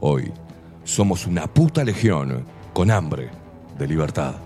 Hoy somos una puta legión con hambre de libertad.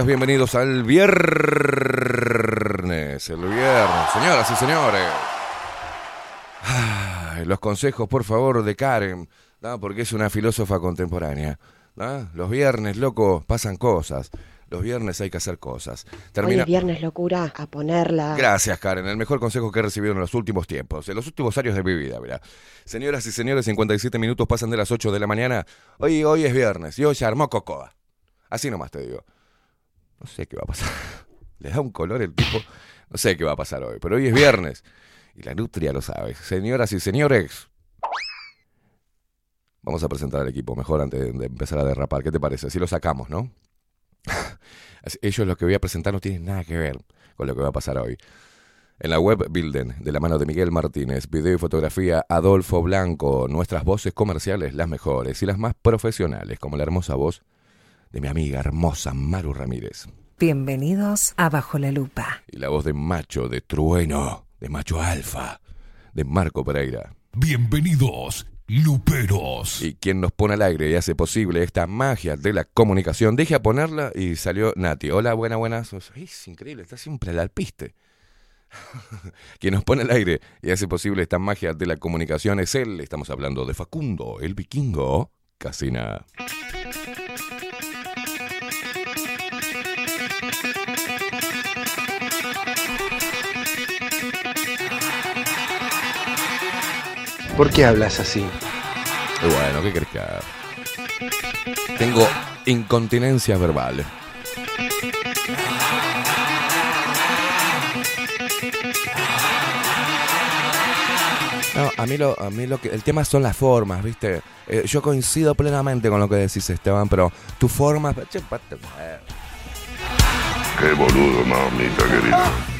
Días. Bienvenidos al viernes. El viernes. Señoras y señores. Ay, los consejos, por favor, de Karen. ¿no? Porque es una filósofa contemporánea. ¿no? Los viernes, loco, pasan cosas. Los viernes hay que hacer cosas. Hoy Termina. es viernes, locura, a ponerla. Gracias, Karen. El mejor consejo que he recibido en los últimos tiempos, en los últimos años de mi vida, ¿verdad? Señoras y señores, 57 minutos pasan de las 8 de la mañana. Hoy, hoy es viernes y hoy se armó Cocoa. Así nomás te digo. No sé qué va a pasar. Le da un color el tipo. No sé qué va a pasar hoy, pero hoy es viernes. Y la nutria lo sabe. Señoras y señores. Vamos a presentar al equipo mejor antes de- empezar a derrapar. ¿Qué te parece? Si lo sacamos, ¿no? Así- Ellos lo que voy a presentar no tienen nada que ver con lo que va a pasar hoy. En la web Builden, de la mano de Miguel Martínez, video y fotografía Adolfo Blanco, nuestras voces comerciales las mejores y las más profesionales, como la hermosa voz de mi amiga hermosa Maru Ramírez. Bienvenidos a Bajo la Lupa. Y la voz de macho, de trueno, de macho alfa, de Marco Pereira. Bienvenidos, Luperos. Y quien nos pone al aire y hace posible esta magia de la comunicación. Dije a ponerla y salió Nati. Hola, buena, buenas. Es increíble, está siempre al alpiste. quien nos pone al aire y hace posible esta magia de la comunicación es él. Estamos hablando de Facundo, el vikingo Casina. ¿Por qué hablas así? Y bueno, ¿qué crees que haga? Tengo incontinencia verbal. No, a mí lo, a mí lo que, el tema son las formas, ¿viste? Eh, yo coincido plenamente con lo que decís, Esteban, pero tu forma, che, pate- Qué boludo, mamita querida.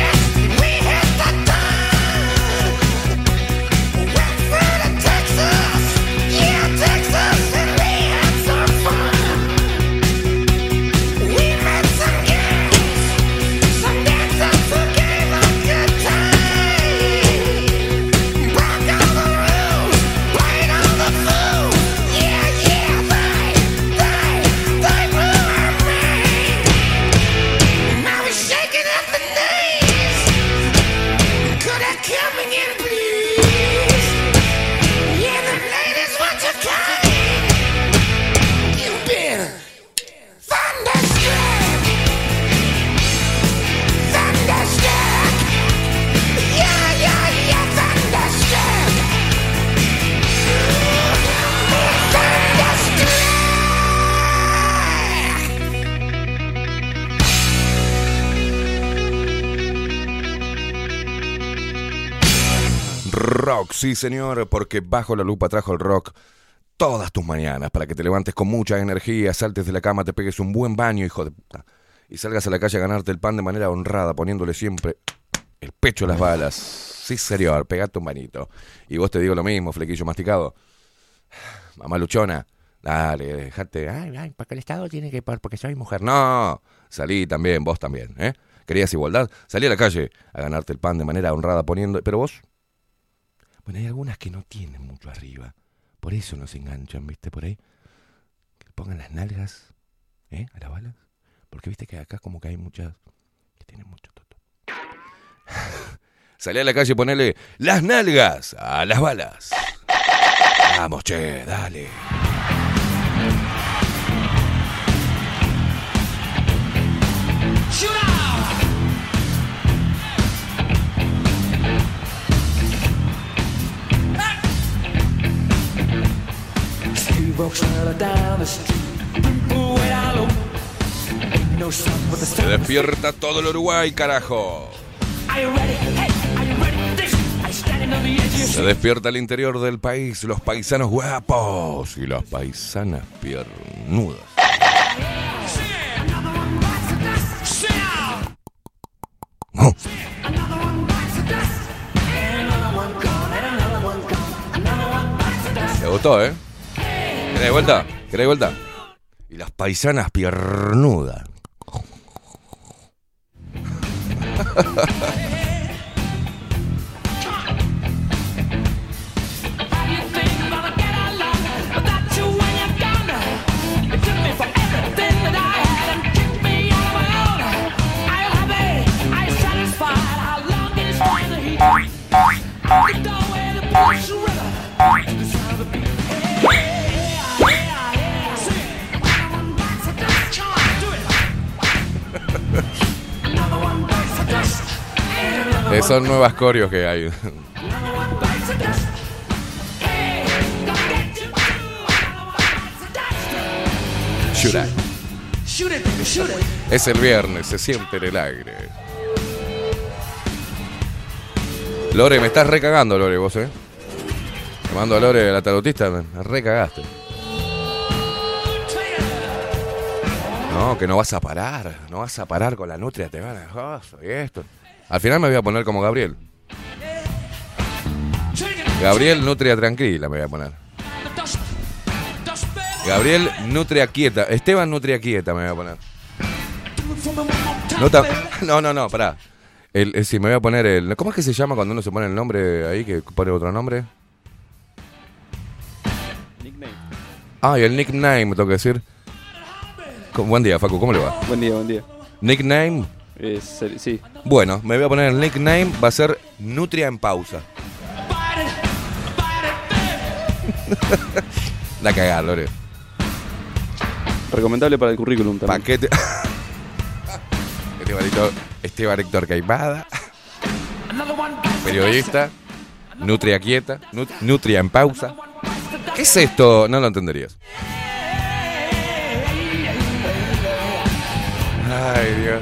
Sí señor, porque bajo la lupa trajo el rock todas tus mañanas para que te levantes con mucha energía, saltes de la cama, te pegues un buen baño, hijo de puta, y salgas a la calle a ganarte el pan de manera honrada, poniéndole siempre el pecho a las balas. Sí señor, pegate un bañito. Y vos te digo lo mismo, flequillo masticado. Mamá luchona, dale, dejate, ay, ay, porque el Estado tiene que, porque soy mujer. No, salí también, vos también, ¿eh? ¿Querías igualdad? Salí a la calle a ganarte el pan de manera honrada poniendo... Pero vos, bueno, hay algunas que no tienen mucho arriba. Por eso nos enganchan, ¿viste? Por ahí. Que pongan las nalgas, ¿eh? A las balas. Porque viste que acá como que hay muchas que tienen mucho toto. Salí a la calle y ponele las nalgas a las balas. Vamos, che, dale. Se despierta todo el Uruguay, carajo. Se despierta el interior del país, los paisanos guapos y las paisanas piernudas. Te gustó, ¿eh? ¿Querés vuelta? ¿Querés vuelta? Y las paisanas piernudas. Eh, son nuevas coreos que hay. Shoot it. Es el viernes, se siente en el aire. Lore, me estás recagando, Lore, vos, ¿eh? Te mando a Lore, la tarotista, me recagaste. No, que no vas a parar, no vas a parar con la nutria, te van a... y esto. Al final me voy a poner como Gabriel. Gabriel Nutria Tranquila me voy a poner. Gabriel Nutria Quieta. Esteban Nutria Quieta me voy a poner. No, ta- no, no, no, pará. El, el- sí, me voy a poner el. ¿Cómo es que se llama cuando uno se pone el nombre ahí, que pone otro nombre? Nickname. Ah, y el nickname, tengo que decir. Buen día, Facu, ¿cómo le va? Buen día, buen día. Nickname. Es sí, Bueno, me voy a poner el nickname, va a ser Nutria en pausa. La cagada, Lore. recomendable para el currículum también. Paquete. Esteban Héctor, Esteban Héctor Caimada. Periodista. Nutria quieta. Nut- Nutria en pausa. ¿Qué es esto? No lo entenderías. Ay, Dios.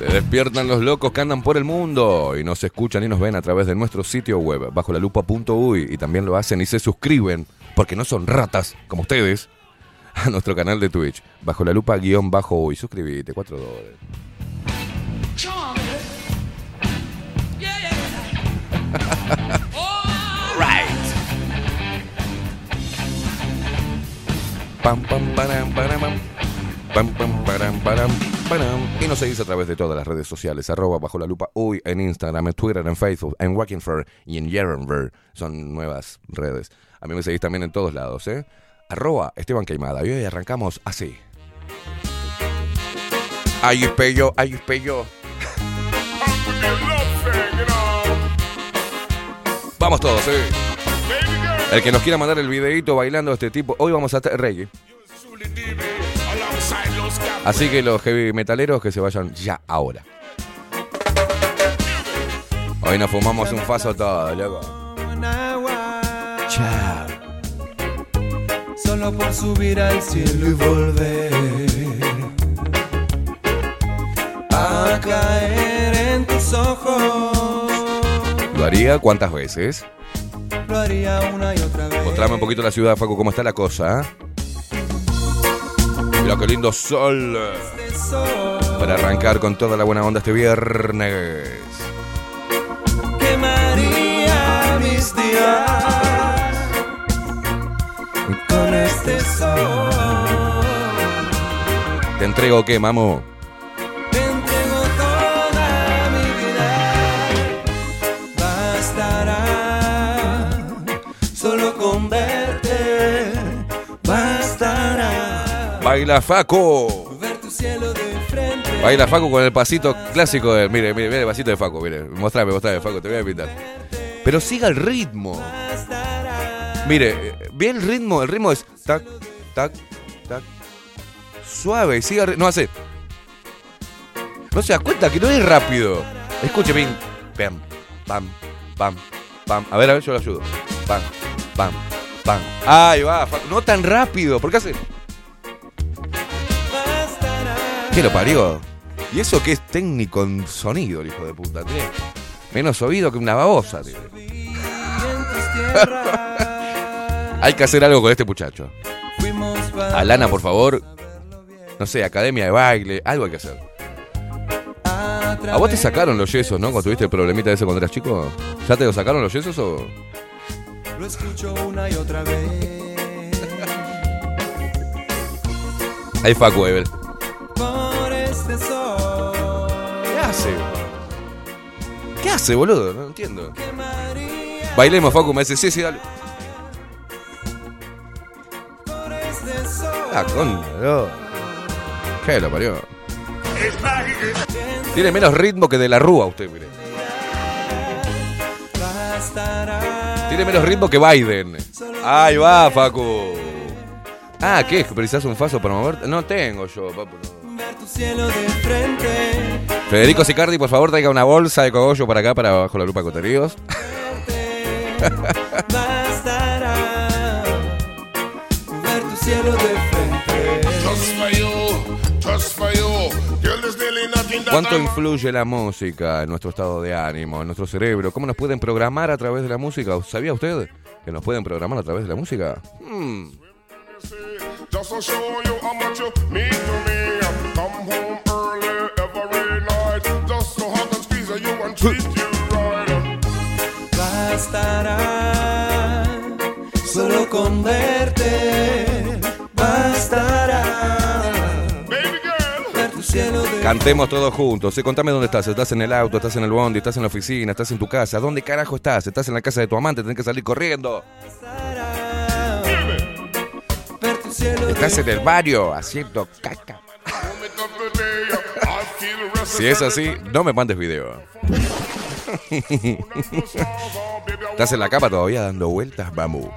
Se despiertan los locos que andan por el mundo y nos escuchan y nos ven a través de nuestro sitio web, bajo la lupa.uy, y también lo hacen y se suscriben, porque no son ratas como ustedes, a nuestro canal de Twitch, bajo la lupa guion bajo uy. Suscríbete, 4 dólares. Pam, pam, param, param, pam. Y nos seguís a través de todas las redes sociales, arroba bajo la lupa uy, en Instagram, en Twitter, en Facebook, en Wackenfer y en Yerenver. Son nuevas redes. A mí me seguís también en todos lados, ¿eh? Arroba Esteban Queimada. Y hoy arrancamos así. Ay, espello, ay, espello. Vamos todos, ¿eh? El que nos quiera mandar el videito bailando a este tipo, hoy vamos a estar reggae. Así que los heavy metaleros que se vayan ya ahora. Hoy nos fumamos un faso todo, loco. Chao. Solo por subir al cielo y volver a caer en tus ojos. ¿Lo haría cuántas veces? Lo haría una y otra vez. Mostrame un poquito la ciudad, Facu, cómo está la cosa. ¿eh? Mira qué lindo sol. Para arrancar con toda la buena onda este viernes. quemaría mis días con este sol. ¿Te entrego qué, mamo? Baila Facu. ver tu cielo de frente. Baila Facu con el pasito clásico de. Mire, mire, mire el pasito de Facu, mire. Mostrame, mostrame, Facu, te voy a invitar. Pero siga el ritmo. Mire, bien el ritmo, el ritmo es tac, tac, tac. Suave, y siga No hace. No se da cuenta que no es rápido. Escuche bien. Pam, pam, pam, pam. A ver, a ver, yo lo ayudo. Pam, pam, pam. Ahí va. No tan rápido. ¿Por qué hace? ¿Qué lo parió? Y eso que es técnico en sonido, el hijo de puta. Tiene menos oído que una babosa. tierras Hay que hacer algo con este muchacho. Alana, por favor. No sé, academia de baile. Algo hay que hacer. ¿A vos te sacaron los yesos, no? Cuando tuviste el problemita ese cuando eras chico. ¿Ya te lo sacaron los yesos o...? Lo escucho una y otra vez. Ahí Facu, Evel. Hace? ¿Qué hace, boludo? No entiendo. Bailemos, Facu. Me dice, sí, sí, dale. Ah, con... ¿Qué lo parió? Tiene menos ritmo que de la rúa usted, mire. Tiene menos ritmo que Biden. Ahí va, Facu. Ah, ¿qué? ¿Precisás un faso para moverte? No tengo yo, papu. Ver tu cielo de frente. Federico Sicardi, por favor, traiga una bolsa de cogollo para acá, para bajo la lupa that ¿Cuánto influye la música en nuestro estado de ánimo, en nuestro cerebro? ¿Cómo nos pueden programar a través de la música? ¿Sabía usted que nos pueden programar a través de la música? Hmm. Come home early every night. Just to hug and squeeze you and treat you right. Bastará solo con verte. Bastará Cantemos todos juntos. Sí, contame dónde estás. ¿Estás en el auto? ¿Estás en el bondi? ¿Estás en la oficina? ¿Estás en tu casa? ¿Dónde carajo estás? ¿Estás en la casa de tu amante? Tenés que salir corriendo. ¿Estás en el barrio haciendo caca? Si es así, no me mandes video. ¿Estás en la cama todavía dando vueltas? Vamos.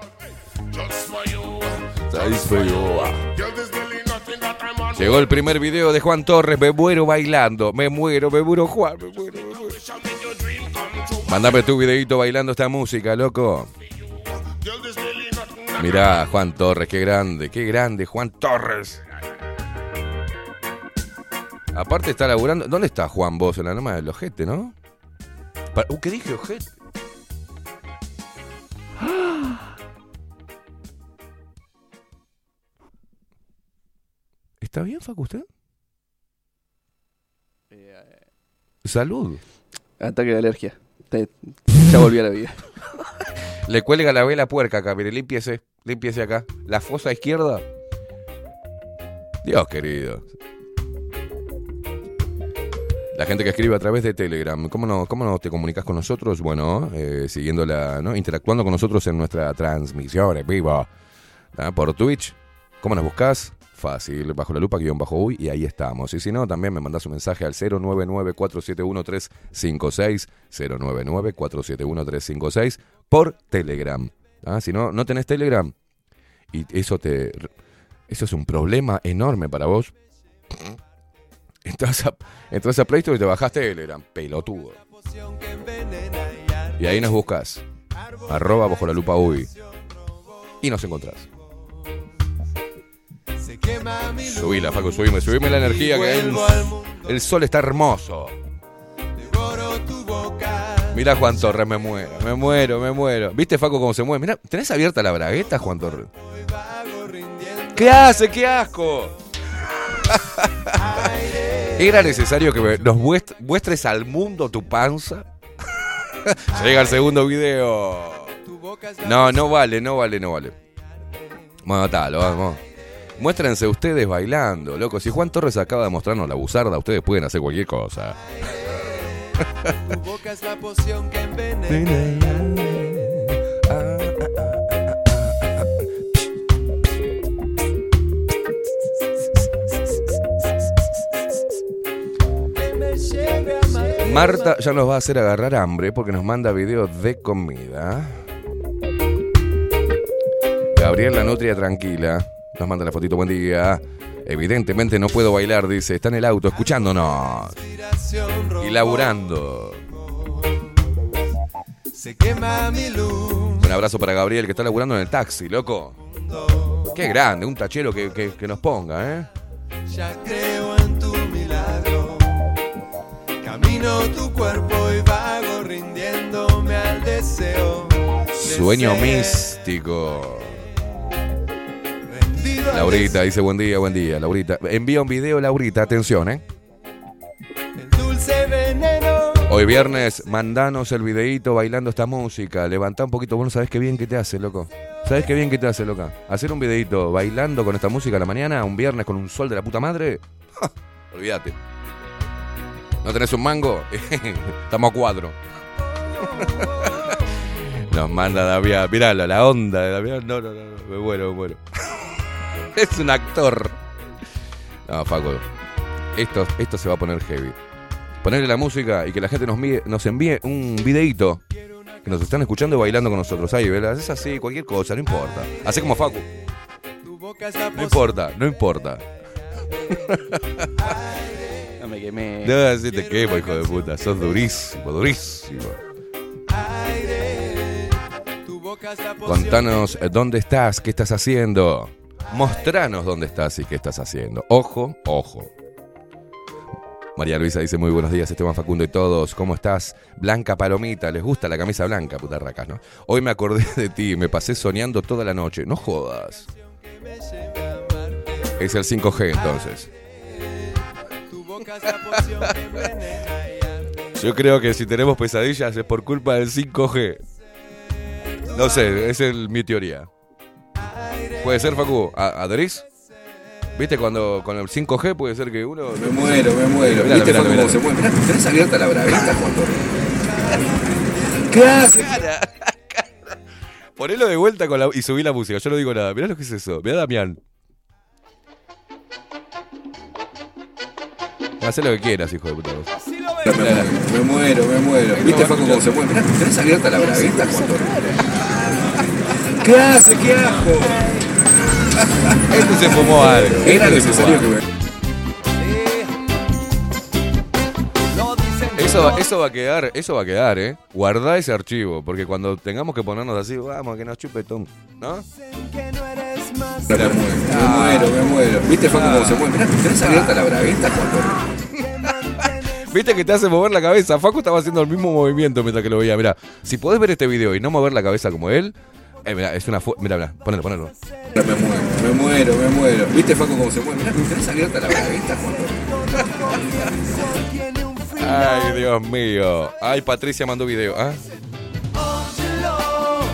Llegó el primer video de Juan Torres, me muero bailando, me muero, me muero Juan, me muero, muero. Mándame tu videito bailando esta música, loco. Mirá, Juan Torres, qué grande, qué grande, Juan Torres. Aparte está laburando. ¿Dónde está Juan vos? En la norma del ojete, ¿no? Pa- Uh, ¿qué dije ojete? ¿Está bien, Facu, usted? Salud. Ataque de alergia. Te- ya volví a la vida. Le cuelga la vela puerca acá, mire, límpiese, límpiese acá. La fosa izquierda. Dios querido. La gente que escribe a través de Telegram, ¿cómo no, cómo no te comunicas con nosotros? Bueno, eh, siguiendo la, ¿no? interactuando con nosotros en nuestra transmisión en vivo. Por Twitch, ¿cómo nos buscas? Fácil, bajo la lupa, guion bajo uy, y ahí estamos. Y si no, también me mandas un mensaje al 099-471-356, 099-471-356, por Telegram. ¿ah? Si no, no tenés Telegram, y eso te... Eso es un problema enorme para vos. Entras a, entras a Play Store y te bajás Telegram, pelotudo. Y ahí nos buscas. Arroba bajo la lupa uy. Y nos encontrás. Subila, Facu, subime, subime la energía que el, el sol está hermoso. Mira Juan Torres, me muero, me muero, me muero. ¿Viste Facu cómo se mueve? Mira, ¿tenés abierta la bragueta, Juan Torres? ¿Qué hace? ¡Qué asco! ¿Era necesario que nos muest- muestres al mundo tu panza? Llega el segundo video. No, no vale, no vale, no vale. Bueno, tal, vamos. Muéstrense ustedes bailando, loco. Si Juan Torres acaba de mostrarnos la buzarda, ustedes pueden hacer cualquier cosa. Tu boca es la poción que envenena. Marta ya nos va a hacer agarrar hambre porque nos manda videos de comida. Gabriel La Nutria Tranquila nos manda la fotito. Buen día. Evidentemente no puedo bailar, dice. Está en el auto escuchándonos y laburando. Se quema mi luz. Un abrazo para Gabriel que está laburando en el taxi, loco. Qué grande, un tachero que, que- que nos ponga, ¿eh? Ya creo en tu. Tu cuerpo y vago rindiéndome al deseo. de Sueño místico. Laurita dice buen día, buen día. Laurita, envía un video, Laurita, atención, ¿eh? El dulce veneno. Hoy viernes, mandanos el videíto bailando esta música. Levantá un poquito, vos no sabés qué bien que te hace, loco. ¿Sabés qué bien que te hace, loca? Hacer un videíto bailando con esta música a la mañana, un viernes con un sol de la puta madre. ¡ja! Olvídate. ¿No tenés un mango? Estamos a cuadro. Nos manda Damián. Mirá la, onda de Damián. No, no, no, Me muero, me muero. es un actor. No, Faco. Esto, esto se va a poner heavy. Ponerle la música y que la gente nos, mie- nos envíe un videíto que nos están escuchando y bailando con nosotros. Ahí, ¿verdad? Es así, cualquier cosa, no importa. Así como Facu. No importa, no importa. No me quemé. No, así te quemo, hijo de puta. Sos durísimo, durísimo. Contanos eh, dónde estás, qué estás haciendo. Mostranos dónde estás y qué estás haciendo. Ojo, ojo. María Luisa dice muy buenos días, Esteban Facundo y todos. ¿Cómo estás? Blanca Palomita, les gusta la camisa blanca, puta racas, ¿no? Hoy me acordé de ti, me pasé soñando toda la noche. No jodas. Es el 5G entonces. Yo creo que si tenemos pesadillas es por culpa del 5G. No sé, esa es el- mi teoría. ¿Puede ser, Facu? ¿A- ¿Adherís? ¿Viste cuando con el 5G puede ser que uno... Me muero, me muero. Mirá, ¿Viste mirá, mirá. se mueve? Mirá, tenés abierta la bragueta, Juan Torres. ¿Qué hace? Ponelo de vuelta con la, y subí la música. Yo no digo nada. Mirá lo que es eso. Mirá Damián. Hacé lo que quieras, hijo de puta. vos. Me muero, me muero, me muero. ¿Viste Facu cómo se mueve? Mirá, tenés abierta la bragueta, Torres. ¿Qué hace? ¿Qué asco? Este se fumó algo. Era Este se fumó necesario que me... Es Eso, eso va a quedar, eso va a quedar, ¿eh? Guardá ese archivo, porque cuando tengamos que ponernos así, vamos, que nos chupe Tom, ¿no? Me muero, me muero, me muero. ¿Viste, Facu, cómo se mueve? Mirá, tenés abierta la bragueta cuando. Viste que te hace mover la cabeza. Facu estaba haciendo el mismo movimiento mientras que lo veía. Mira, si podés ver este video y no mover la cabeza como él, eh, mira, es una fu- Mira, mira, ponelo, ponelo. Me muero, me muero, me muero. ¿Viste, Facu, cómo se mueve? Mirá, tenés abierta la bragueta cuando. Ay, Dios mío. Ay, Patricia mandó video. ¿ah?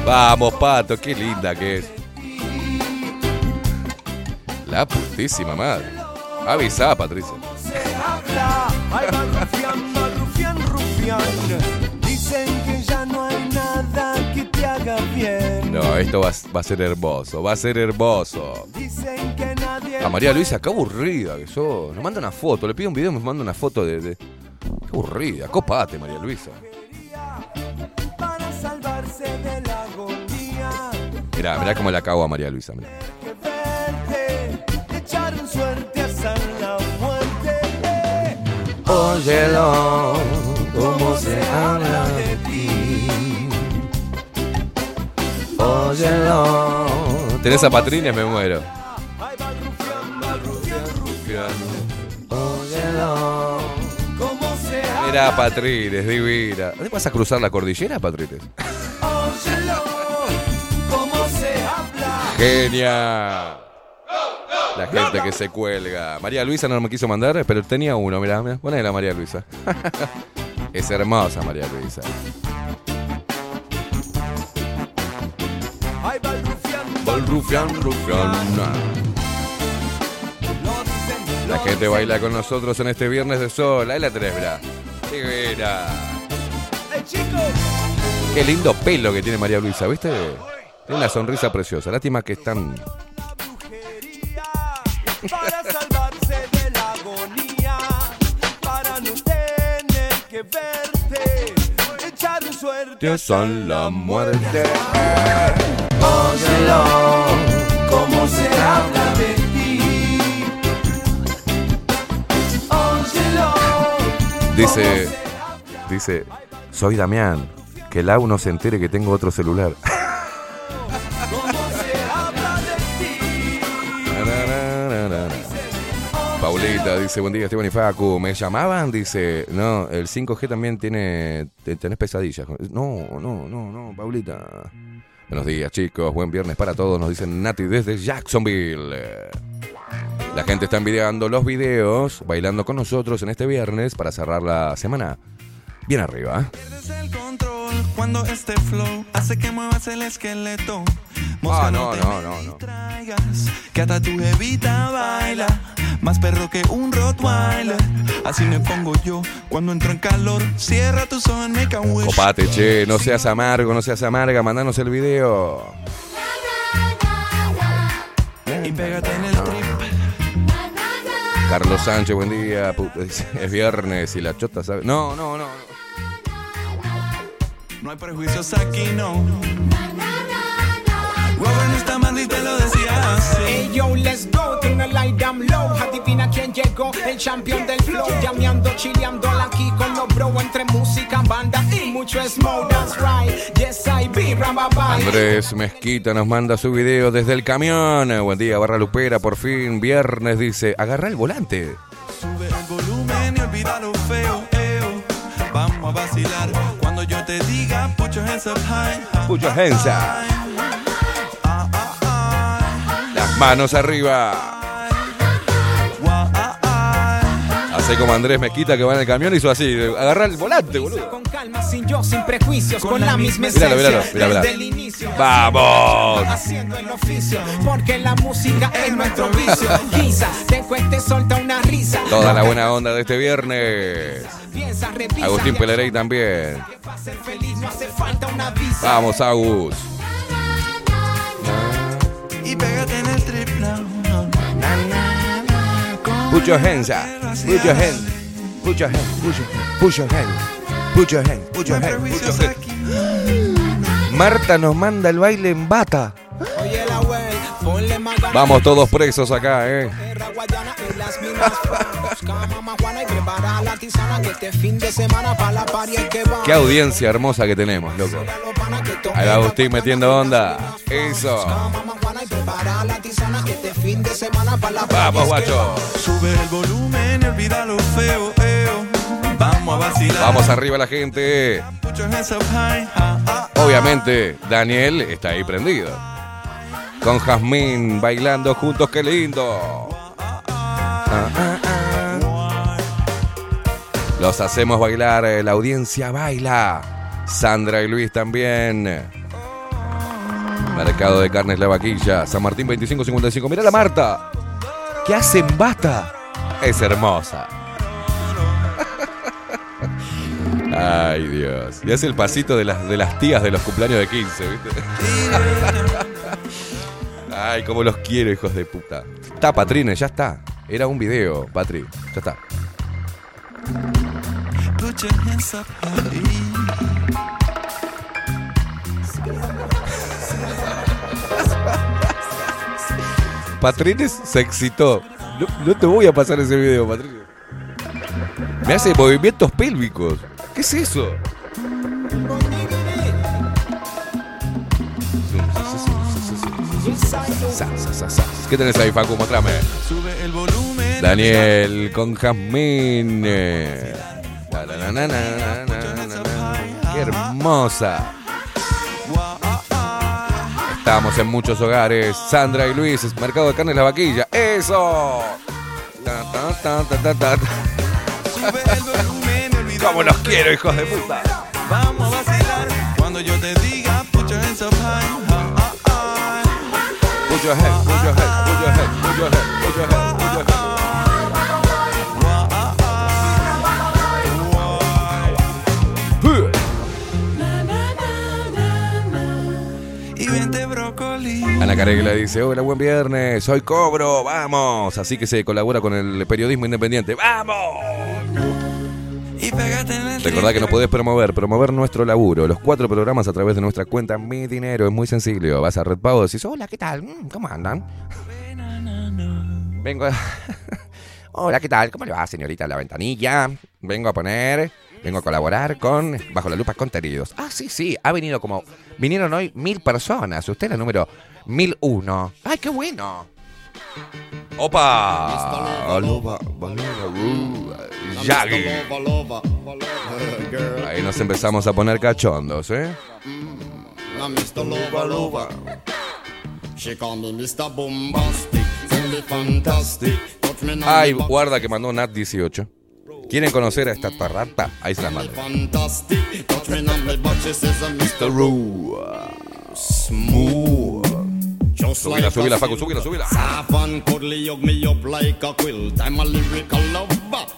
Vamos, Pato, qué linda que es. La putísima madre. Avisá, Patricia. Ay, va rufián, va rufián, rufián. Dicen que ya no hay nada que te haga bien. No, esto va, va a ser hermoso, va a ser hermoso. Dicen que nadie. A María Luisa, qué aburrida que sos. Nos manda una foto, le pido un video y me manda una foto de. de- Qué aburrida, copate, María Luisa. Para salvarse de la agonía. Mirá, mirá cómo la cago a María Luisa. mirá. Óyelo, cómo se habla de ti. Óyelo. Tenés a Patrines, me muero. Óyelo. ¿Cómo se Mira, Patrines, divina. ¿Dónde vas a cruzar la cordillera, Patrines? Óyelo. ¿Cómo se habla? Genia. La gente que se cuelga. María Luisa no me quiso mandar, pero tenía uno. Mirá, mirá. Ponela, María Luisa. es hermosa, María Luisa. Ay, va rufián, rufián, rufián. La gente baila con nosotros en este viernes de sol. Ahí la tenés, mirá. Divina. ¡Eh, chicos! Qué lindo pelo que tiene María Luisa, ¿viste? Tiene una sonrisa preciosa. Lástima que están. Para salvarse de la agonía, para no tener que verte, echar un suerte. Son la muerte. Óyelo, cómo se habla de ti. Óyelo, Dice. Dice. Soy Damián. Que el AU no se entere que tengo otro celular. Dice, buen día Esteban y ¿me llamaban? Dice, no, el 5G también tiene, te- tenés pesadillas. No, no, no, no, Paulita. Buenos días chicos, buen viernes para todos, nos dicen Nati desde Jacksonville. La gente está envidiando los videos, bailando con nosotros en este viernes para cerrar la semana. Bien arriba. ¿eh? Pierdes el control cuando este flow hace que muevas el esqueleto. Ah, no, te no, no, no. distraigas, que hasta tu jevita baila. Más perro que un Rottweiler. Así me pongo yo cuando entro en calor. Cierra tus ojos en make a wish. Copate, che, no seas amargo, no seas amarga, mandanos el video. Y pégate en el trip. Carlos Sánchez, buen día. Es viernes y la chota sabe. No, no, no. no. No hay prejuicios aquí, no. Robert no está mal y te lo decía así. Hey yo, let's go, tengo el light down low. Adivina quién llegó, el champion del flow. Llameando, chileando aquí con los bro entre música, banda y mucho smoke. That's right, yes I be, bye. Andrés Mezquita nos manda su video desde el camión. Buen día, barra lupera, por fin, viernes, dice, agarra el volante. Sube el volumen y olvida lo feo, eo. Vamos a vacilar diga, put your hands up Put your hands up. Las manos arriba. Hace como Andrés Mezquita que va en el camión hizo así, agarra el volante, boludo. Con calma, sin yo, sin prejuicios, con, la misma Míralo, esencia. míralo, míralo, míralo. Desde el inicio. ¡Vamos! Haciendo el oficio, porque la música es nuestro vicio. Quizás te cueste soltar una risa. Toda la buena onda de este viernes. Agustín Pelerey también. Vamos, Agus. Y pégate Put your hands up. Put your hands. Put your hands. Put your hands. Put your hands. Put your hands. Put your hands. Marta nos manda el baile en bata. Oye Vamos todos presos acá, eh. Qué audiencia hermosa que tenemos, loco. Ahí va Agustín metiendo onda. Eso. Vamos, guacho. Sube el volumen, olvida lo feo, Vamos a vacilar. Vamos arriba la gente. Obviamente, Daniel está ahí prendido. Con Jazmín bailando juntos, qué lindo. Ah, ah, ah. Los hacemos bailar, eh, la audiencia baila. Sandra y Luis también. Mercado de carnes La Vaquilla, San Martín 2555. Mira la Marta. ¿Qué hace en bata? Es hermosa. Ay, Dios. Y hace el pasito de las, de las tías de los cumpleaños de 15, ¿viste? Ay, cómo los quiero, hijos de puta. Está, Patrine, ya está. Era un video, Patri. Ya está. Patrines se excitó. No, no te voy a pasar ese video, Patrines. Me hace movimientos pélvicos. ¿Qué es eso? ¿Qué tenés ahí, Facu? Mostrame. Daniel con Jazmín. Qué hermosa. Estamos en muchos hogares. Sandra y Luis, Mercado de carne Carnes La Vaquilla. ¡Eso! ¡Cómo los quiero, hijos de puta! Vamos a vacilar cuando yo te diga, pucha en Your head, put your head, put your head, put your head, put your head, put your head. Huh. Y vente brócoli. Ana Caregla dice, hola, buen viernes, soy Cobro, vamos. Así que se colabora con el periodismo independiente. ¡Vamos! Recordá que nos podés promover, promover nuestro laburo, los cuatro programas a través de nuestra cuenta Mi Dinero, es muy sencillo. Vas a Red Pago y decís, hola, ¿qué tal? Mm, ¿Cómo andan? Vengo a... Hola, ¿qué tal? ¿Cómo le va, señorita La Ventanilla? Vengo a poner, vengo a colaborar con Bajo la Lupa Contenidos. Ah, sí, sí, ha venido como... Vinieron hoy mil personas, usted es la número 1001. ¡Ay, qué bueno! ¡Opa! Uh, Yagi. Ahí nos empezamos a poner cachondos, ¿eh? Ay, guarda que mandó Nat 18. ¿Quieren conocer a esta tarrata? Ahí se la mando. Mr. Roo. Smooth. Just Subila, like subila, a Facu, subila, subila. Soft and cuddly, hug me up like a quilt. I'm a lyrical lover.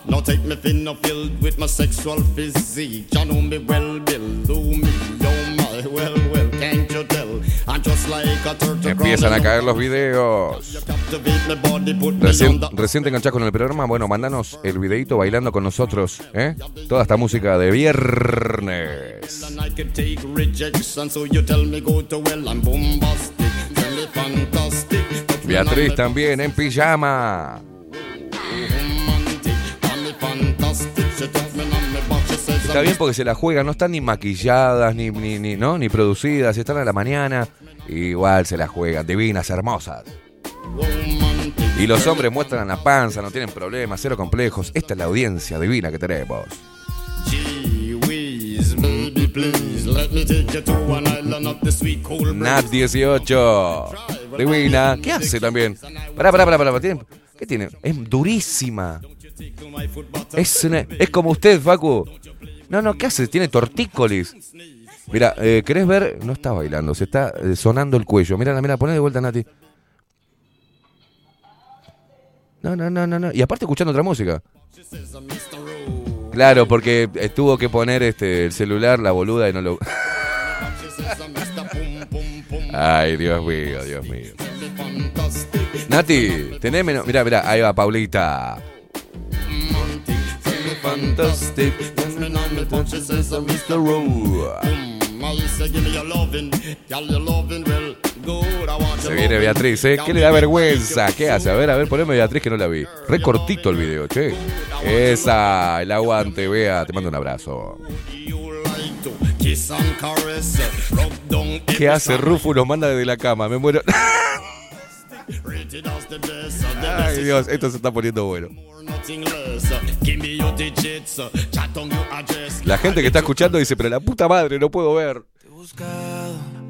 Now take me thin or filled with my sexual physique. You know me well, Bill. Do me, my, well, well, can't you tell? I'm just like a turtle. Empiezan a caer los videos. Recién, recién te enganchás con el programa. Bueno, mandanos el videito bailando con nosotros. ¿eh? Toda esta música de viernes. Beatriz también en pijama. Está bien porque se la juegan, no están ni maquilladas, ni, ni, ni, ¿no? ni producidas, están a la mañana. Igual se la juegan, divinas, hermosas. Y los hombres muestran la panza, no tienen problemas, cero complejos. Esta es la audiencia divina que tenemos. Nat 18. Divina. ¿Qué hace también? Pará, pará, pará, pará. ¿Tiene- ¿Qué tiene? Es durísima. Es, una- es como usted, Facu. No, no, ¿qué hace? Tiene tortícolis. Mira, eh, ¿querés ver? No está bailando, se está eh, sonando el cuello. Mira, mira, poné de vuelta, Nati. No, no, no, no, no. Y aparte escuchando otra música. Claro, porque tuvo que poner este el celular, la boluda, y no lo. Ay, Dios mío, Dios mío. Nati, tenés menos. Mira, mira, ahí va Paulita. Fantastic. Se viene. Beatriz, ¿eh? ¿Qué le da vergüenza? ¿Qué hace? A ver, a ver, poneme Beatriz que no la vi. Re cortito el video, che. Esa, el aguante, Bea. Te mando un abrazo. ¿Qué hace Rufus? Nos manda desde la cama. Me muero. Ay. Dios, esto se está poniendo bueno. La gente que está escuchando dice, pero la puta madre, no puedo ver.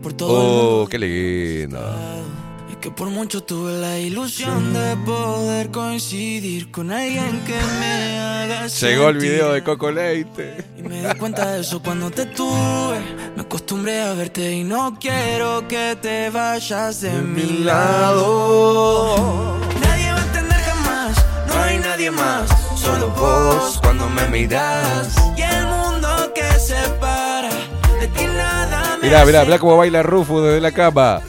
Por todo el Oh, qué lindo. Es que por mucho tuve la ilusión de poder coincidir con alguien que me haga Llegó el video de Coco Leite. Y me di cuenta de eso cuando te tuve. Me acostumbré a verte y no quiero que te vayas de, mi lado. Nadie va a entender jamás, no hay nadie más. Solo vos cuando me miras. Y el mundo que separa Mirá, mirá, mirá cómo baila Rufus desde la cama.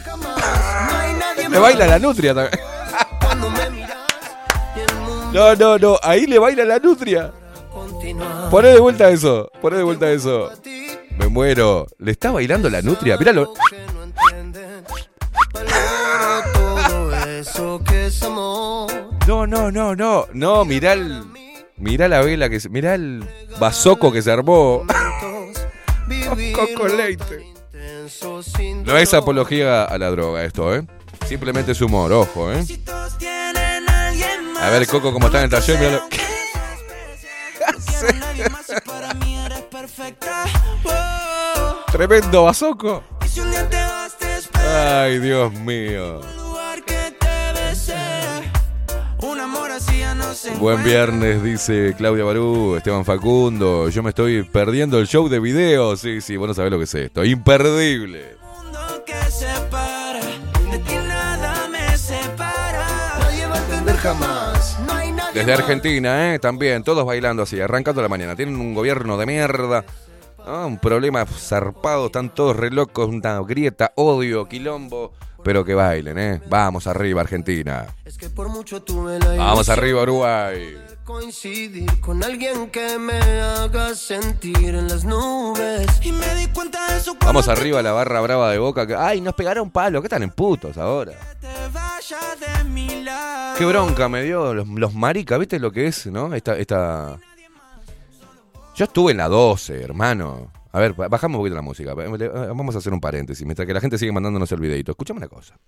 Le baila la nutria también. No, no, no, ahí le baila la nutria. Poné de vuelta eso, poné de vuelta eso. Me muero. ¿Le está bailando la nutria? Míralo. No, no, no, no. No, mirá el. Mirá la vela que se. Mirá el bazoco que se armó. Coco Leite. No es apología a la droga esto, ¿eh? Simplemente es humor, ojo, ¿eh? a ver, Coco, como está en el taller, míralo. Quiero a nadie más y Buen viernes, dice Claudia Barú, Esteban Facundo. Yo me estoy perdiendo el show de videos. Sí, sí, vos no sabés lo que es esto. Imperdible. jamás. Desde Argentina, ¿eh? También, todos bailando así, arrancando la mañana. Tienen un gobierno de mierda. ¿no? Un problema zarpado, están todos re locos, una grieta, odio, quilombo. Pero que bailen, ¿eh? Vamos arriba, Argentina. Vamos arriba, Uruguay. de coincidir con alguien que me haga sentir en las nubes. Y me di cuenta de eso Vamos arriba, la barra brava de boca. Que, Ay, nos pegaron palo. ¿Qué están en putos ahora? Qué bronca me dio los, los maricas, ¿viste lo que es, no? Esta, esta... Yo estuve en la 12, hermano. A ver, ba- bajamos un poquito la música. Le- Vamos a hacer un paréntesis. Mientras que la gente sigue mandándonos el videito. Escuchame una cosa.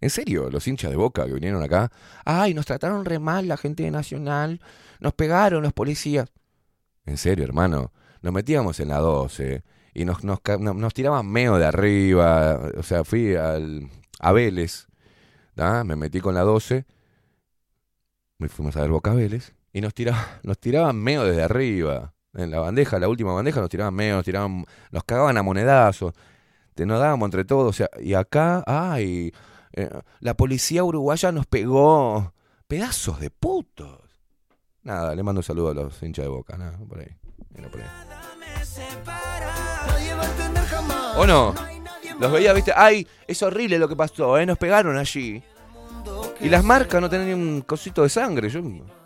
En serio, los hinchas de Boca que vinieron acá. Ay, nos trataron re mal la gente de Nacional. Nos pegaron los policías. En serio, hermano. Nos metíamos en la 12 y nos, nos, nos tiraban meo de arriba. O sea, fui al, a Vélez. Me metí con la 12. Me fuimos a ver Boca Vélez. Y nos, tira, nos tiraban meo desde arriba. En la bandeja, la última bandeja, nos tiraban meo, nos tiraban, nos cagaban a monedazos. Te nos dábamos entre todos. O sea, y acá, ay, eh, la policía uruguaya nos pegó. Pedazos de putos. Nada, le mando un saludo a los hinchas de boca, nada, por ahí. Mira, por ahí. ¿O no? Los veía, viste, ay, es horrible lo que pasó, ¿eh? Nos pegaron allí. Y las marcas no tenían ni un cosito de sangre. Yo,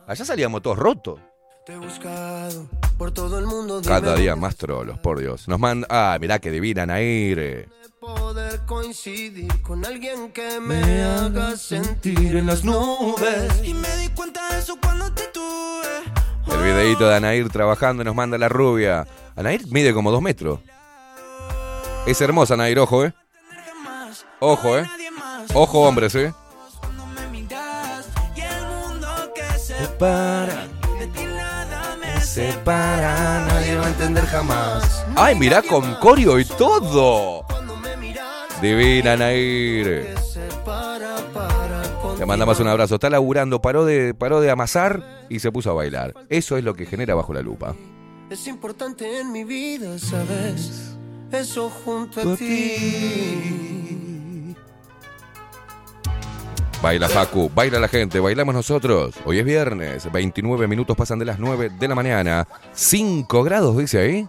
allá salíamos todos rotos. Te he buscado por todo el mundo. dime Cada día más trolos, por Dios. Nos mandan. Ah, mirá que divina Nair. poder coincidir con alguien que me haga sentir en las nubes. Y me di cuenta de eso cuando te tuve. El videíto de Anair trabajando nos manda la rubia. Anair mide como dos metros. Es hermosa Anair, ojo, eh. Ojo, eh. Ojo, hombres, eh. Y Separa, nadie va a entender jamás. Ay, mirá con corio y todo. Divina Nair. Le mandamos un abrazo. Está laburando, paró de, paró de amasar y se puso a bailar. Eso es lo que genera bajo la lupa. Es importante en mi vida, ¿sabes? Eso junto a ti. Baila Facu, baila la gente, bailamos nosotros. Hoy es viernes, 29 minutos pasan de las 9 de la mañana. 5 grados, dice ahí.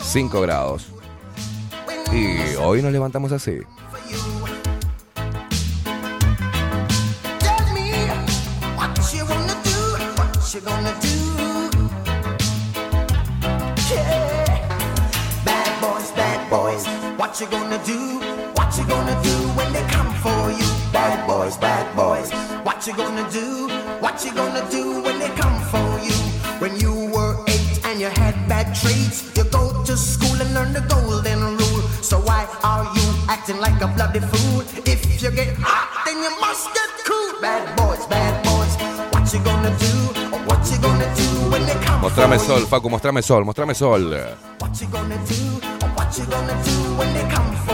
5 grados. Y hoy nos levantamos así. Bad boys, bad What you gonna do? What you gonna do when they? Bad boys, bad boys. What you gonna do? What you gonna do when they come for you? When you were eight and you had bad traits, you go to school and learn the golden rule. So why are you acting like a bloody fool? If you get hot, then you must get cool. Bad boys, bad boys. What you gonna do? What you gonna do when they come Mostrame for sol, you? Facu, mostrame sol, mostrame sol. What you gonna do? What you gonna do when they come for you?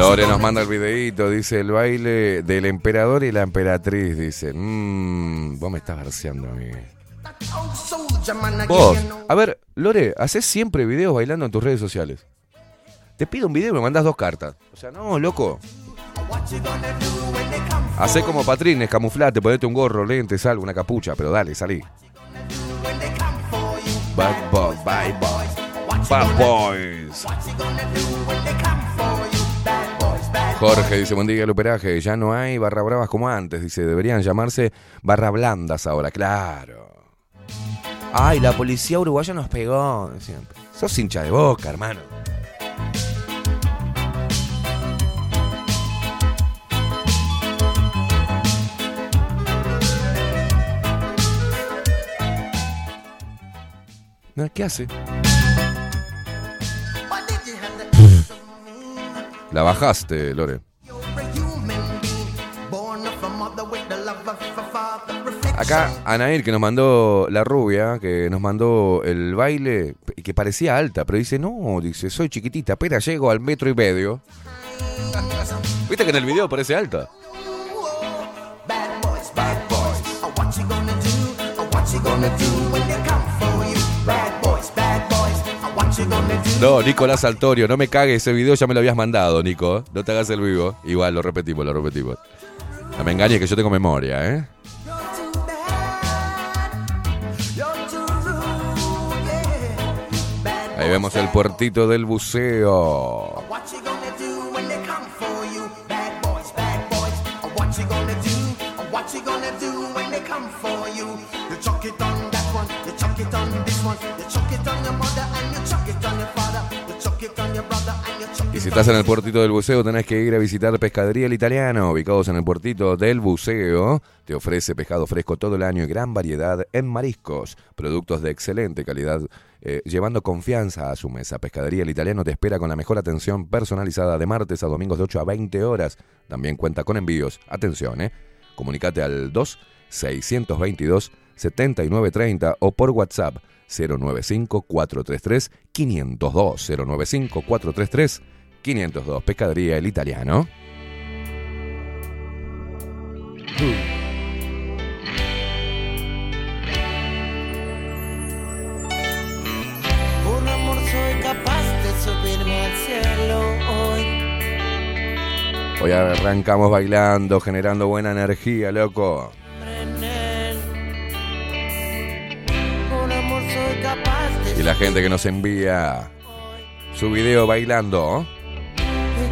Lore nos manda el videíto, dice el baile del emperador y la emperatriz. Dice, mmm, vos me estás verseando a mí. Vos, a ver, Lore, haces siempre videos bailando en tus redes sociales. Te pido un video y me mandas dos cartas. O sea, no, loco. Hacé como patrines, camuflate, ponete un gorro, lentes, algo, una capucha, pero dale, salí. Bad boys, bad boys. Bad boys. Jorge dice, buen día el operaje. Ya no hay barra bravas como antes. Dice, deberían llamarse barra blandas ahora. Claro. Ay, la policía uruguaya nos pegó. Siempre. Sos hincha de boca, hermano. No, ¿Qué hace? A father. Reflection. Acá Anair que nos mandó la rubia, que nos mandó el baile, y que parecía alta, pero dice, no, dice, soy chiquitita, apenas llego al metro y medio. ¿Viste que en el video parece alta? Bad boys, bad boys. No, Nicolás Altorio, no me cagues, ese video ya me lo habías mandado, Nico. No te hagas el vivo. Igual, lo repetimos, lo repetimos. No me engañes que yo tengo memoria, ¿eh? Ahí vemos el puertito del buceo. Si estás en el puertito del buceo, tenés que ir a visitar Pescadería El Italiano, ubicados en el puertito del buceo. Te ofrece pescado fresco todo el año y gran variedad en mariscos, productos de excelente calidad, eh, llevando confianza a su mesa. Pescadería El Italiano te espera con la mejor atención personalizada de martes a domingos de 8 a 20 horas. También cuenta con envíos. Atención, ¿eh? Comunicate al 2 622 7930 o por WhatsApp 095 433 502 095 433 502 Pescadería El Italiano. Por amor soy capaz de subirme al cielo hoy. Hoy arrancamos bailando, generando buena energía, loco. Y la gente que nos envía su video bailando.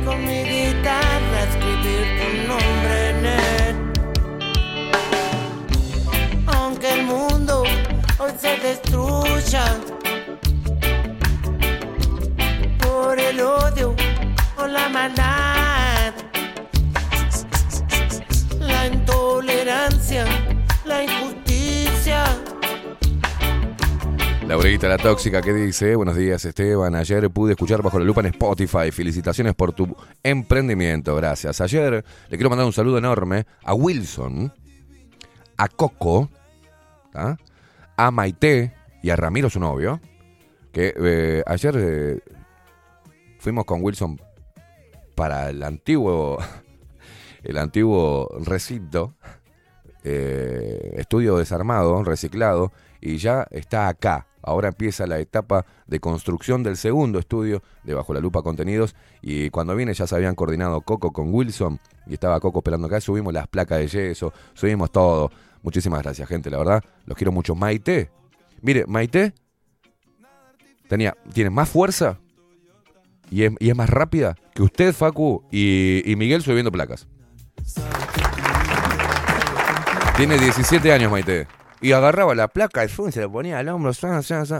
Con mi guitarra escribir tu nombre en él. Aunque el mundo hoy se destruya por el odio o la maldad, la intolerancia, la injusticia. Laurita la tóxica que dice, buenos días Esteban, ayer pude escuchar bajo la lupa en Spotify, felicitaciones por tu emprendimiento, gracias. Ayer le quiero mandar un saludo enorme a Wilson, a Coco, a Maite y a Ramiro su novio, que eh, ayer eh, fuimos con Wilson para el antiguo, el antiguo recinto, eh, estudio desarmado, reciclado, y ya está acá, Ahora empieza la etapa de construcción del segundo estudio de Bajo la Lupa Contenidos. Y cuando viene ya se habían coordinado Coco con Wilson. Y estaba Coco esperando acá. Subimos las placas de yeso, subimos todo. Muchísimas gracias, gente, la verdad. Los quiero mucho. Maite. Mire, Maite tenía, tiene más fuerza y es, más rápida que usted, Facu, y, y Miguel subiendo placas. Tiene 17 años, Maite. Y agarraba la placa de fútbol y se la ponía al hombro.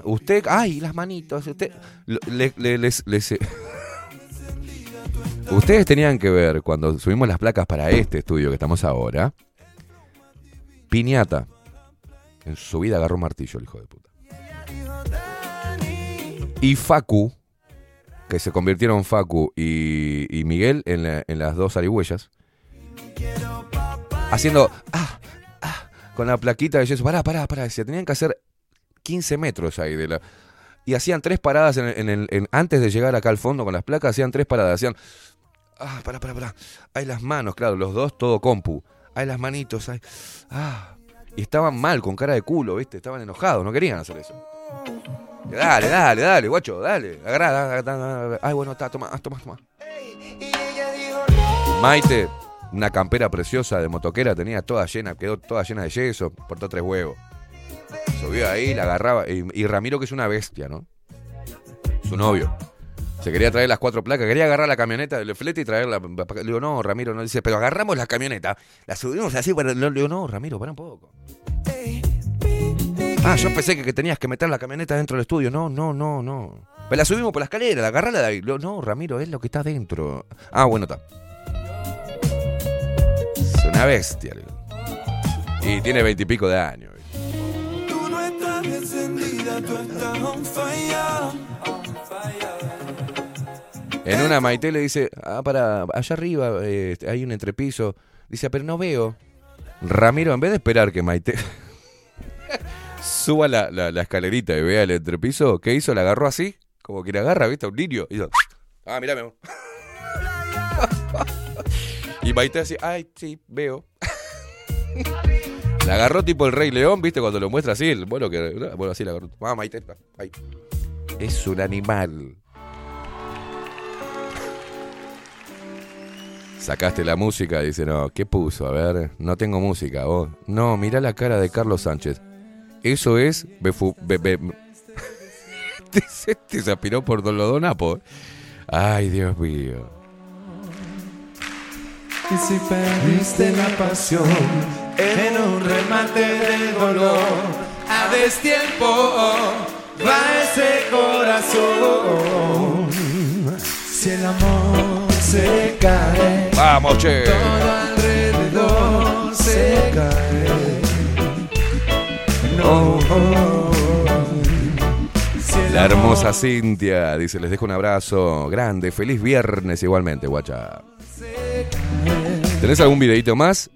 Usted, ay, las manitos. Usted, le- les- Ustedes tenían que ver cuando subimos las placas para este estudio que estamos ahora. Piñata. En su vida agarró martillo, el hijo de puta. Y Facu, que se convirtieron Facu y, y Miguel en, la- en las dos arihuellas, haciendo ah, con la plaquita de yeso. Pará, pará, pará. Decía, tenían que hacer 15 metros ahí de la. Y hacían tres paradas en el- en antes de llegar acá al fondo con las placas, hacían tres paradas. Hacían. Ah, pará, pará, pará. Hay las manos, claro, los dos todo compu. Hay las manitos, hay. Ah. Y estaban mal, con cara de culo, ¿viste? Estaban enojados, no querían hacer eso. Dale, dale, dale, guacho, dale. Agarrá, dale, dale. Ay, bueno, está, toma, toma, toma. Maite, una campera preciosa de motoquera, tenía toda llena, quedó toda llena de yeso, portó tres huevos. Subió ahí, la agarraba. Y, Ramiro, que es una bestia, ¿no? Su novio. Se quería traer las cuatro placas, quería agarrar la camioneta del flete y traerla. Le digo, no, Ramiro, no dice, pero agarramos la camioneta, la subimos así, para... le digo, no, Ramiro, para un poco. Ah, yo pensé que, que tenías que meter la camioneta dentro del estudio. No, no, no, no. Pero la subimos por la escalera, la agarrala de ahí. Le digo, no, Ramiro, es lo que está dentro. Ah, bueno, está. Una bestia. Y tiene veintipico de años. Tú no estás encendida, tú estás on fire. En una Maite le dice, ah, para, allá arriba eh, hay un entrepiso. Dice, pero no veo. Ramiro, en vez de esperar que Maite suba la, la- la escalerita y vea el entrepiso, ¿qué hizo? La agarró así, como que la agarra, ¿viste? A un niño. Y hizo, ah, mirá, mi amor. Y Maite así, ay, sí, veo. La agarró tipo el Rey León, ¿viste? Cuando lo muestra así, bueno, que, bueno, así la agarró. Ah, Maite, ahí. Es un animal. Sacaste la música, dice, no, ¿qué puso? A ver, no tengo música, vos. No, mirá la cara de Carlos Sánchez. Eso es befu- be- be- Este te se aspiró por Don Lodonapo. Ay, Dios mío. Y si perdiste la pasión en un remate de dolor, a destiempo va ese corazón. Si el amor se cae, Vamos, che. todo alrededor se cae. No, Si La hermosa Cintia dice, les dejo un abrazo grande, feliz viernes igualmente, guacha. ¿Tenés algún videito más?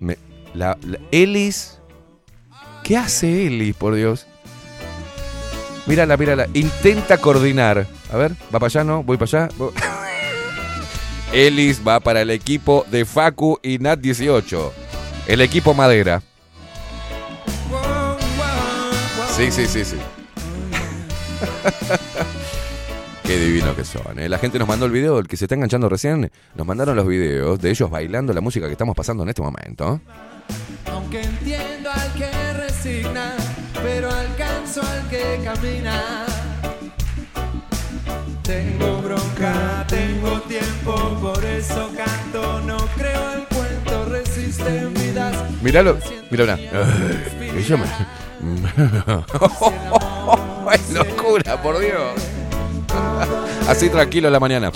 La- Elis. ¿Qué hace Elis, por Dios? Mírala, mírala. Intenta coordinar. A ver, va para allá, ¿no? Voy para allá. Voy- Elis va para el equipo de Facu y Nat 18. El equipo madera. Sí, sí, sí, sí. Qué divino que son. ¿eh? La gente nos mandó el video, el que se está enganchando recién, nos mandaron los videos de ellos bailando la música que estamos pasando en este momento. Aunque entiendo al que resigna, pero alcanzo al que camina. Tengo bronca, tengo tiempo, por eso canto, no creo el cuento, resisten vidas. Míralo, míralo. Ay, me- ¡Ay, locura, por Dios! Así tranquilo en la mañana.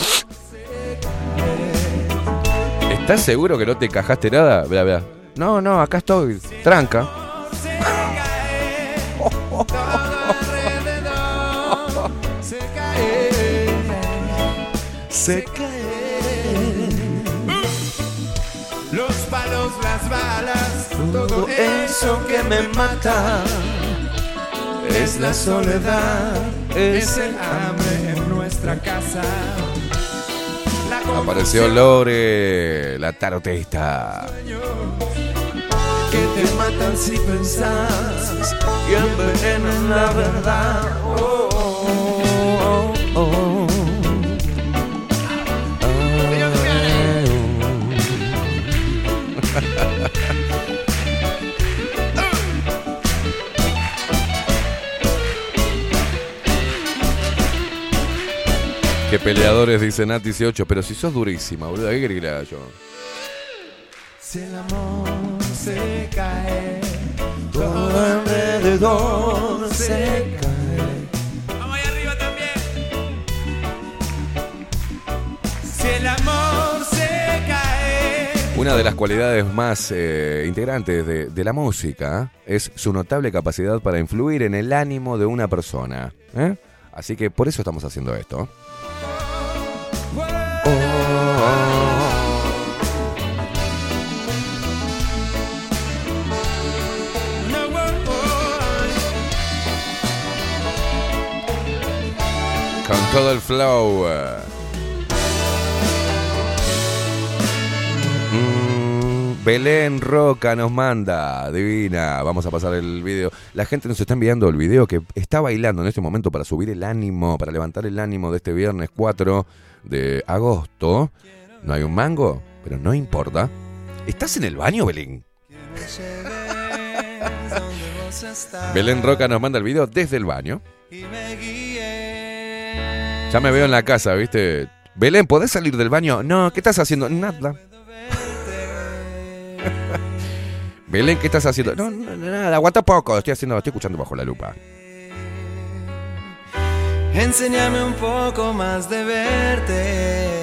¿Estás seguro que no te encajaste nada? Vea, vea. No, no, acá estoy. Tranca. Se cae, se cae. Los palos, las balas, todo eso que me mata. Es la soledad, es el hambre en nuestra casa. Apareció Lore, la tarotista. que te matan si pensás y envenenan la verdad. Oh, Qué peleadores, dice Nati 18, pero si sos durísima, boludo, ¿qué querés que le haga yo? Si el amor se cae, todo alrededor se cae. Vamos ahí arriba también. Si el amor se cae. Una de las cualidades más eh, integrantes de, de la música es su notable capacidad para influir en el ánimo de una persona. ¿eh? Así que por eso estamos haciendo esto. Con todo el flow. Mm, Belén Roca nos manda, divina. Vamos a pasar el video. La gente nos está enviando el video que está bailando en este momento para subir el ánimo, para levantar el ánimo de este viernes 4 de agosto. No hay un mango, pero no importa. ¿Estás en el baño, Belén? Belén Roca nos manda el video desde el baño. Ya me veo en la casa, ¿viste? Belén, ¿podés salir del baño? No, ¿qué estás haciendo? Nada. Belén, ¿qué estás haciendo? No, no, nada, aguanta poco. Estoy haciendo, estoy escuchando bajo la lupa. Enséñame un poco más de verte.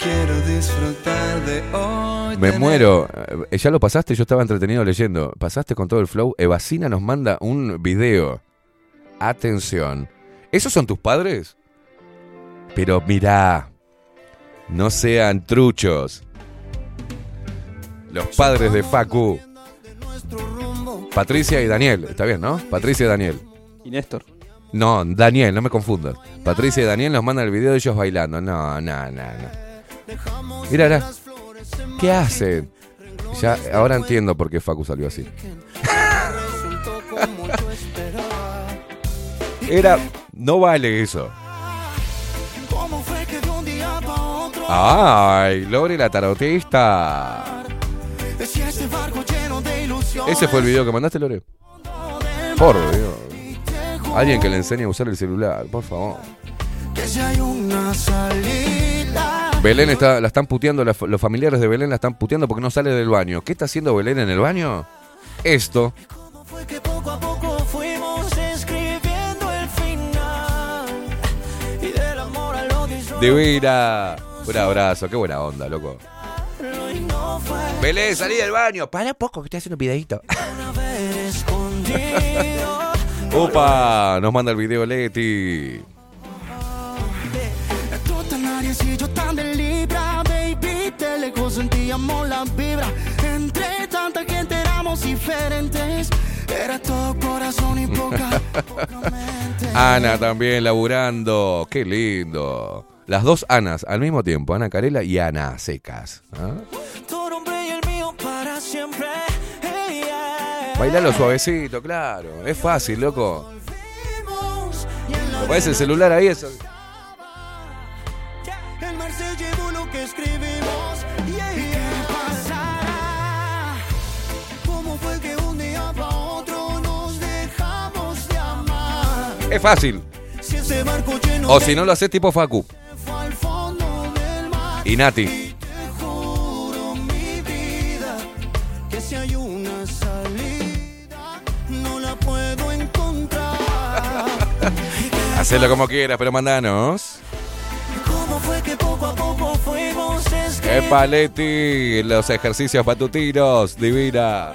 Quiero disfrutar de hoy. Me muero. Eh, Ya lo pasaste, yo estaba entretenido leyendo. Pasaste con todo el flow. Evasina nos manda un video. Atención. ¿Esos son tus padres? Pero mirá. No sean truchos. Los padres de Facu. Patricia y Daniel. Está bien, ¿no? Patricia y Daniel. Y Néstor. No, Daniel, no me confundas. Patricia y Daniel nos mandan el video de ellos bailando. No, no, no, no. Mira, mira. ¿Qué hacen? Ya, ahora entiendo por qué Facu salió así. Era. No vale eso. ¿Cómo fue que de un día pa' otro ¡Ay! Lore la tarotista. Ese fue el video que mandaste, Lore. Por Dios. Alguien que le enseñe a usar el celular, por favor. Que si hay una salida. Belén está, la están puteando, los familiares de Belén la están puteando porque no sale del baño. ¿Qué está haciendo Belén en el baño? Esto. Divina. Un abrazo, qué buena onda, loco. Belén, salí del baño. Para poco que estoy haciendo un videito. Opa, nos manda el video Leti. Tú sentíamos la vibra. Entre tanta gente éramos diferentes. Era todo corazón y poca. Ana también laburando. Qué lindo. Las dos Anas al mismo tiempo, Ana Carela y Ana Secas. ¿ah? tu nombre y el mío para siempre. Hey, yeah. Bailalo suavecito, claro. Es fácil, loco. Pones el celular ahí, eso. Es fácil. O si no lo haces tipo Facu. Y Nati. Hacelo como quieras, pero mandanos. ¿Cómo fue que poco a poco fuimos escribiendo? Epa, Leti. Los ejercicios matutinos. Divina.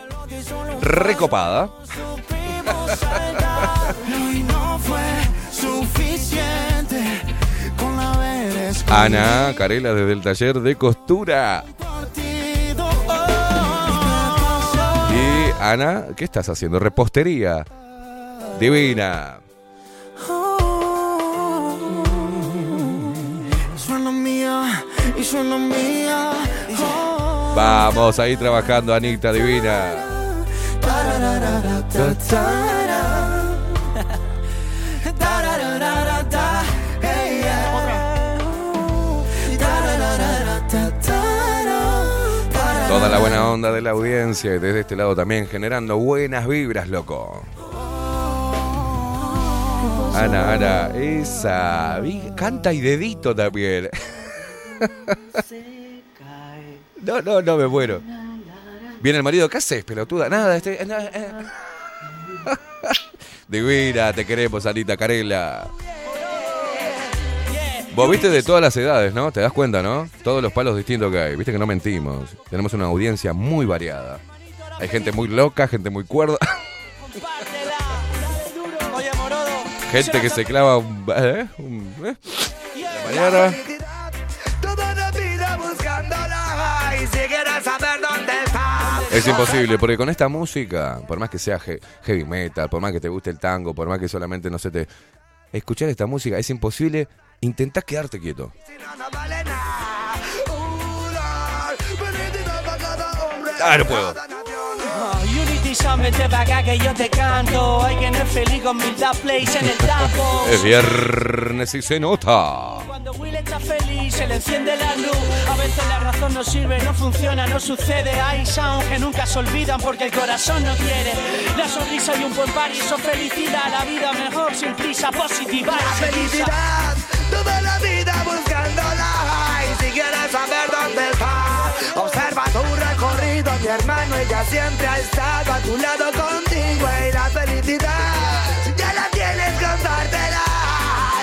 Recopada. Ana Carela desde el taller de costura. Y Ana, ¿qué estás haciendo? Repostería. Divina. Vamos ahí trabajando, Anita Divina. Toda la buena onda de la audiencia y desde este lado también generando buenas vibras, loco. Ana, Ana, esa. Canta y dedito también. No, no, no me muero. Viene el marido, ¿qué haces, pelotuda? Nada, estoy. eh, eh. Divina, te queremos, Anita Carela. Vos viste de todas las edades, ¿no? ¿Te das cuenta, no? Todos los palos distintos que hay. Viste que no mentimos. Tenemos una audiencia muy variada. Hay gente muy loca, gente muy cuerda, gente que se clava un. ¿eh? un- ¿eh? Mañana. La está. Es imposible, porque con esta música, por más que sea he- heavy metal, por más que te guste el tango, por más que solamente no se te. Escuchar esta música es imposible. Intentás quedarte quieto. Ah, no puedo. Es viernes y se nota. Cuando Will está feliz, se le enciende la luz. A veces la razón no sirve, no funciona, no sucede. Hay sound que nunca se olvidan porque el corazón no quiere. La sonrisa y un buen par y eso felicidad. La vida mejor sin prisa, positiva. La felicidad, toda la vida buscándola. Y si quieres saber dónde está, observa tu recorrido, mi hermano, ella siempre ha estado a tu lado contigo. Y la felicidad, ya la tienes, contártela.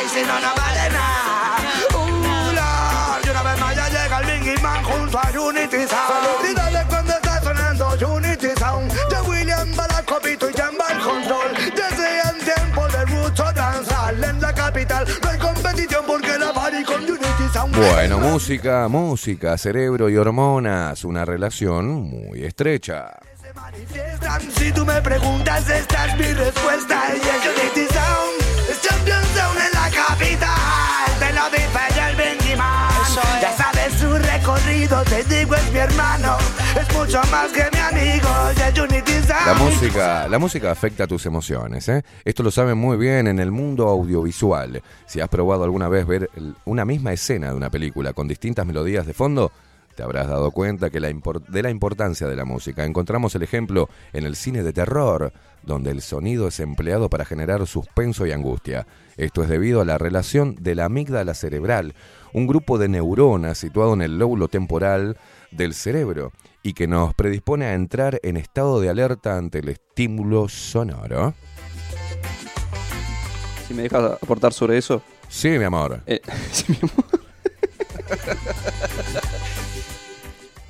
Y si no, no vale nada. Uh, Lord, y una vez más ya llega el Biggie Man junto a Unity Sound. Bueno, música, música, cerebro y hormonas. Una relación muy estrecha. Manifiestan, Si tú me preguntas, esta es mi respuesta. Y es Unity Sound. Es Champion Sound en la capital. Te lo dice el Benji Man. Ya sabes su digo, es mucho más que mi amigo. La música, la música afecta tus emociones, ¿eh? Esto lo saben muy bien en el mundo audiovisual. Si has probado alguna vez ver una misma escena de una película con distintas melodías de fondo, te habrás dado cuenta que de la importancia de la música. Encontramos el ejemplo en el cine de terror, donde el sonido es empleado para generar suspenso y angustia. Esto es debido a la relación de la amígdala cerebral, un grupo de neuronas situado en el lóbulo temporal del cerebro y que nos predispone a entrar en estado de alerta ante el estímulo sonoro. Si me dejas aportar sobre eso. Sí, mi amor. Eh, sí, mi amor.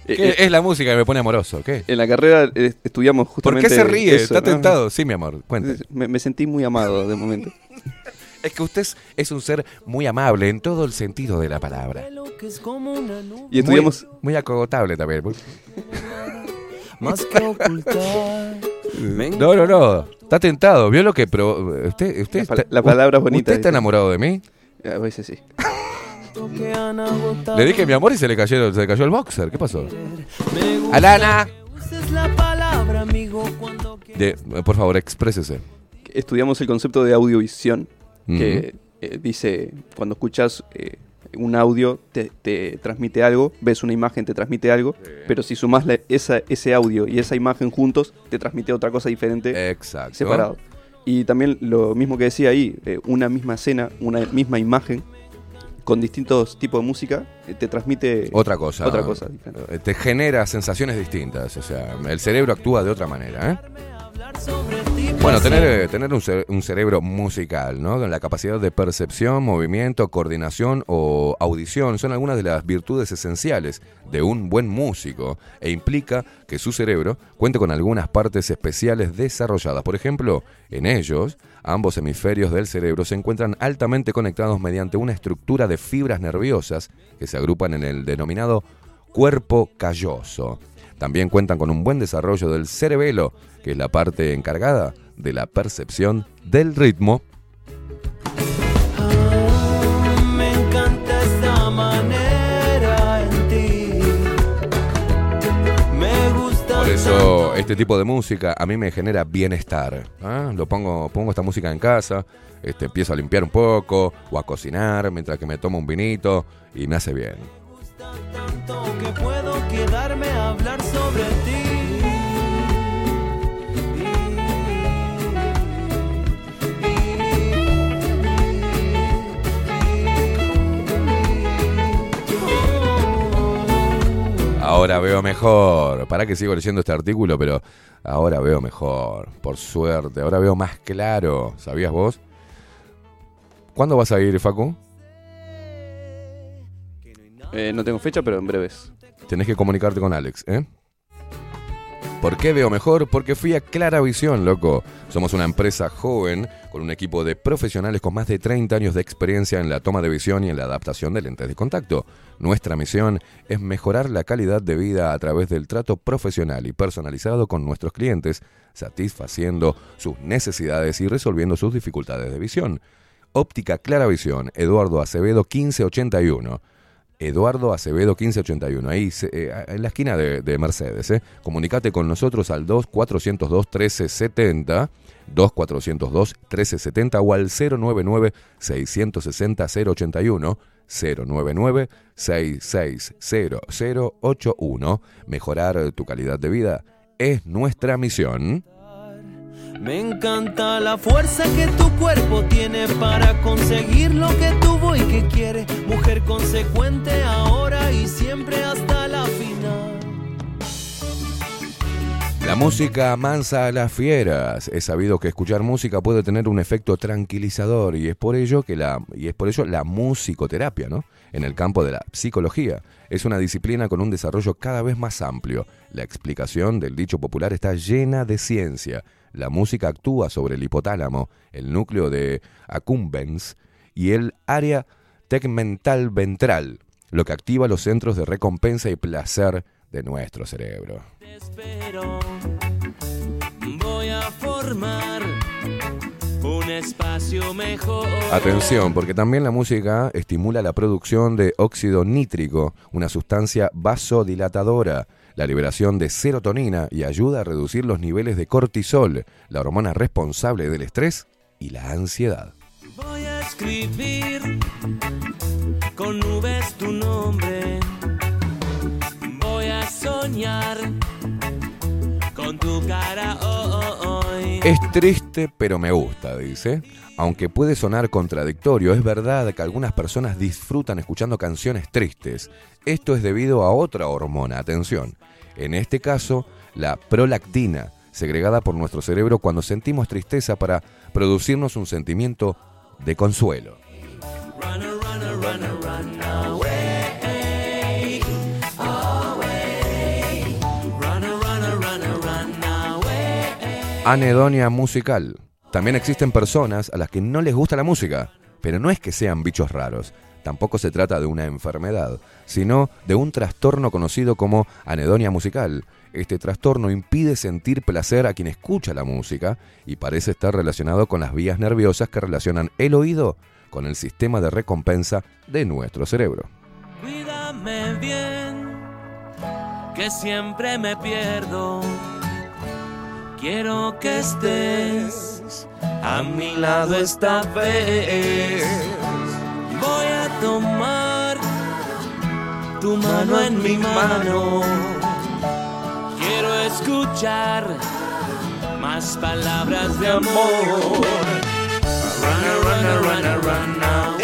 Eh, ¿Qué eh, es la música que me pone amoroso? ¿Qué? En la carrera eh, estudiamos ¿Por justamente. qué se ríe? eso, Está ¿no? tentado. Sí, mi amor. Cuente. Me, me sentí muy amado de momento. Es que usted es, un ser muy amable en todo el sentido de la palabra. Y estudiamos. Muy, muy acogotable también. Más que ocultar. No, no, no. Está tentado. ¿Vio lo que pro... usted, usted La pal- está- la palabra es bonita, ¿Usted está enamorado de mí? A veces sí. Le dije mi amor y se le cayó, se le cayó el boxer. ¿Qué pasó? Alana. De, por favor, exprésese. Estudiamos el concepto de audiovisión. Que eh, dice: cuando escuchas eh, un audio, te, te transmite algo. Ves una imagen, te transmite algo. Pero si sumas la- esa, ese audio y esa imagen juntos, te transmite otra cosa diferente. Exacto. Separado. Y también lo mismo que decía ahí: eh, una misma escena, una misma imagen. Con distintos tipos de música, eh, te transmite Otra cosa. Otra cosa diferente. Te genera sensaciones distintas. O sea, el cerebro actúa de otra manera, ¿eh? Bueno, tener, eh, tener un, un cerebro musical, ¿no? La capacidad de percepción, movimiento, coordinación o audición son algunas de las virtudes esenciales de un buen músico e implica que su cerebro cuente con algunas partes especiales desarrolladas. Por ejemplo, en ellos, ambos hemisferios del cerebro se encuentran altamente conectados mediante una estructura de fibras nerviosas que se agrupan en el denominado cuerpo calloso. También cuentan con un buen desarrollo del cerebelo, que es la parte encargada de la percepción del ritmo. Me encanta esta manera en ti. Me gusta. Por eso este tipo de música a mí me genera bienestar. ¿ah? Lo pongo, pongo esta música en casa, este, empiezo a limpiar un poco o a cocinar mientras que me tomo un vinito y me hace bien. tanto que puedo ayudarme a hablar sobre ti. Ahora veo mejor. Para que sigo leyendo este artículo, pero ahora veo mejor. Por suerte, ahora veo más claro. ¿Sabías vos? ¿Cuándo vas a ir, Facu? Eh, no tengo fecha, pero en breves. Tenés que comunicarte con Alex, ¿eh? ¿Por qué veo mejor? Porque fui a Clara Visión, loco. Somos una empresa joven con un equipo de profesionales con más de 30 años de experiencia en la toma de visión y en la adaptación de lentes de contacto. Nuestra misión es mejorar la calidad de vida a través del trato profesional y personalizado con nuestros clientes, satisfaciendo sus necesidades y resolviendo sus dificultades de visión. Óptica Clara Visión, Eduardo Acevedo 1581. Eduardo Acevedo 1581, ahí eh, en la esquina de, de Mercedes. Eh. Comunicate con nosotros al 2402 1370, 2402 1370 o al 099 660 081, 099 660081. Mejorar tu calidad de vida es nuestra misión. Me encanta la fuerza que tu cuerpo tiene para conseguir lo que tuvo y que quiere. Mujer consecuente ahora y siempre hasta la final. La música amansa a las fieras. Es sabido que escuchar música puede tener un efecto tranquilizador y es por ello que la y es por ello la musicoterapia, ¿no? En el campo de la psicología es una disciplina con un desarrollo cada vez más amplio. La explicación del dicho popular está llena de ciencia. La música actúa sobre el hipotálamo, el núcleo de accumbens y el área tegmental ventral, lo que activa los centros de recompensa y placer de nuestro cerebro. Voy a formar un espacio mejor. Atención, porque también la música estimula la producción de óxido nítrico, una sustancia vasodilatadora, la liberación de serotonina y ayuda a reducir los niveles de cortisol, la hormona responsable del estrés y la ansiedad. Voy a escribir con nubes tu nombre. Voy a soñar con tu cara hoy. Es triste, pero me gusta, dice. Aunque puede sonar contradictorio, es verdad que algunas personas disfrutan escuchando canciones tristes. Esto es debido a otra hormona, atención. En este caso, la prolactina, segregada por nuestro cerebro cuando sentimos tristeza para producirnos un sentimiento de consuelo. Anedonia musical. También existen personas a las que no les gusta la música, pero no es que sean bichos raros. Tampoco se trata de una enfermedad, sino de un trastorno conocido como anedonia musical. Este trastorno impide sentir placer a quien escucha la música y parece estar relacionado con las vías nerviosas que relacionan el oído con el sistema de recompensa de nuestro cerebro. Cuídame bien, que siempre me pierdo. Quiero que estés a mi lado esta vez. Voy a tomar tu mano en mi mano. Quiero escuchar más palabras de amor. Run, run, run, run, ¿Y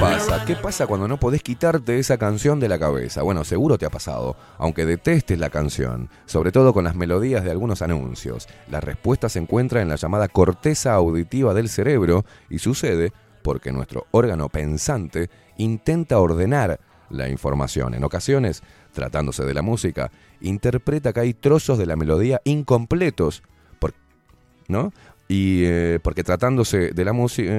pasa? ¿Qué pasa cuando no podés quitarte esa canción de la cabeza? Bueno, seguro te ha pasado, aunque detestes la canción, sobre todo con las melodías de algunos anuncios. La respuesta se encuentra en la llamada corteza auditiva del cerebro y sucede porque nuestro órgano pensante intenta ordenar la información. En ocasiones, tratándose de la música, interpreta que hay trozos de la melodía incompletos, ¿no? Y eh, porque tratándose de la música,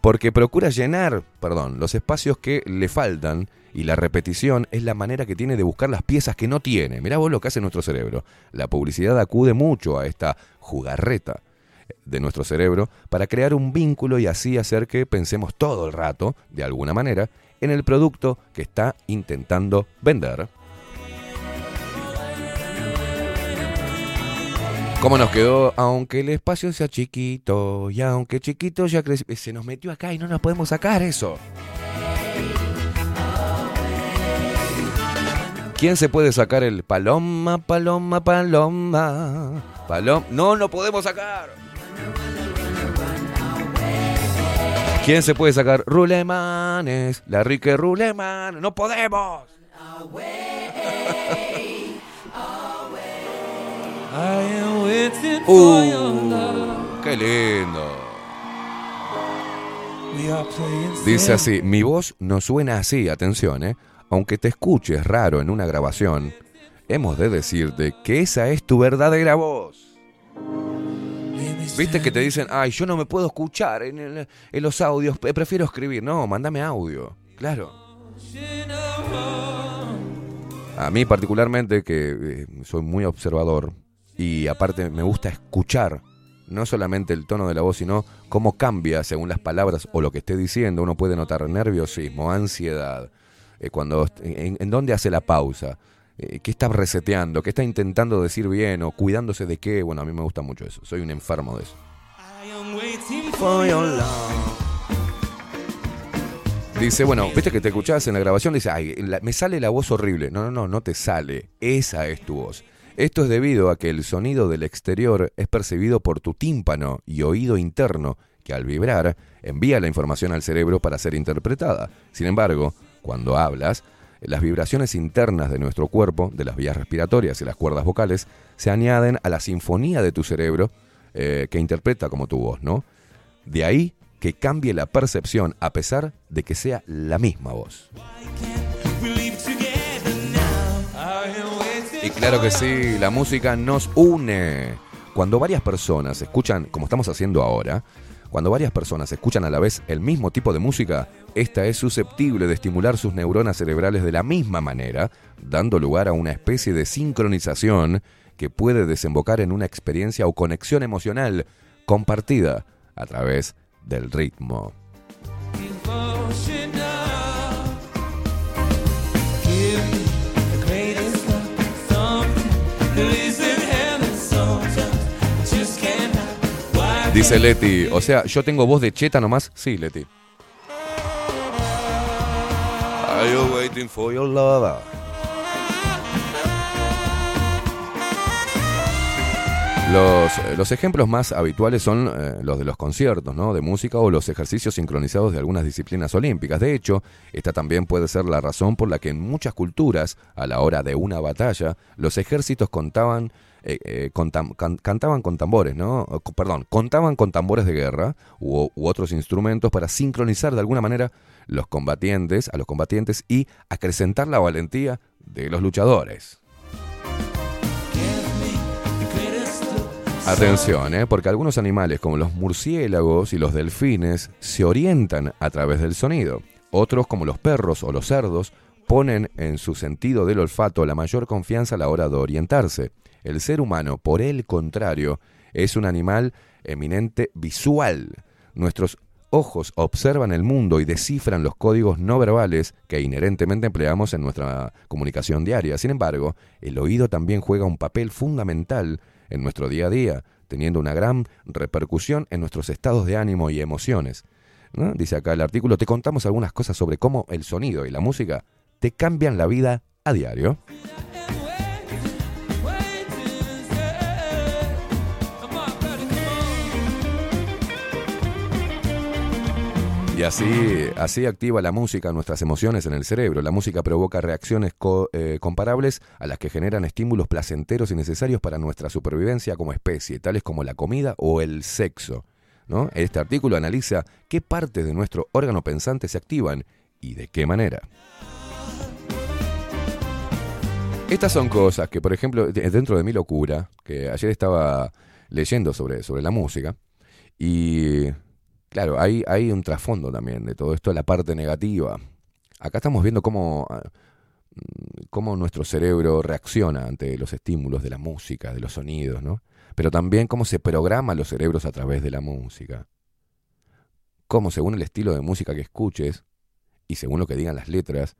porque procura llenar, perdón, los espacios que le faltan y la repetición es la manera que tiene de buscar las piezas que no tiene. Mirá vos lo que hace nuestro cerebro. La publicidad acude mucho a esta jugarreta de nuestro cerebro para crear un vínculo y así hacer que pensemos todo el rato, de alguna manera, en el producto que está intentando vender. ¿Cómo nos quedó? Aunque el espacio sea chiquito y aunque chiquito ya creció, se nos metió acá y no nos podemos sacar eso. ¿Quién se puede sacar el paloma, paloma, paloma? Paloma. No, no podemos sacar. ¿Quién se puede sacar? Rulemanes, la rique Rulemanes. ¡No podemos! Uh, ¡Qué lindo! Dice así, mi voz no suena así, atención, ¿eh? Aunque te escuches raro en una grabación, hemos de decirte que esa es tu verdadera voz. Viste que te dicen, ay, yo no me puedo escuchar en, en los audios, eh, prefiero escribir. No, mándame audio. Claro. A mí particularmente, que eh, soy muy observador y aparte me gusta escuchar no solamente el tono de la voz, sino cómo cambia según las palabras o lo que esté diciendo. Uno puede notar nerviosismo, ansiedad, eh, cuando en, en dónde hace la pausa, eh, qué está reseteando, qué está intentando decir bien o cuidándose de qué. Bueno, a mí me gusta mucho eso. Soy un enfermo de eso. Dice, bueno, viste que te escuchabas en la grabación, dice, ay, la- me sale la voz horrible. No, no, no, no te sale. Esa es tu voz. Esto es debido a que el sonido del exterior es percibido por tu tímpano y oído interno, que al vibrar envía la información al cerebro para ser interpretada. Sin embargo, cuando hablas, las vibraciones internas de nuestro cuerpo, de las vías respiratorias y las cuerdas vocales, se añaden a la sinfonía de tu cerebro eh, que interpreta como tu voz, ¿no? De ahí que cambie la percepción a pesar de que sea la misma voz. Y claro que sí, la música nos une. Cuando varias personas escuchan, como estamos haciendo ahora, cuando varias personas escuchan a la vez el mismo tipo de música, esta es susceptible de estimular sus neuronas cerebrales de la misma manera, dando lugar a una especie de sincronización que puede desembocar en una experiencia o conexión emocional compartida a través del ritmo. Dice Leti, o sea, yo tengo voz de cheta nomás. Sí, Leti. Are you waiting for your lover? Los, eh, los ejemplos más habituales son eh, los de los conciertos ¿no? de música o los ejercicios sincronizados de algunas disciplinas olímpicas. De hecho, esta también puede ser la razón por la que en muchas culturas, a la hora de una batalla, los ejércitos contaban, eh, eh, con cantaban con tambores, ¿no? Perdón, contaban con tambores de guerra u, u otros instrumentos para sincronizar de alguna manera los combatientes, a los combatientes y acrecentar la valentía de los luchadores. Atención, ¿eh? porque algunos animales como los murciélagos y los delfines se orientan a través del sonido. Otros como los perros o los cerdos ponen en su sentido del olfato la mayor confianza a la hora de orientarse. El ser humano, por el contrario, es un animal eminente visual. Nuestros ojos observan el mundo y descifran los códigos no verbales que inherentemente empleamos en nuestra comunicación diaria. Sin embargo, el oído también juega un papel fundamental en nuestro día a día, teniendo una gran repercusión en nuestros estados de ánimo y emociones. Dice acá el artículo, te contamos algunas cosas sobre cómo el sonido y la música te cambian la vida a diario. Y así, así activa la música nuestras emociones en el cerebro. La música provoca reacciones eh, comparables a las que generan estímulos placenteros y necesarios para nuestra supervivencia como especie, tales como la comida o el sexo. ¿no? Este artículo analiza qué partes de nuestro órgano pensante se activan y de qué manera. Estas son cosas que, por ejemplo, de- dentro de mi locura, que ayer estaba leyendo sobre, sobre la música, y claro, hay, hay un trasfondo también de todo esto, la parte negativa. Acá estamos viendo cómo, ah, mm, cómo nuestro cerebro reacciona ante los estímulos de la música, de los sonidos, ¿no? Pero también cómo se programan los cerebros a través de la música. Cómo según el estilo de música que escuches y según lo que digan las letras,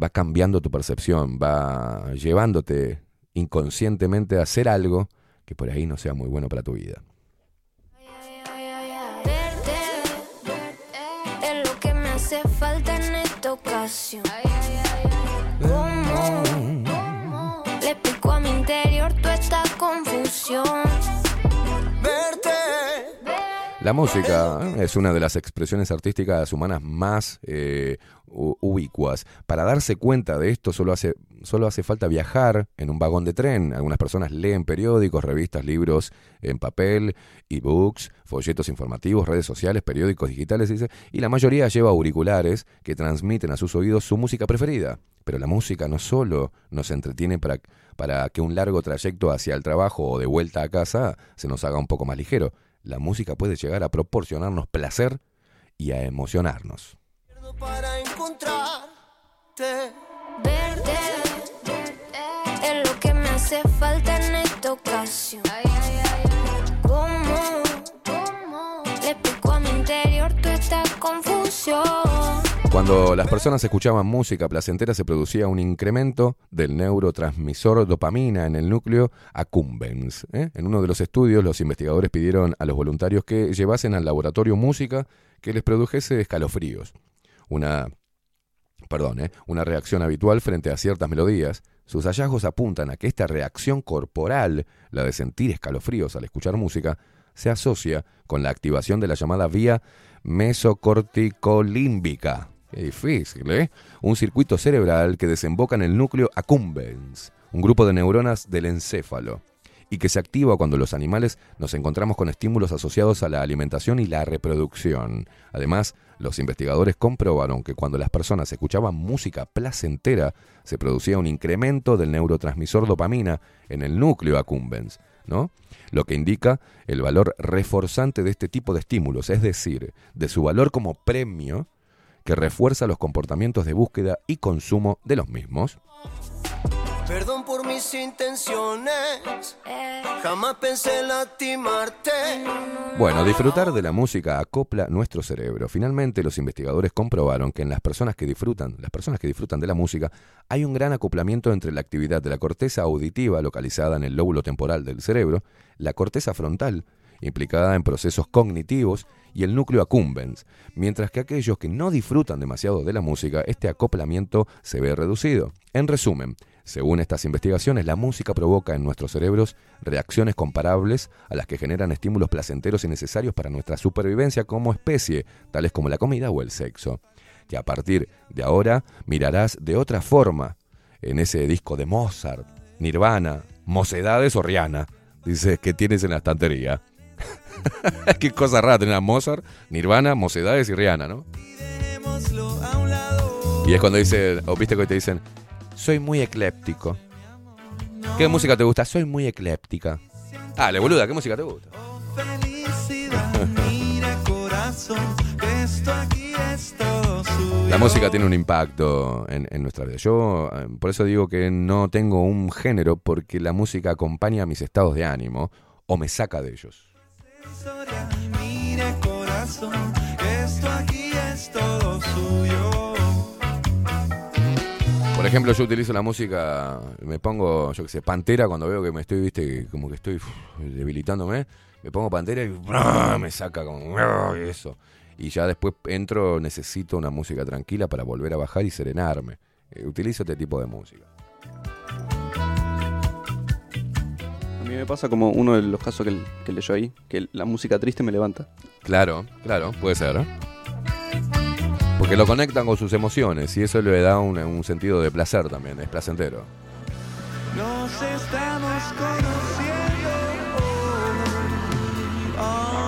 va cambiando tu percepción, va llevándote inconscientemente a hacer algo que por ahí no sea muy bueno para tu vida. Falta en esta ocasión. ¿Cómo le explico a mi interior toda esta confusión? La música ¿eh? es una de las expresiones artísticas humanas más eh, ubicuas. Para darse cuenta de esto solo hace, solo hace falta viajar en un vagón de tren. Algunas personas leen periódicos, revistas, libros en papel, ebooks, folletos informativos, redes sociales, periódicos digitales, dice, y la mayoría lleva auriculares que transmiten a sus oídos su música preferida. Pero la música no solo nos entretiene para, para que un largo trayecto hacia el trabajo o de vuelta a casa se nos haga un poco más ligero. La música puede llegar a proporcionarnos placer y a emocionarnos. para encontrarte. Verte es lo que me hace falta en esta ocasión. ¿Cómo? Le explico a mi interior toda esta confusión. Cuando las personas escuchaban música placentera se producía un incremento del neurotransmisor dopamina en el núcleo accumbens. ¿eh? En uno de los estudios los investigadores pidieron a los voluntarios que llevasen al laboratorio música que les produjese escalofríos. Una, perdón, ¿eh? una reacción habitual frente a ciertas melodías. Sus hallazgos apuntan a que esta reacción corporal, la de sentir escalofríos al escuchar música, se asocia con la activación de la llamada vía mesocorticolímbica. Qué difícil, ¿eh? Un circuito cerebral que desemboca en el núcleo accumbens, un grupo de neuronas del encéfalo, y que se activa cuando los animales nos encontramos con estímulos asociados a la alimentación y la reproducción. Además, los investigadores comprobaron que cuando las personas escuchaban música placentera, se producía un incremento del neurotransmisor dopamina en el núcleo accumbens, ¿no? Lo que indica el valor reforzante de este tipo de estímulos, es decir, de su valor como premio que refuerza los comportamientos de búsqueda y consumo de los mismos. Perdón por mis intenciones. Jamás pensé lastimarte. Bueno, disfrutar de la música acopla nuestro cerebro. Finalmente, los investigadores comprobaron que en las personas que disfrutan, las personas que disfrutan de la música, hay un gran acoplamiento entre la actividad de la corteza auditiva localizada en el lóbulo temporal del cerebro, la corteza frontal implicada en procesos cognitivos y el núcleo accumbens, mientras que aquellos que no disfrutan demasiado de la música, este acoplamiento se ve reducido. En resumen, según estas investigaciones, la música provoca en nuestros cerebros reacciones comparables a las que generan estímulos placenteros y necesarios para nuestra supervivencia como especie, tales como la comida o el sexo. Que a partir de ahora mirarás de otra forma en ese disco de Mozart, Nirvana, Mocedades o Rihanna, dices que tienes en la estantería. Qué cosa rara tener a Mozart, Nirvana, Mocedades y Rihanna, ¿no? Y es cuando dicen, o viste que te dicen, soy muy ecléptico. ¿Qué música te gusta? Soy muy ecléptica. Dale, boluda, ¿qué música te gusta? La música tiene un impacto en, en nuestra vida. Yo eh, por eso digo que no tengo un género porque la música acompaña mis estados de ánimo o me saca de ellos. Por ejemplo, yo utilizo la música, me pongo, yo qué sé, pantera cuando veo que me estoy, viste, como que estoy debilitándome, me pongo pantera y ¡bra! me saca como eso. Y ya después entro, necesito una música tranquila para volver a bajar y serenarme. Eh, utilizo este tipo de música. Mí me pasa como uno de los casos que, que leyó ahí, que la música triste me levanta. Claro, claro, puede ser. ¿eh? Porque lo conectan con sus emociones y eso le da un, un sentido de placer también, es placentero. Nos estamos conociendo. Oh,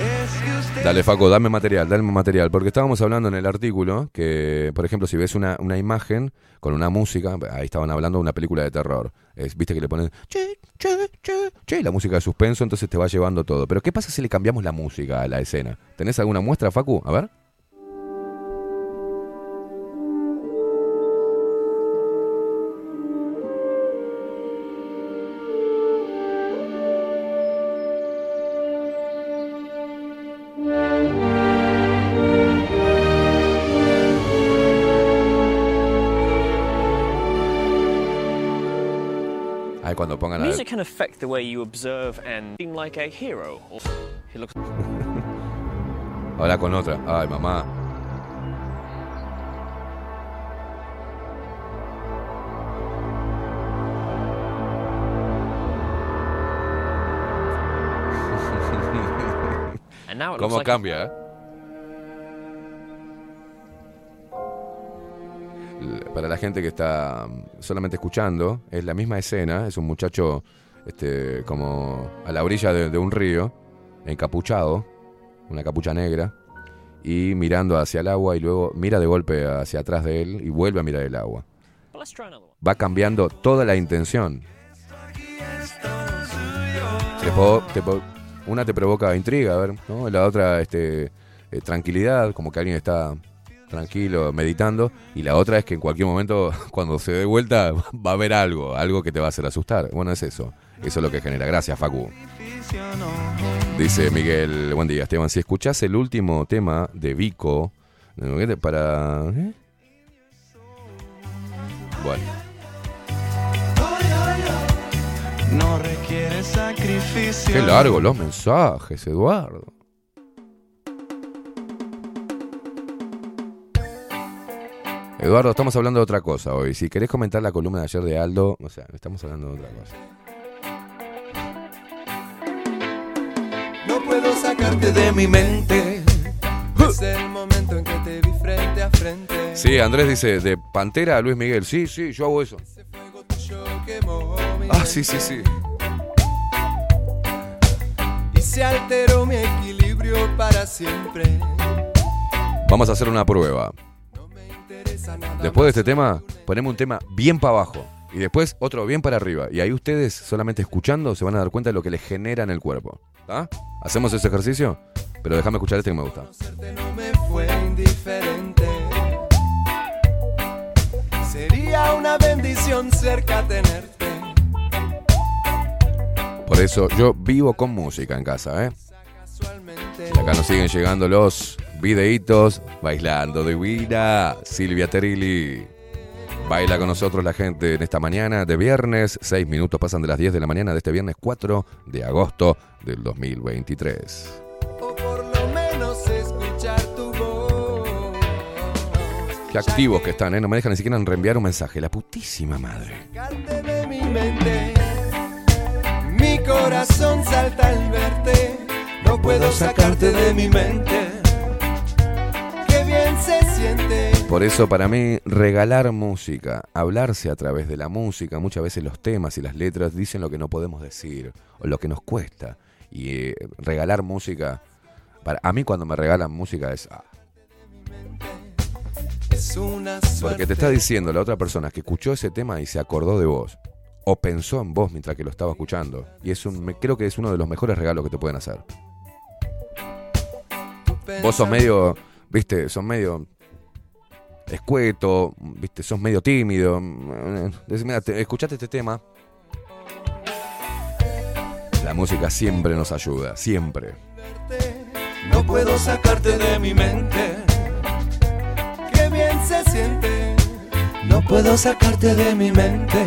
es que usted Dale, Faco, dame material, dame material. Porque estábamos hablando en el artículo que, por ejemplo, si ves una, una imagen con una música, ahí estaban hablando de una película de terror. Viste que le ponen che, che, che, che, la música de suspenso, entonces te va llevando todo. Pero ¿qué pasa si le cambiamos la música a la escena? ¿Tenés alguna muestra, Facu? A ver. Cuando pongan a... Music can affect the way you observe and seem like a hero. Or he looks. Ahora con otra. Ay, mamá. And now it looks ¿Cómo like cambia, eh? Para la gente que está mm, solamente escuchando, es la misma escena. Es un muchacho este, como a la orilla de, de un río, encapuchado, una capucha negra, y mirando hacia el agua y luego mira de golpe hacia atrás de él y vuelve a mirar el agua. Va cambiando toda la intención. Te po- te po- una te provoca intriga, a ver, ¿no? La otra, este, eh, tranquilidad, como que alguien está tranquilo, meditando. Y la otra es que en cualquier momento, cuando se dé vuelta, va a haber algo, algo que te va a hacer asustar. Bueno, es eso. Eso es lo que genera. Gracias, Facu. Dice Miguel, buen día, Esteban. Si escuchás el último tema de Vico, para... ¿eh? Bueno. No requiere sacrificio. Qué largo los mensajes, Eduardo. Eduardo, estamos hablando de otra cosa hoy. Si querés comentar la columna de ayer de Aldo, o sea, estamos hablando de otra cosa. No puedo sacarte de mi mente. Es el momento en que te vi frente a frente. Sí, Andrés dice, de Pantera a Luis Miguel. Sí, sí, yo hago eso. Ah, sí, sí, sí. y se alteró mi equilibrio para siempre. Vamos a hacer una prueba. Después de este tema, ponemos un tema bien para abajo. Y después otro bien para arriba. Y ahí ustedes, solamente escuchando, se van a dar cuenta de lo que les genera en el cuerpo. ¿Está? ¿Hacemos ese ejercicio? Pero déjame escuchar este que me gusta. No me fue indiferente. Sería una bendición cerca tenerte. Por eso yo vivo con música en casa, ¿eh? Y acá nos siguen llegando los videitos bailando de vida. Silvia Terilli. Baila con nosotros la gente en esta mañana de viernes. Seis minutos pasan de las 10 de la mañana de este viernes 4 de agosto del 2023. O por lo menos escuchar tu voz. Qué activos que están, ¿eh? No me dejan ni siquiera reenviar un mensaje. La putísima madre. Sacarte de mi mente. Mi corazón salta al verte. No puedo sacarte de mi mente. Se siente. Por eso para mí regalar música, hablarse a través de la música, muchas veces los temas y las letras dicen lo que no podemos decir o lo que nos cuesta. Y eh, regalar música, para, a mí cuando me regalan música es... ah, porque te está diciendo la otra persona que escuchó ese tema y se acordó de vos. O pensó en vos mientras que lo estaba escuchando. Y es un, creo que es uno de los mejores regalos que te pueden hacer. Vos sos medio, viste, sos medio escueto, viste, sos medio tímido. Decís, mira, te- escuchate este tema. La música siempre nos ayuda, siempre. No puedo sacarte de mi mente. Qué bien se siente. No puedo sacarte de mi mente.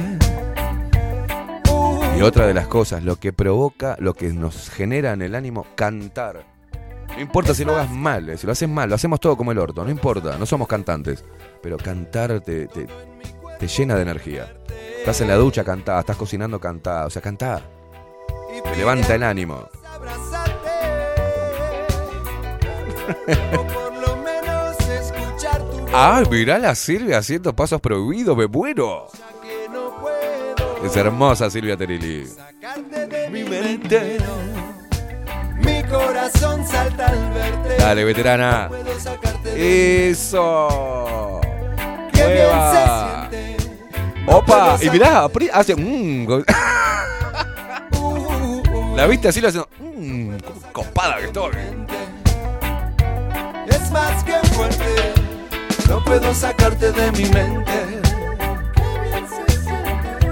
Y otra de las cosas, lo que provoca, lo que nos genera en el ánimo, cantar. No importa si lo hagas mal, eh, si lo haces mal, lo hacemos todo como el orto, no importa, no somos cantantes. Pero cantar te, te- te llena de energía. Estás en la ducha, cantá, estás cocinando, cantá, o sea, cantá. Te levanta el ánimo. ¡Ay, mirá la Silvia haciendo pasos prohibidos, me muero! Es hermosa Silvia de mi mente. Mi corazón salta al verte. Dale, veterana. Eso. Siente. Opa, y mirá, hace. mm, go- La viste así lo haciendo. Mmm, copada que estoy. Es más que fuerte. No puedo sacarte de mi mente.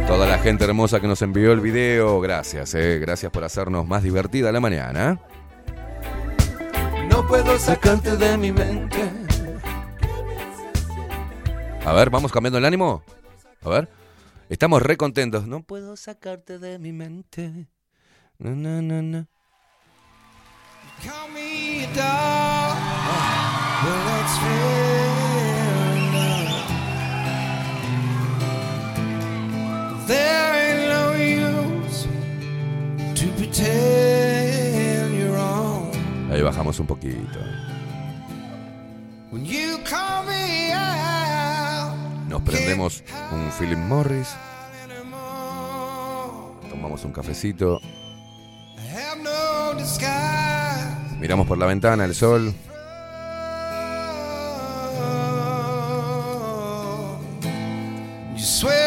Toda la gente hermosa que nos envió el video, gracias, eh, gracias por hacernos más divertida la mañana. No puedo sacarte de mi mente. A ver, vamos cambiando el ánimo. A ver, estamos re contentos. No puedo sacarte de mi mente. No, no, no, no. Call me There ain't no use to pretend you're wrong. Ahí bajamos un poquito. When you call me out, Nos prendemos un Philip Morris. Tomamos un cafecito. I have no disguise. Miramos por la ventana el sol. You swear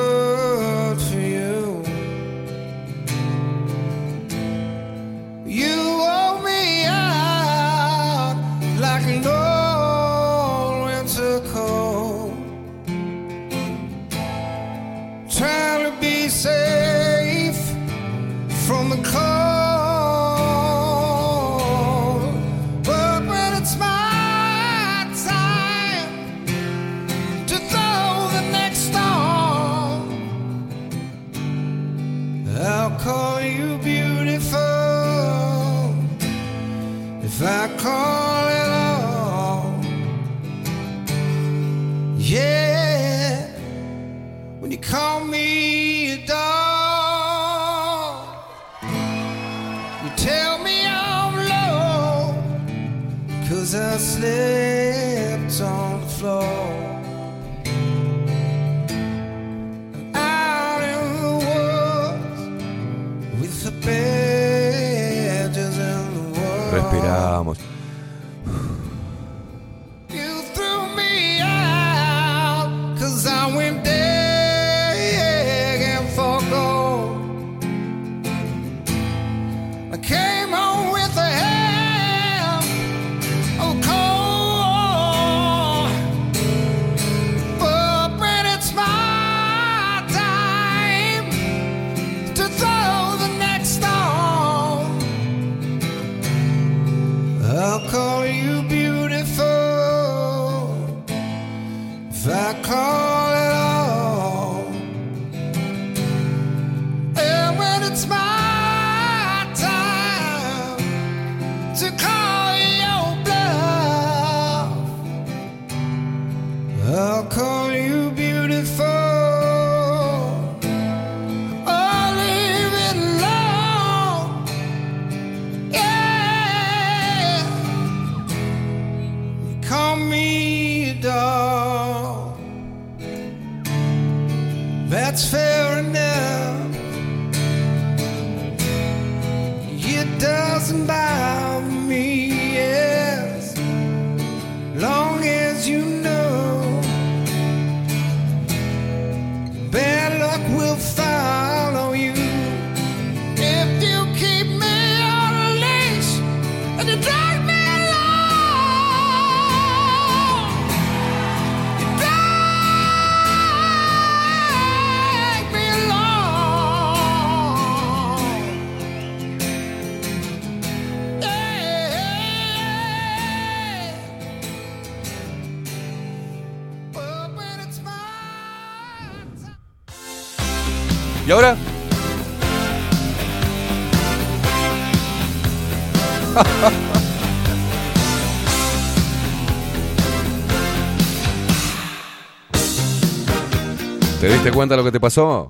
cuenta lo que te pasó?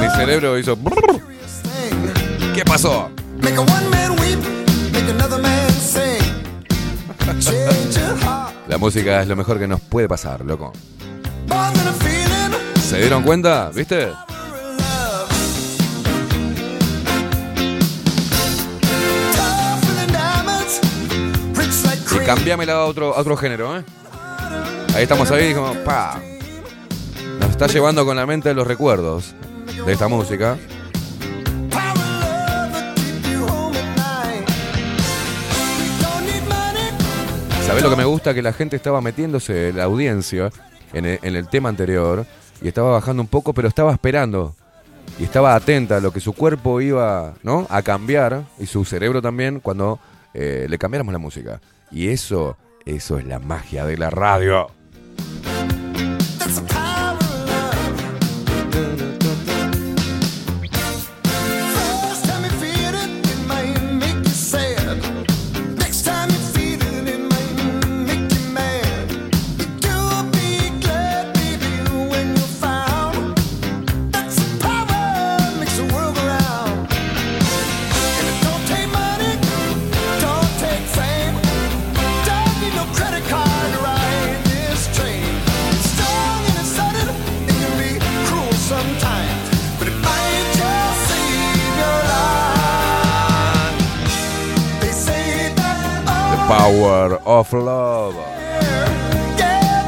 Mi cerebro hizo... ¿Qué pasó? La música es lo mejor que nos puede pasar, loco. ¿Se dieron cuenta? ¿Viste? Cambiámela a otro, a otro género, ¿eh? Ahí estamos ahí, como, pa. Nos está llevando con la mente los recuerdos de esta música. ¿Sabés lo que me gusta? Que la gente estaba metiéndose, la audiencia, en el, en el tema anterior, y estaba bajando un poco, pero estaba esperando. Y estaba atenta a lo que su cuerpo iba ¿no? a cambiar, y su cerebro también, cuando eh, le cambiáramos la música. Y eso, eso es la magia de la radio.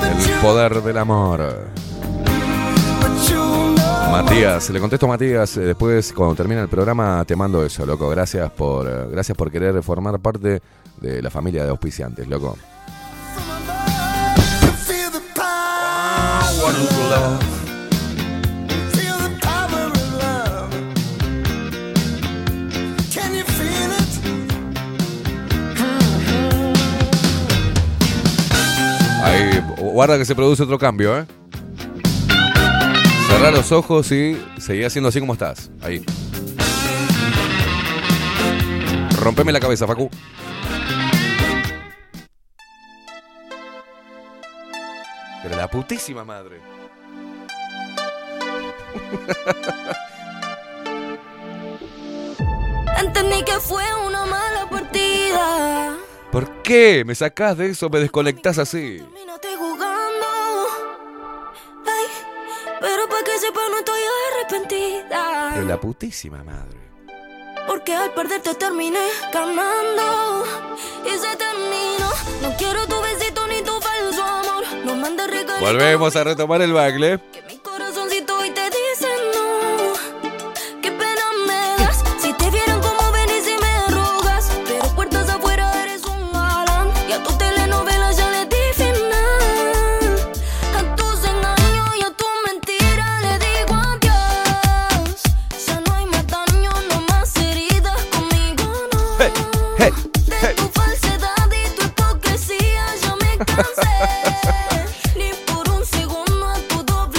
El poder del amor. Matías, le contesto a Matías, eh, después cuando termine el programa te mando eso, loco. Gracias por, eh, gracias por querer formar parte de la familia de auspiciantes, loco. Guarda que se produce otro cambio, ¿eh? Cerrá los ojos y seguí haciendo así como estás. Ahí. Rompeme la cabeza, Facu. Pero la putísima madre. Entendí que fue una mala partida. ¿Por qué me sacás de eso? Me desconectás así. Pero para que sepa no estoy arrepentida. Pero la putísima madre. Porque al perderte terminé ganando. Y se terminó. No quiero tu besito ni tu falso amor. No mandes regalito. Volvemos a retomar el baile.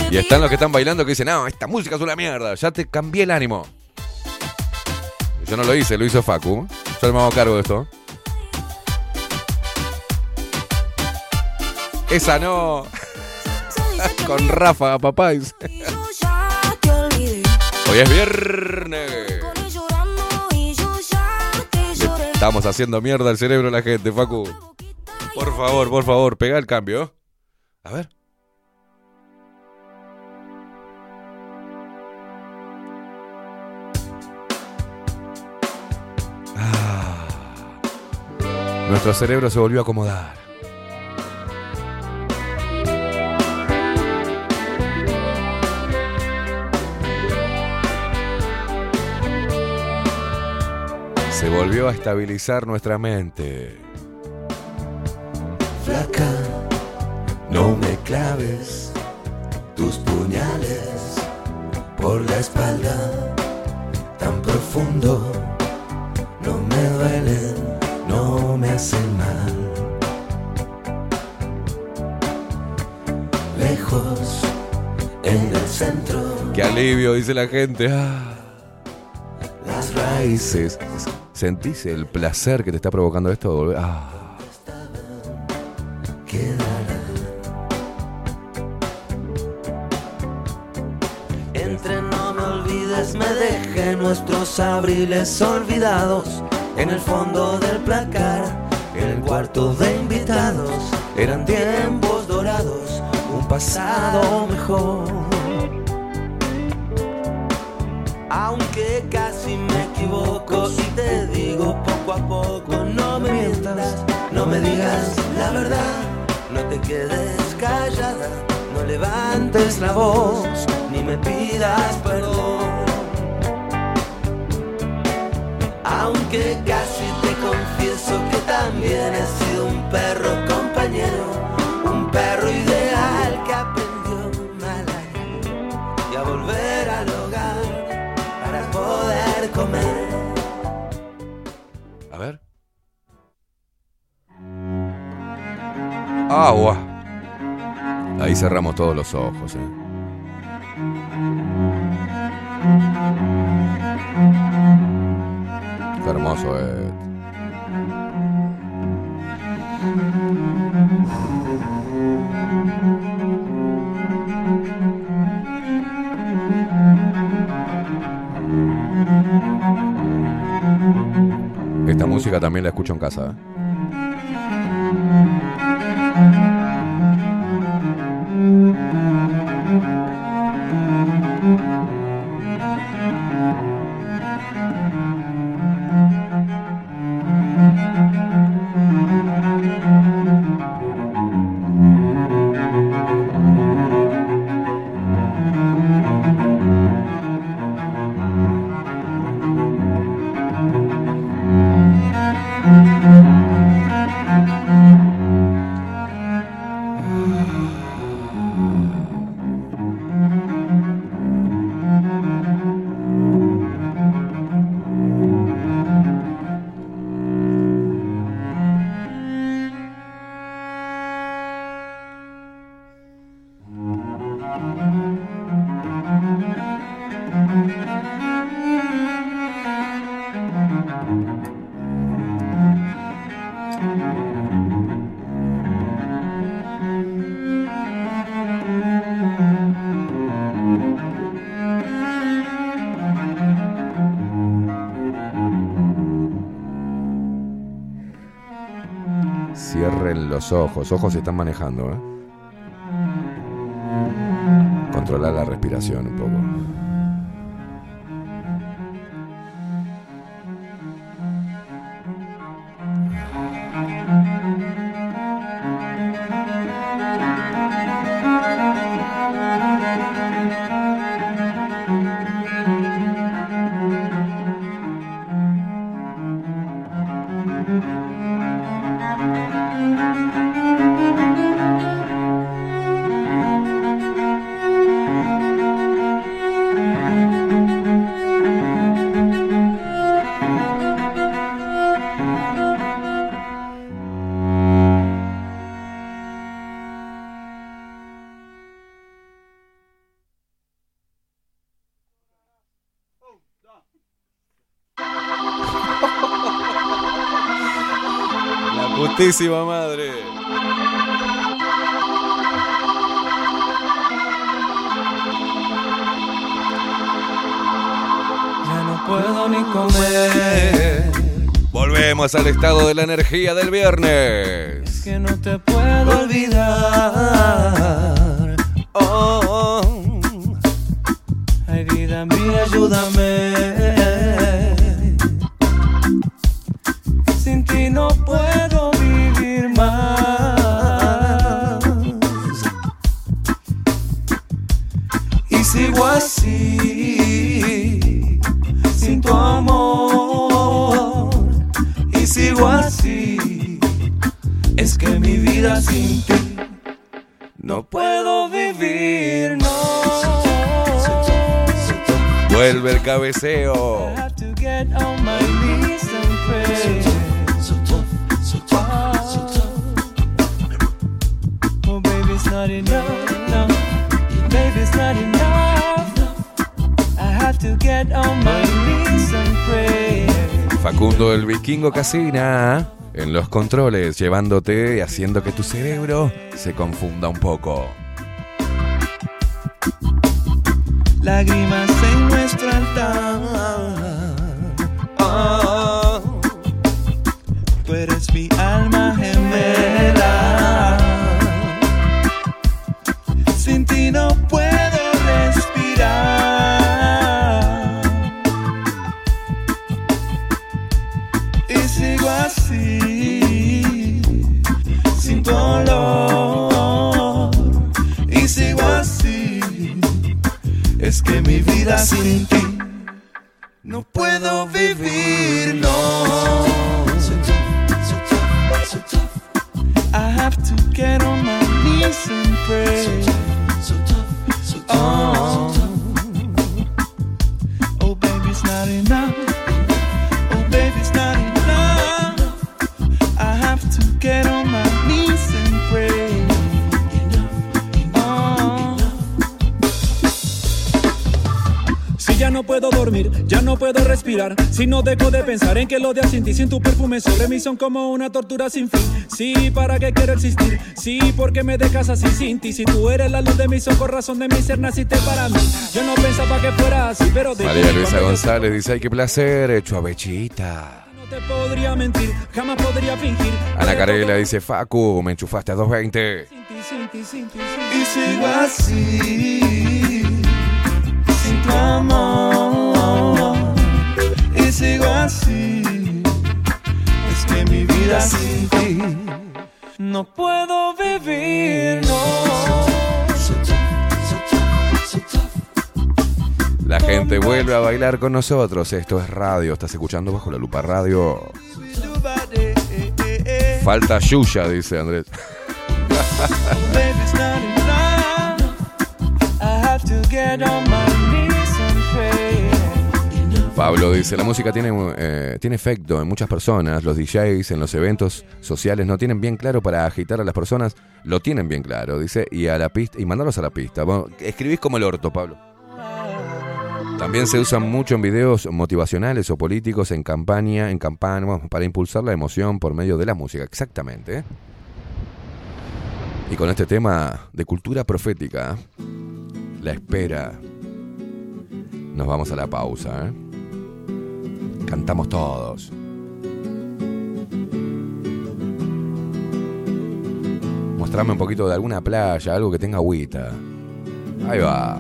Y están los que están bailando que dicen, no, esta música es una mierda. Ya te cambié el ánimo. Yo no lo hice, lo hizo Facu. Yo me hago cargo de esto. Esa no. Con Rafa, papá. dice. Hoy es viernes. Estamos haciendo mierda al cerebro a la gente, Facu. Por favor, por favor, pega el cambio. A ver. Nuestro cerebro se volvió a acomodar. Se volvió a estabilizar nuestra mente. Flaca, no me claves tus puñales por la espalda tan profundo. No me duelen, no me hacen mal. Lejos, en el centro, Qué alivio, dice la gente. Ah. las raíces. ¿Sentís el placer que te está provocando esto? volver? Ah. Entre no me olvides, me dejé nuestros abriles olvidados en el fondo del placar, en el cuarto de invitados. Eran tiempos dorados, un pasado mejor. Aunque casi me equivoco y te digo poco a poco, no me mientas, no me digas la verdad, no te quedes callada, no levantes la voz, ni me pidas perdón. Aunque casi te confieso que también he sido un perro compañero, un perro ideal que aprendió mal y a volver al hogar para poder comer. A ver. Agua. Ahí cerramos todos los ojos. eh. Hermoso es. Esta música también la escucho en casa. Los ojos. Ojos se están manejando, ¿eh? Controlar la respiración un poco. La putísima madre. Ya no puedo ni comer. Volvemos al estado de la energía del viernes. Es que no te puedo olvidar. Oh, ay vida mía, ayúdame. Vikingo Casina en los controles, llevándote y haciendo que tu cerebro se confunda un poco. Lágrimas sin ti, sin tu perfume sobre mí son como una tortura sin fin. Sí, ¿para qué quiero existir? Sí, porque me dejas así sin ti. Si tú eres la luz de mis ojos, razón de mi ser, naciste para mí. Yo no pensaba que fuera así, pero de María Luisa González dice, ay, qué placer, hecho avechita. No te podría mentir, jamás podría fingir. Ana Carela dice, Facu, me enchufaste a 220. Sin ti, sin ti, sin ti, Y sigo así, sin tu amor. Y sigo así, mi vida sin ti No puedo vivir, no. La gente vuelve a bailar con nosotros. Esto es radio. Estás escuchando bajo la lupa radio. Falta Yuya, dice Andrés. Pablo dice, la música tiene, eh, tiene efecto en muchas personas. Los DJs en los eventos sociales no tienen bien claro para agitar a las personas. Lo tienen bien claro, dice. Y a la pista, y mandarlos a la pista. Bueno, escribís como el orto, Pablo. También se usan mucho en videos motivacionales o políticos, en campaña, en campaña, para impulsar la emoción por medio de la música. Exactamente. ¿eh? Y con este tema de cultura profética, la espera, nos vamos a la pausa. ¿eh? Cantamos todos. mostrame un poquito de alguna playa, algo que tenga agüita. Ahí va.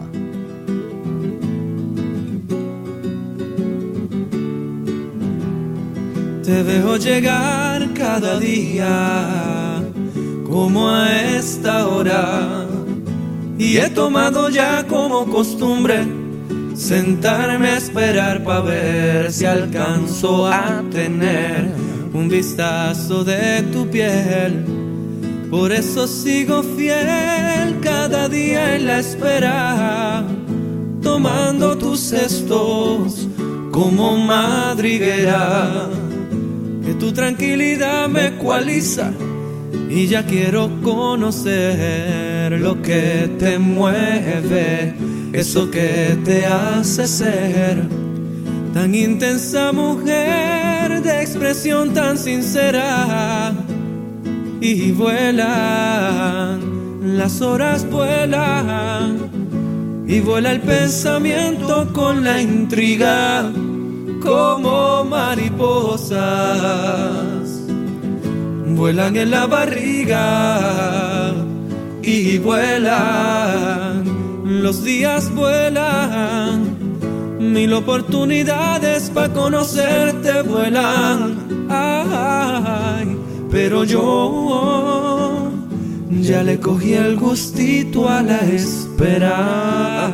Te veo llegar cada día, como a esta hora. Y he tomado ya como costumbre sentarme a esperar para ver si alcanzo a tener un vistazo de tu piel. Por eso sigo fiel cada día en la espera, tomando tus cestos como madriguera. Que tu tranquilidad me ecualiza y ya quiero conocer lo que te mueve, eso que te hace ser tan intensa mujer de expresión tan sincera. Y vuelan, las horas vuelan, y vuela el pensamiento con la intriga como mariposas vuelan en la barriga y vuelan, los días vuelan, mil oportunidades para conocerte vuelan, pero yo ya le cogí el gustito a la espera.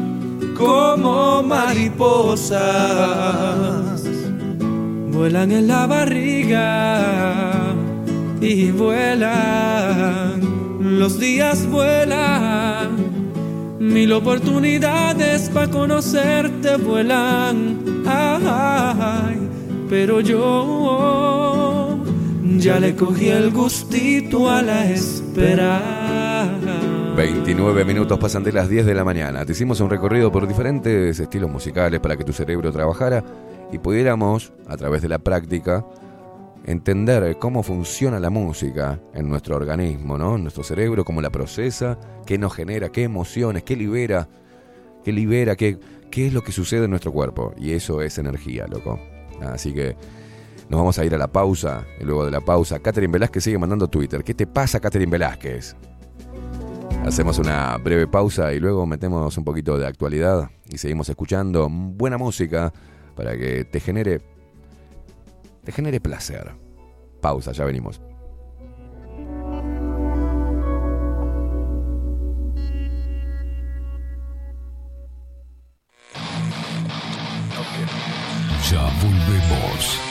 como mariposas. Vuelan en la barriga y vuelan, los días vuelan, mil oportunidades para conocerte vuelan. Pero yo ya le cogí el gustito a la espera. 29 minutos pasan de las 10 de la mañana. Te hicimos un recorrido por diferentes estilos musicales para que tu cerebro trabajara y pudiéramos, a través de la práctica, entender cómo funciona la música en nuestro organismo, ¿no? En nuestro cerebro, cómo la procesa, qué nos genera, qué emociones, qué libera, qué libera, qué, qué es lo que sucede en nuestro cuerpo. Y eso es energía, loco. Así que nos vamos a ir a la pausa y luego de la pausa, Catherine Velázquez sigue mandando Twitter. ¿Qué te pasa, Catherine Velázquez? Hacemos una breve pausa y luego metemos un poquito de actualidad y seguimos escuchando buena música para que te genere te genere placer. Pausa, ya venimos. Ya volvemos.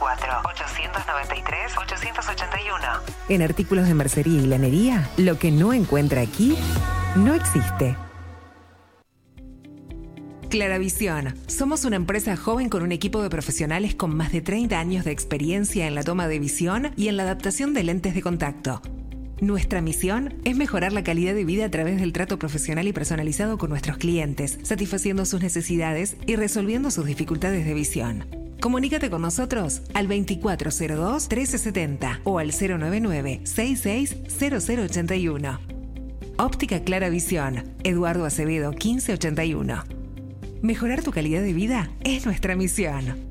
094-893-881. En artículos de mercería y lanería, lo que no encuentra aquí no existe. Claravisión. Somos una empresa joven con un equipo de profesionales con más de 30 años de experiencia en la toma de visión y en la adaptación de lentes de contacto. Nuestra misión es mejorar la calidad de vida a través del trato profesional y personalizado con nuestros clientes, satisfaciendo sus necesidades y resolviendo sus dificultades de visión. Comunícate con nosotros al 2402-1370 o al 099-660081. Óptica Clara Visión, Eduardo Acevedo 1581. Mejorar tu calidad de vida es nuestra misión.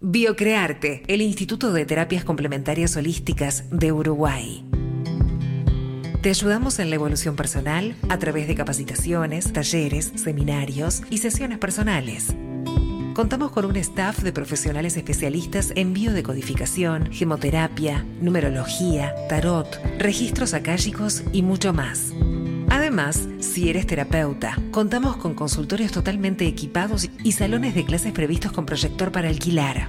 Biocrearte, el Instituto de Terapias Complementarias Holísticas de Uruguay. Te ayudamos en la evolución personal a través de capacitaciones, talleres, seminarios y sesiones personales. Contamos con un staff de profesionales especialistas en biodecodificación, gemoterapia, numerología, tarot, registros akáshicos y mucho más. Además, si eres terapeuta, contamos con consultorios totalmente equipados y salones de clases previstos con proyector para alquilar.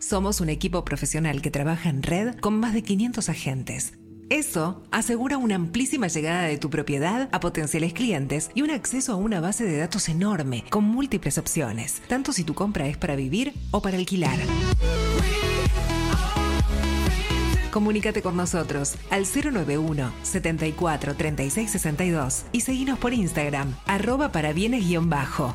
Somos un equipo profesional que trabaja en red con más de 500 agentes. Eso asegura una amplísima llegada de tu propiedad a potenciales clientes y un acceso a una base de datos enorme con múltiples opciones, tanto si tu compra es para vivir o para alquilar. Comunícate con nosotros al 091 74 36 62 y seguinos por Instagram, arroba para bienes-bajo.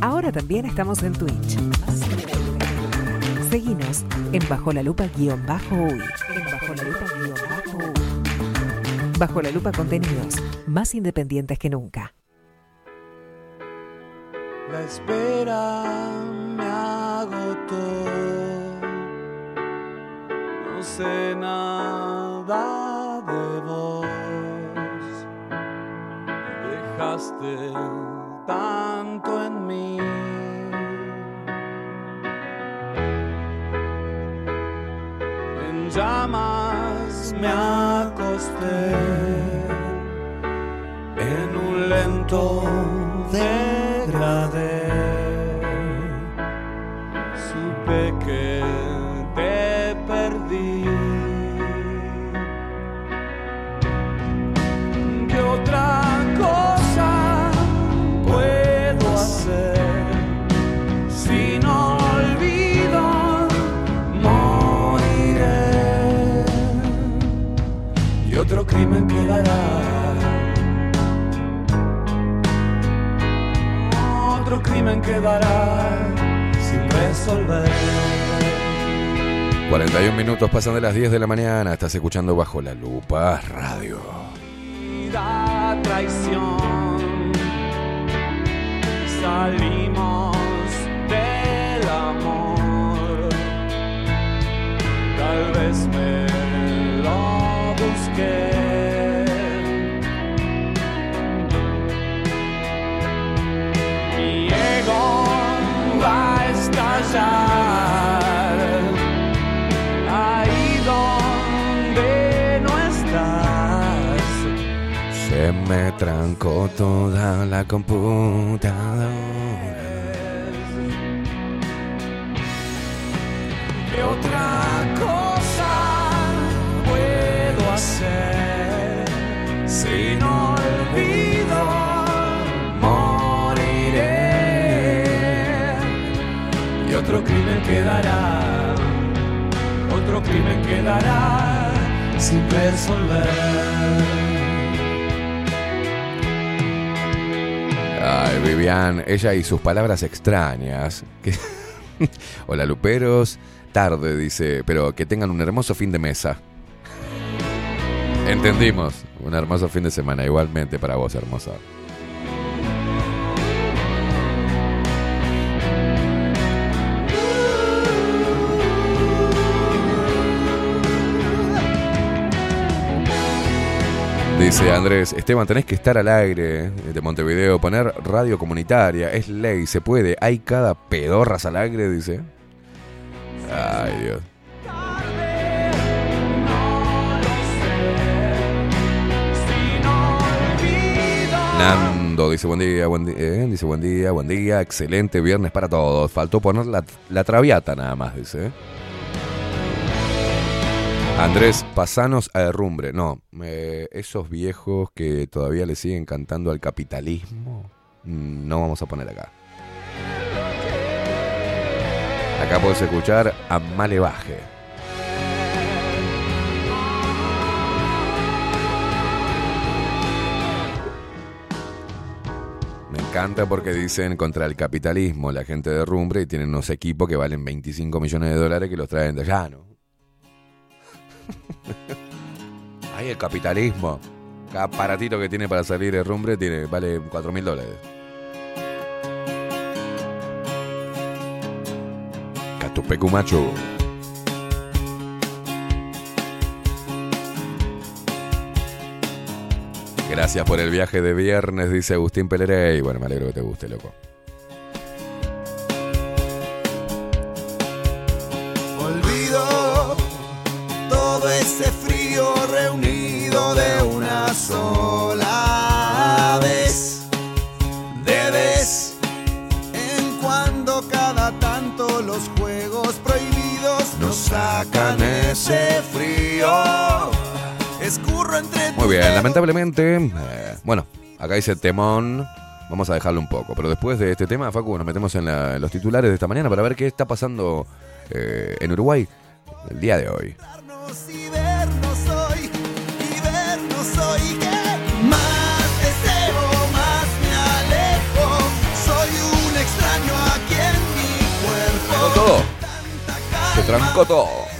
Ahora también estamos en Twitch. Seguinos en Bajo la Lupa guion bajo uy. Bajo la Lupa guion bajo la Lupa contenidos más independientes que nunca. La espera me agotó. No sé nada de vos. Dejaste tanto en mí. En llamas me acosté en un lento degradé. Supe que crimen quedará. Otro crimen quedará sin resolver. 41 minutos pasan de las 10 de la mañana. Estás escuchando Bajo la Lupa Radio. traición. Salimos del amor. Tal vez me lo busqué. Va a estallar. Ahí donde no estás. Se me trancó toda la computadora. ¿Qué otra cosa puedo hacer si no quedará, otro crimen quedará sin resolver. Ay, Vivian, ella y sus palabras extrañas. Hola, Luperos. Tarde, dice, pero que tengan un hermoso fin de mesa. Entendimos. Un hermoso fin de semana, igualmente para vos, hermosa. Dice Andrés, Esteban, tenés que estar al aire eh, de Montevideo, poner radio comunitaria, es ley, se puede, hay cada pedorras al aire, dice. Ay, Dios. Nando dice buen día, buen día, eh, dice buen día, buen día, excelente viernes para todos. Faltó poner la, la traviata nada más, dice. Andrés, pasanos a derrumbre. No, esos viejos que todavía le siguen cantando al capitalismo, mm, no vamos a poner acá. Acá puedes escuchar a Malevaje. Me encanta porque dicen contra el capitalismo la gente derrumbre y tienen unos equipos que valen 25 millones de dólares que los traen de allá, ¿no? Ay, el capitalismo. Cada aparatito que tiene para salir de rumbre tiene, vale 4 mil dólares. Catupecu macho. Gracias por el viaje de viernes, dice Agustín Pelerey. Bueno, me alegro que te guste, loco. Todo ese frío reunido de una sola vez. De vez en cuando cada tanto los juegos prohibidos nos sacan ese frío. Escurro entre Muy bien, lamentablemente, eh, bueno, acá dice temón. Vamos a dejarlo un poco, pero después de este tema, Facu, nos metemos en, la- en los titulares de esta mañana para ver qué está pasando eh, en Uruguay el día de hoy. Se trancó todo.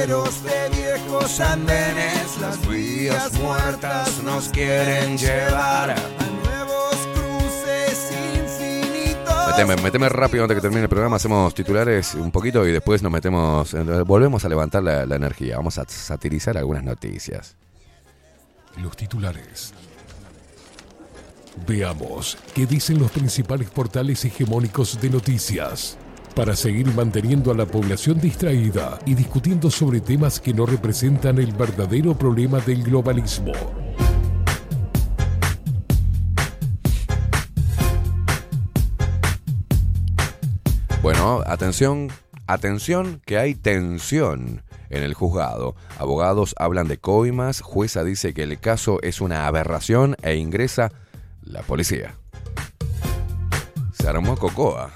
Senderos de viejos andenes, las vías muertas nos quieren llevar a nuevos cruces infinitos. Meteme, meteme rápido antes que termine el programa, hacemos titulares un poquito y después nos metemos, volvemos a levantar la, la energía. Vamos a satirizar algunas noticias. Los titulares. Veamos qué dicen los principales portales hegemónicos de noticias para seguir manteniendo a la población distraída y discutiendo sobre temas que no representan el verdadero problema del globalismo. Bueno, atención, atención que hay tensión en el juzgado. Abogados hablan de coimas, jueza dice que el caso es una aberración e ingresa la policía. Se armó cocoa.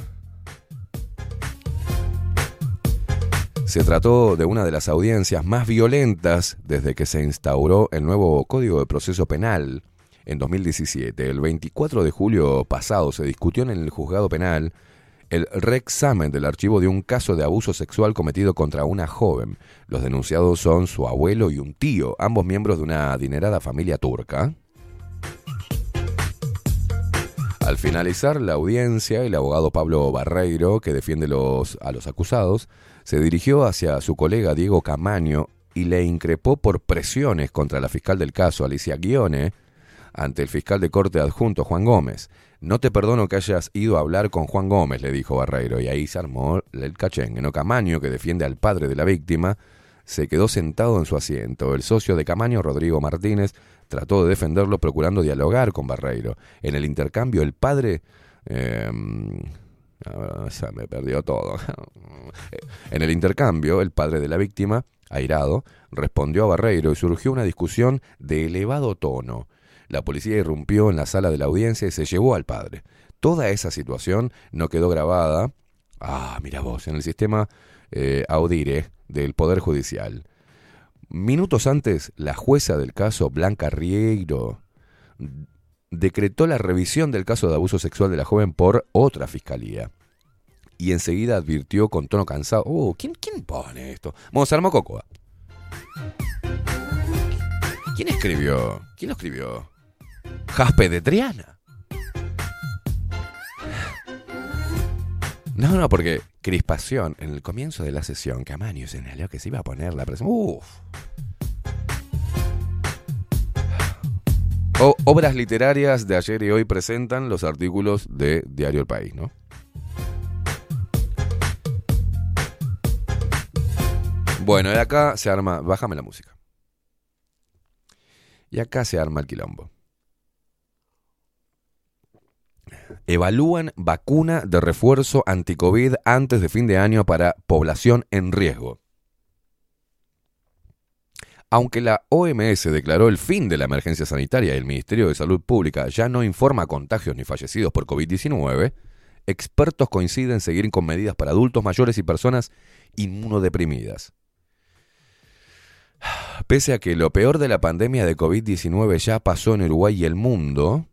Se trató de una de las audiencias más violentas desde que se instauró el nuevo Código de Proceso Penal en 2017. El 24 de julio pasado se discutió en el juzgado penal el reexamen del archivo de un caso de abuso sexual cometido contra una joven. Los denunciados son su abuelo y un tío, ambos miembros de una adinerada familia turca. Al finalizar la audiencia, el abogado Pablo Barreiro, que defiende a los acusados, se dirigió hacia su colega Diego Camaño y le increpó por presiones contra la fiscal del caso, Alicia Guione, ante el fiscal de corte adjunto, Juan Gómez. No te perdono que hayas ido a hablar con Juan Gómez, le dijo Barreiro, y ahí se armó el cachengue. No Camaño, que defiende al padre de la víctima, se quedó sentado en su asiento. El socio de Camaño, Rodrigo Martínez, trató de defenderlo procurando dialogar con Barreiro. En el intercambio, el padre... eh, ah, me perdió todo. en el intercambio, el padre de la víctima, airado, respondió a Barreiro y surgió una discusión de elevado tono. La policía irrumpió en la sala de la audiencia y se llevó al padre. Toda esa situación no quedó grabada, ah, mira vos, en el sistema eh, Audire del Poder Judicial. Minutos antes, la jueza del caso, Blanca Rieiro, decretó la revisión del caso de abuso sexual de la joven por otra fiscalía. Y enseguida advirtió con tono cansado, oh, ¿quién, quién pone esto? Armó Cocoa. ¿Quién escribió? ¿Quién lo escribió? Jaspe de Triana. No, no, porque crispación en el comienzo de la sesión, Camaño señaló que se iba a poner la presión. Uf. O- obras literarias de ayer y hoy presentan los artículos de Diario El País, ¿no? Bueno, y acá se arma, bájame la música. Y acá se arma el quilombo. Evalúan vacuna de refuerzo anticovid antes de fin de año para población en riesgo. Aunque la OMS declaró el fin de la emergencia sanitaria y el Ministerio de Salud Pública ya no informa contagios ni fallecidos por COVID-19, expertos coinciden en seguir con medidas para adultos mayores y personas inmunodeprimidas. Pese a que lo peor de la pandemia de COVID-19 ya pasó en Uruguay y el mundo,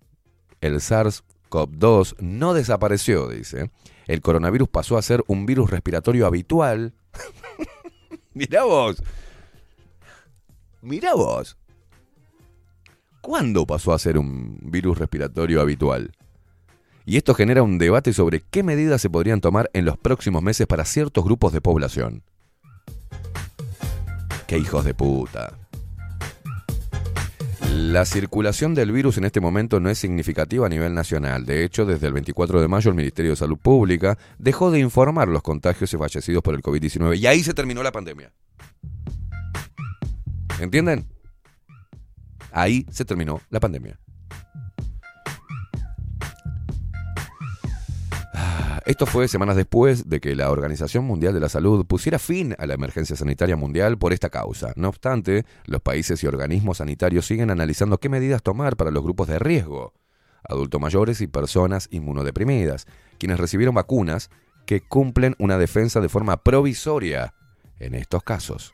el SARS-CoV-2 no desapareció, dice. El coronavirus pasó a ser un virus respiratorio habitual. Mirá vos. Mirá vos. ¿Cuándo pasó a ser un virus respiratorio habitual? Y esto genera un debate sobre qué medidas se podrían tomar en los próximos meses para ciertos grupos de población. ¡Qué hijos de puta! La circulación del virus en este momento no es significativa a nivel nacional. De hecho, desde el 24 de mayo el Ministerio de Salud Pública dejó de informar los contagios y fallecidos por el COVID-19. Y ahí se terminó la pandemia. ¿Entienden? Ahí se terminó la pandemia. Ah, Esto fue semanas después de que la Organización Mundial de la Salud pusiera fin a la emergencia sanitaria mundial por esta causa. No obstante, los países y organismos sanitarios siguen analizando qué medidas tomar para los grupos de riesgo, adultos mayores y personas inmunodeprimidas, quienes recibieron vacunas que cumplen una defensa de forma provisoria en estos casos.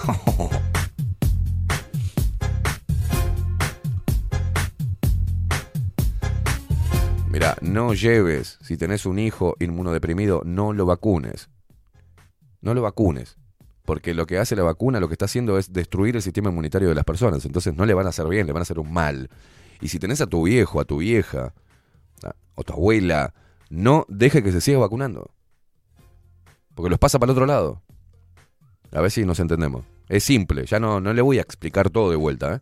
Mira, no lleves, si tenés un hijo inmunodeprimido, no lo vacunes. No lo vacunes. Porque lo que hace la vacuna, lo que está haciendo es destruir el sistema inmunitario de las personas. Entonces no le van a hacer bien, le van a hacer un mal. Y si tenés a tu viejo, a tu vieja, o tu abuela, no deje que se siga vacunando. Porque los pasa para el otro lado. A ver si nos entendemos. Es simple, ya no, no le voy a explicar todo de vuelta, ¿eh?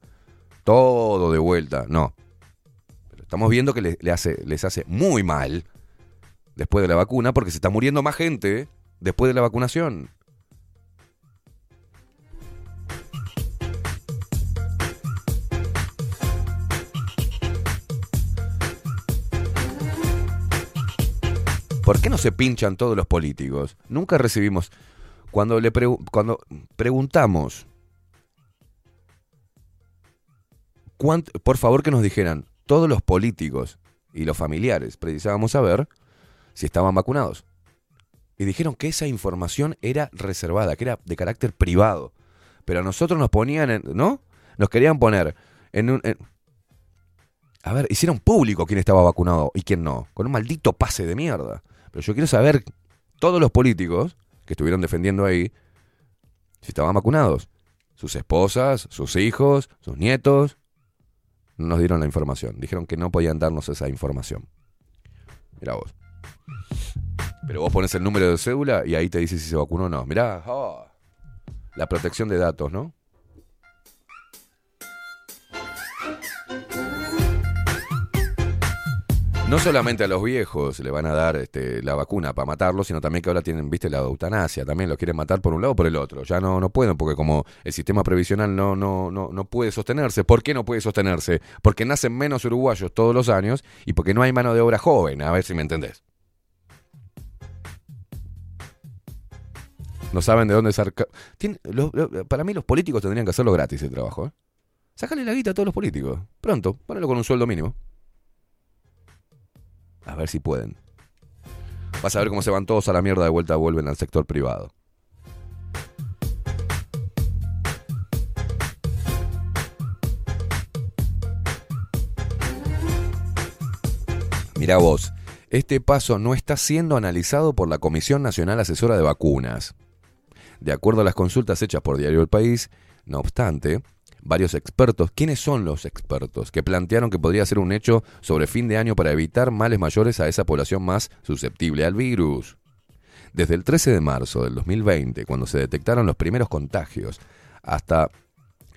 Todo de vuelta, no. Pero estamos viendo que le- le hace, les hace muy mal después de la vacuna porque se está muriendo más gente después de la vacunación. ¿Por qué no se pinchan todos los políticos? Nunca recibimos. Cuando le pregu- cuando preguntamos. por favor que nos dijeran, todos los políticos y los familiares precisábamos saber si estaban vacunados. Y dijeron que esa información era reservada, que era de carácter privado. Pero a nosotros nos ponían, en, ¿no? Nos querían poner en un... en- A ver, hicieron público quién estaba vacunado y quién no, con un maldito pase de mierda. Pero yo quiero saber todos los políticos que estuvieron defendiendo ahí si estaban vacunados. Sus esposas, sus hijos, sus nietos. No nos dieron la información. Dijeron que no podían darnos esa información. Mira vos. Pero vos pones el número de cédula y ahí te dice si se vacunó o no. Mirá, oh, la protección de datos, ¿no? No solamente a los viejos le van a dar este, la vacuna para matarlos, sino también que ahora tienen, viste, la eutanasia, también los quieren matar por un lado o por el otro. Ya no, no pueden, porque como el sistema previsional no, no, no, no puede sostenerse. ¿Por qué no puede sostenerse? Porque nacen menos uruguayos todos los años y porque no hay mano de obra joven, a ver si me entendés. No saben de dónde sacar. Para mí los políticos tendrían que hacerlo gratis el trabajo. ¿eh? Sácale la guita a todos los políticos. Pronto, ponelo con un sueldo mínimo. A ver si pueden. Vas a ver cómo se van todos a la mierda de vuelta, vuelven al sector privado. Mira vos, este paso no está siendo analizado por la Comisión Nacional Asesora de Vacunas. De acuerdo a las consultas hechas por Diario El País, no obstante, varios expertos, ¿quiénes son los expertos? Que plantearon que podría ser un hecho sobre fin de año para evitar males mayores a esa población más susceptible al virus. Desde el 13 de marzo del 2020, cuando se detectaron los primeros contagios, hasta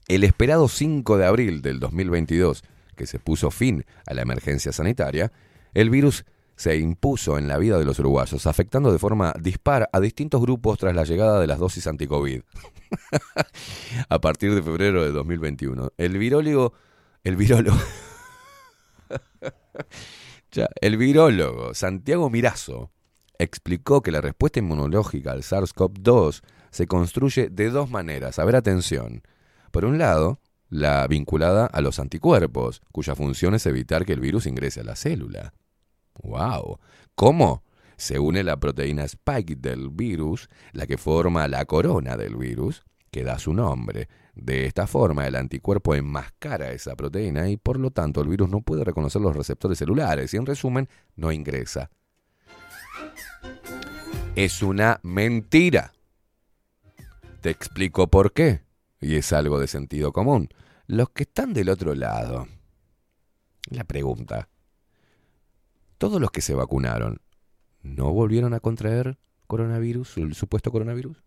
el esperado 5 de abril del 2022, que se puso fin a la emergencia sanitaria, el virus se impuso en la vida de los uruguayos, afectando de forma dispar a distintos grupos tras la llegada de las dosis anti-COVID. a partir de febrero de 2021. El virólogo, el virólogo, Ya, el virólogo Santiago Mirazo explicó que la respuesta inmunológica al SARS-CoV-2 se construye de dos maneras. A ver, atención. Por un lado, la vinculada a los anticuerpos, cuya función es evitar que el virus ingrese a la célula. ¡Wow! ¿Cómo? Se une la proteína spike del virus, la que forma la corona del virus, que da su nombre. De esta forma, el anticuerpo enmascara esa proteína y por lo tanto el virus no puede reconocer los receptores celulares y en resumen no ingresa. Es una mentira. Te explico por qué. Y es algo de sentido común. Los que están del otro lado. La pregunta. ¿Todos los que se vacunaron no volvieron a contraer coronavirus, el supuesto coronavirus?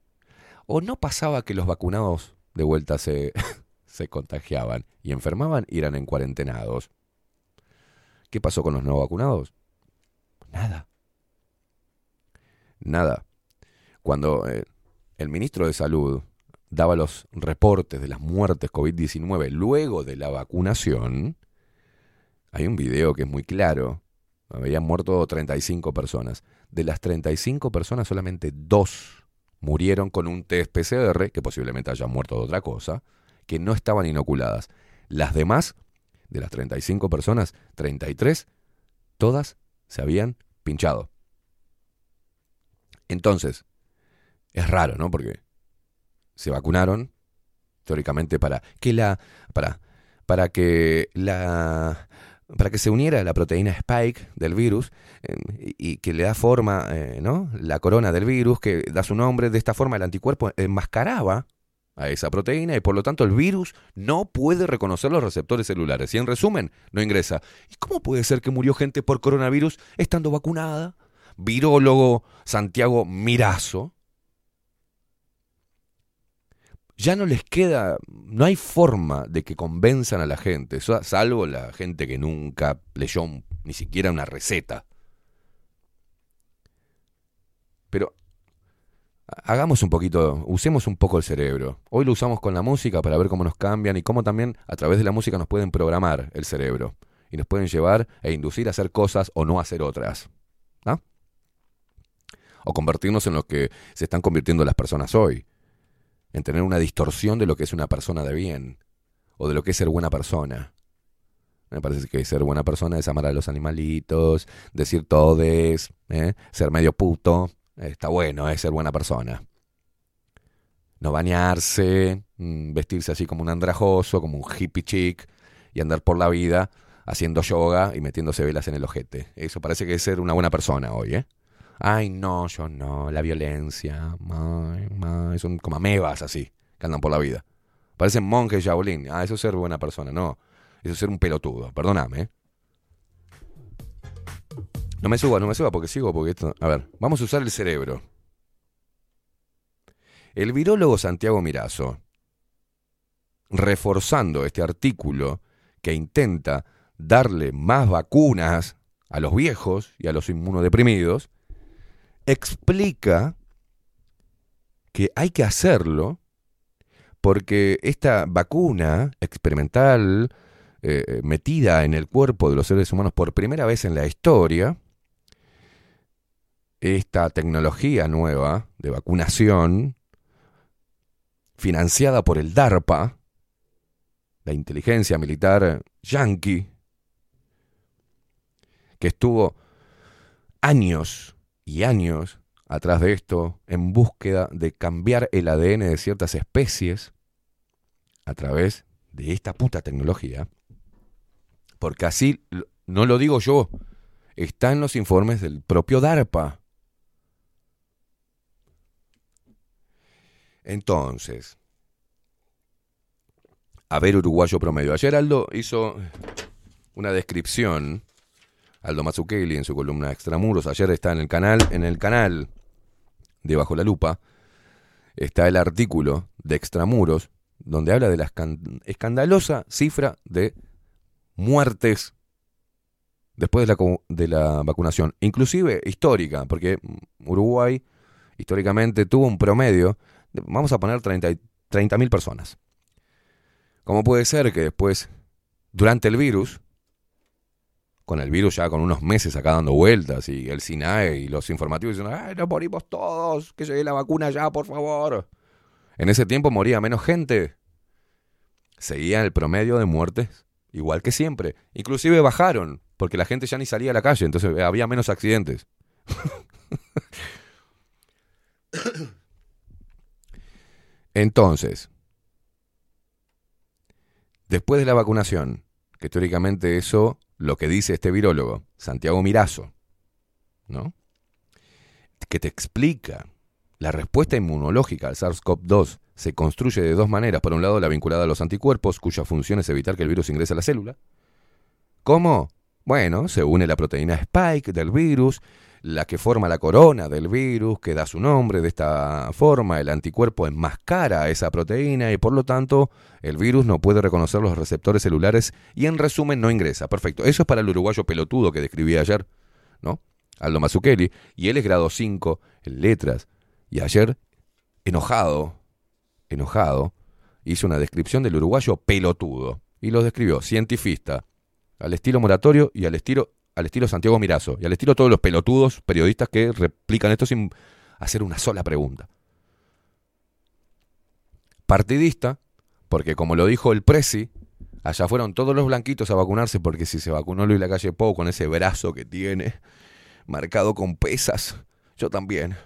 ¿O no pasaba que los vacunados de vuelta se, se contagiaban y enfermaban y eran en cuarentenados? ¿Qué pasó con los no vacunados? Nada. Nada. Cuando eh, el ministro de Salud daba los reportes de las muertes COVID-19 luego de la vacunación, hay un video que es muy claro. Habían muerto 35 personas. De las 35 personas, solamente dos murieron con un test PCR, que posiblemente hayan muerto de otra cosa, que no estaban inoculadas. Las demás, de las 35 personas, 33, todas se habían pinchado. Entonces, es raro, ¿no? Porque se vacunaron, teóricamente, para que la. para. para que la. Para que se uniera la proteína spike del virus y, y que le da forma, eh, ¿no? La corona del virus que da su nombre. De esta forma el anticuerpo enmascaraba a esa proteína y por lo tanto el virus no puede reconocer los receptores celulares. Y en resumen, no ingresa. ¿Y cómo puede ser que murió gente por coronavirus estando vacunada? Virólogo Santiago Mirazo. Ya no les queda, no hay forma de que convenzan a la gente, sa- salvo la gente que nunca leyó ni siquiera una receta. Pero hagamos un poquito, usemos un poco el cerebro. Hoy lo usamos con la música para ver cómo nos cambian y cómo también a través de la música nos pueden programar el cerebro y nos pueden llevar e inducir a hacer cosas o no hacer otras. ¿no? O convertirnos en lo que se están convirtiendo las personas hoy. En tener una distorsión de lo que es una persona de bien o de lo que es ser buena persona. Me parece que ser buena persona es amar a los animalitos, decir todes, ¿eh? ser medio puto. Está bueno, es ser buena persona. No bañarse, mm, vestirse así como un andrajoso, como un hippie chic y andar por la vida haciendo yoga y metiéndose velas en el ojete. Eso parece que es ser una buena persona hoy, ¿eh? Ay, no, yo no, la violencia, son como amebas así, que andan por la vida. Parecen monjes Shaolin. Ah, eso es ser buena persona, no. Eso es ser un pelotudo, perdóname, ¿eh? No me suba, no me suba porque sigo, porque esto... A ver, vamos a usar el cerebro. El virólogo Santiago Mirazo, reforzando este artículo que intenta darle más vacunas a los viejos y a los inmunodeprimidos, explica que hay que hacerlo porque esta vacuna experimental eh, metida en el cuerpo de los seres humanos por primera vez en la historia, esta tecnología nueva de vacunación, financiada por el DARPA, la inteligencia militar yankee, que estuvo años y años atrás de esto en búsqueda de cambiar el ADN de ciertas especies a través de esta puta tecnología. Porque así, no lo digo yo, está en los informes del propio DARPA. Entonces, a ver uruguayo promedio. Ayer Aldo hizo una descripción, Aldo Mazzucchelli en su columna Extramuros, ayer está en el canal, en el canal de Bajo la Lupa, está el artículo de Extramuros, donde habla de la escan- escandalosa cifra de muertes después de la, de la vacunación, inclusive histórica, porque Uruguay históricamente tuvo un promedio, vamos a poner 30 mil personas. ¿Cómo puede ser que después, durante el virus, con el virus ya con unos meses acá dando vueltas y el SINAE y los informativos diciendo, ¡ay, nos morimos todos! ¡Que llegue la vacuna ya, por favor! En ese tiempo moría menos gente. Seguía el promedio de muertes igual que siempre. Inclusive bajaron, porque la gente ya ni salía a la calle, entonces había menos accidentes. Entonces, después de la vacunación, que teóricamente eso, lo que dice este virólogo, Santiago Mirazo, ¿no? Que te explica la respuesta inmunológica al SARS-CoV-2 se construye de dos maneras. Por un lado, la vinculada a los anticuerpos, cuya función es evitar que el virus ingrese a la célula. ¿Cómo? Bueno, se une la proteína spike del virus, la que forma la corona del virus, que da su nombre. De esta forma, el anticuerpo enmascara a esa proteína y por lo tanto el virus no puede reconocer los receptores celulares y en resumen no ingresa. Perfecto. Eso es para el uruguayo pelotudo que describí ayer, ¿no? Aldo Mazzucchelli. Y él es grado 5 en letras. Y ayer, enojado, enojado, hizo una descripción del uruguayo pelotudo. Y lo describió cientifista, al estilo moratorio y al estilo, al estilo Santiago Mirazo. Y al estilo todos los pelotudos periodistas que replican esto sin hacer una sola pregunta. Partidista, porque como lo dijo el Presi, allá fueron todos los blanquitos a vacunarse porque si se vacunó Luis Lacalle Pou con ese brazo que tiene, marcado con pesas, yo también.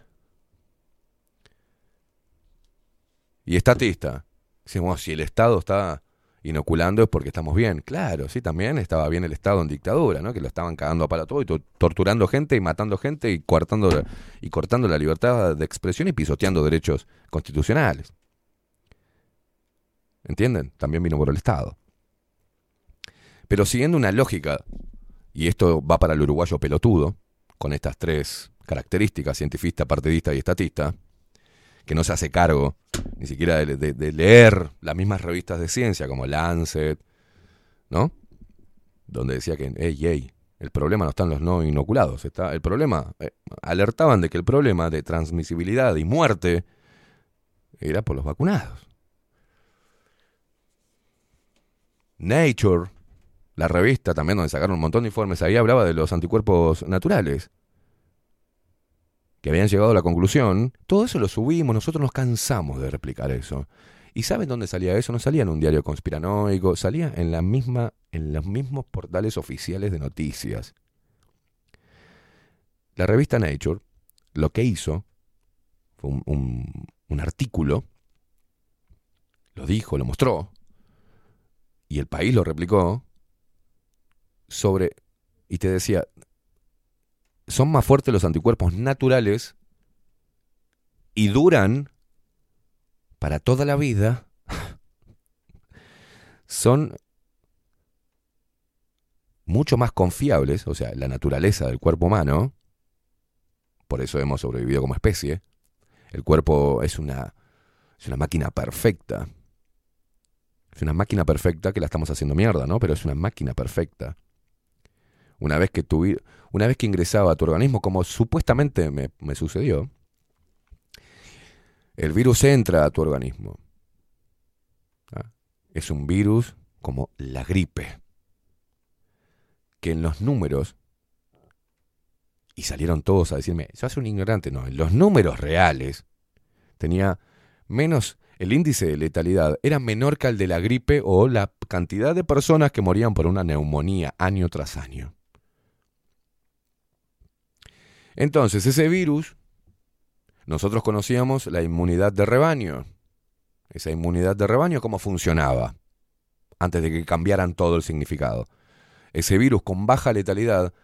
Y estatista. Decimos, si el Estado está inoculando es porque estamos bien. Claro, sí, también estaba bien el Estado en dictadura, ¿no? Que lo estaban cagando a palo todo y to- torturando gente y matando gente y cortando, la- y cortando la libertad de expresión y pisoteando derechos constitucionales. ¿Entienden? También vino por el Estado. Pero siguiendo una lógica, y esto va para el uruguayo pelotudo, con estas tres características, cientifista, partidista y estatista, que no se hace cargo ni siquiera de, leer las mismas revistas de ciencia como Lancet, ¿no? Donde decía que, hey, hey, el problema no está en los no inoculados, está el problema, eh, alertaban de que el problema de transmisibilidad y muerte era por los vacunados. Nature, la revista también donde sacaron un montón de informes, ahí hablaba de los anticuerpos naturales que habían llegado a la conclusión, todo eso lo subimos, nosotros nos cansamos de replicar eso. ¿Y saben dónde salía eso? No salía en un diario conspiranoico, salía en la misma en los mismos portales oficiales de noticias. La revista Nature lo que hizo fue un, un- un artículo, lo dijo, lo mostró, y el país lo replicó, sobre, y te decía, son más fuertes los anticuerpos naturales y duran para toda la vida. Son mucho más confiables, o sea, la naturaleza del cuerpo humano, por eso hemos sobrevivido como especie. El cuerpo es una, es una máquina perfecta. Es una máquina perfecta que la estamos haciendo mierda, ¿no? Pero es una máquina perfecta. Una vez que tuvi- una vez que ingresaba a tu organismo, como supuestamente me, me sucedió, el virus entra a tu organismo. ¿Ah? Es un virus como la gripe, que en los números, y salieron todos a decirme, sos un ignorante, no, en los números reales tenía menos, el índice de letalidad era menor que el de la gripe o la cantidad de personas que morían por una neumonía año tras año. Entonces, ese virus, nosotros conocíamos la inmunidad de rebaño. Esa inmunidad de rebaño, ¿cómo funcionaba? Antes de que cambiaran todo el significado. Ese virus con baja letalidad,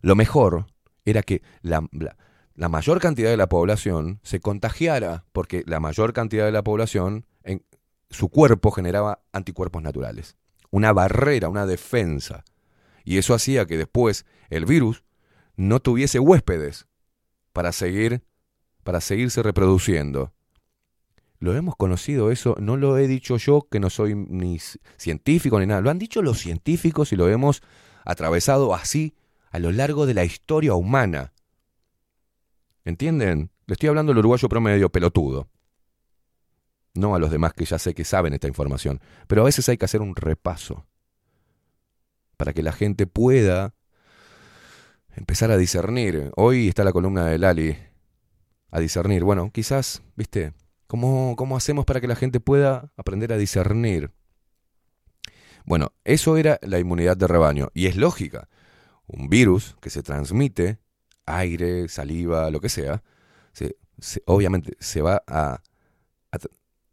lo mejor era que la, la- la mayor cantidad de la población se contagiara, porque la mayor cantidad de la población, en su cuerpo generaba anticuerpos naturales. Una barrera, una defensa. Y eso hacía que después el virus no tuviese huéspedes para seguir para seguirse reproduciendo. Lo hemos conocido eso, no lo he dicho yo que no soy ni científico ni nada, lo han dicho los científicos y lo hemos atravesado así a lo largo de la historia humana. ¿Entienden? Le estoy hablando al uruguayo promedio pelotudo. No a los demás que ya sé que saben esta información, pero a veces hay que hacer un repaso para que la gente pueda empezar a discernir. Hoy está la columna de Lali a discernir. Bueno, quizás, viste, ¿cómo, ¿cómo hacemos para que la gente pueda aprender a discernir? Bueno, eso era la inmunidad de rebaño. Y es lógica. Un virus que se transmite, aire, saliva, lo que sea, se- se- obviamente se va a,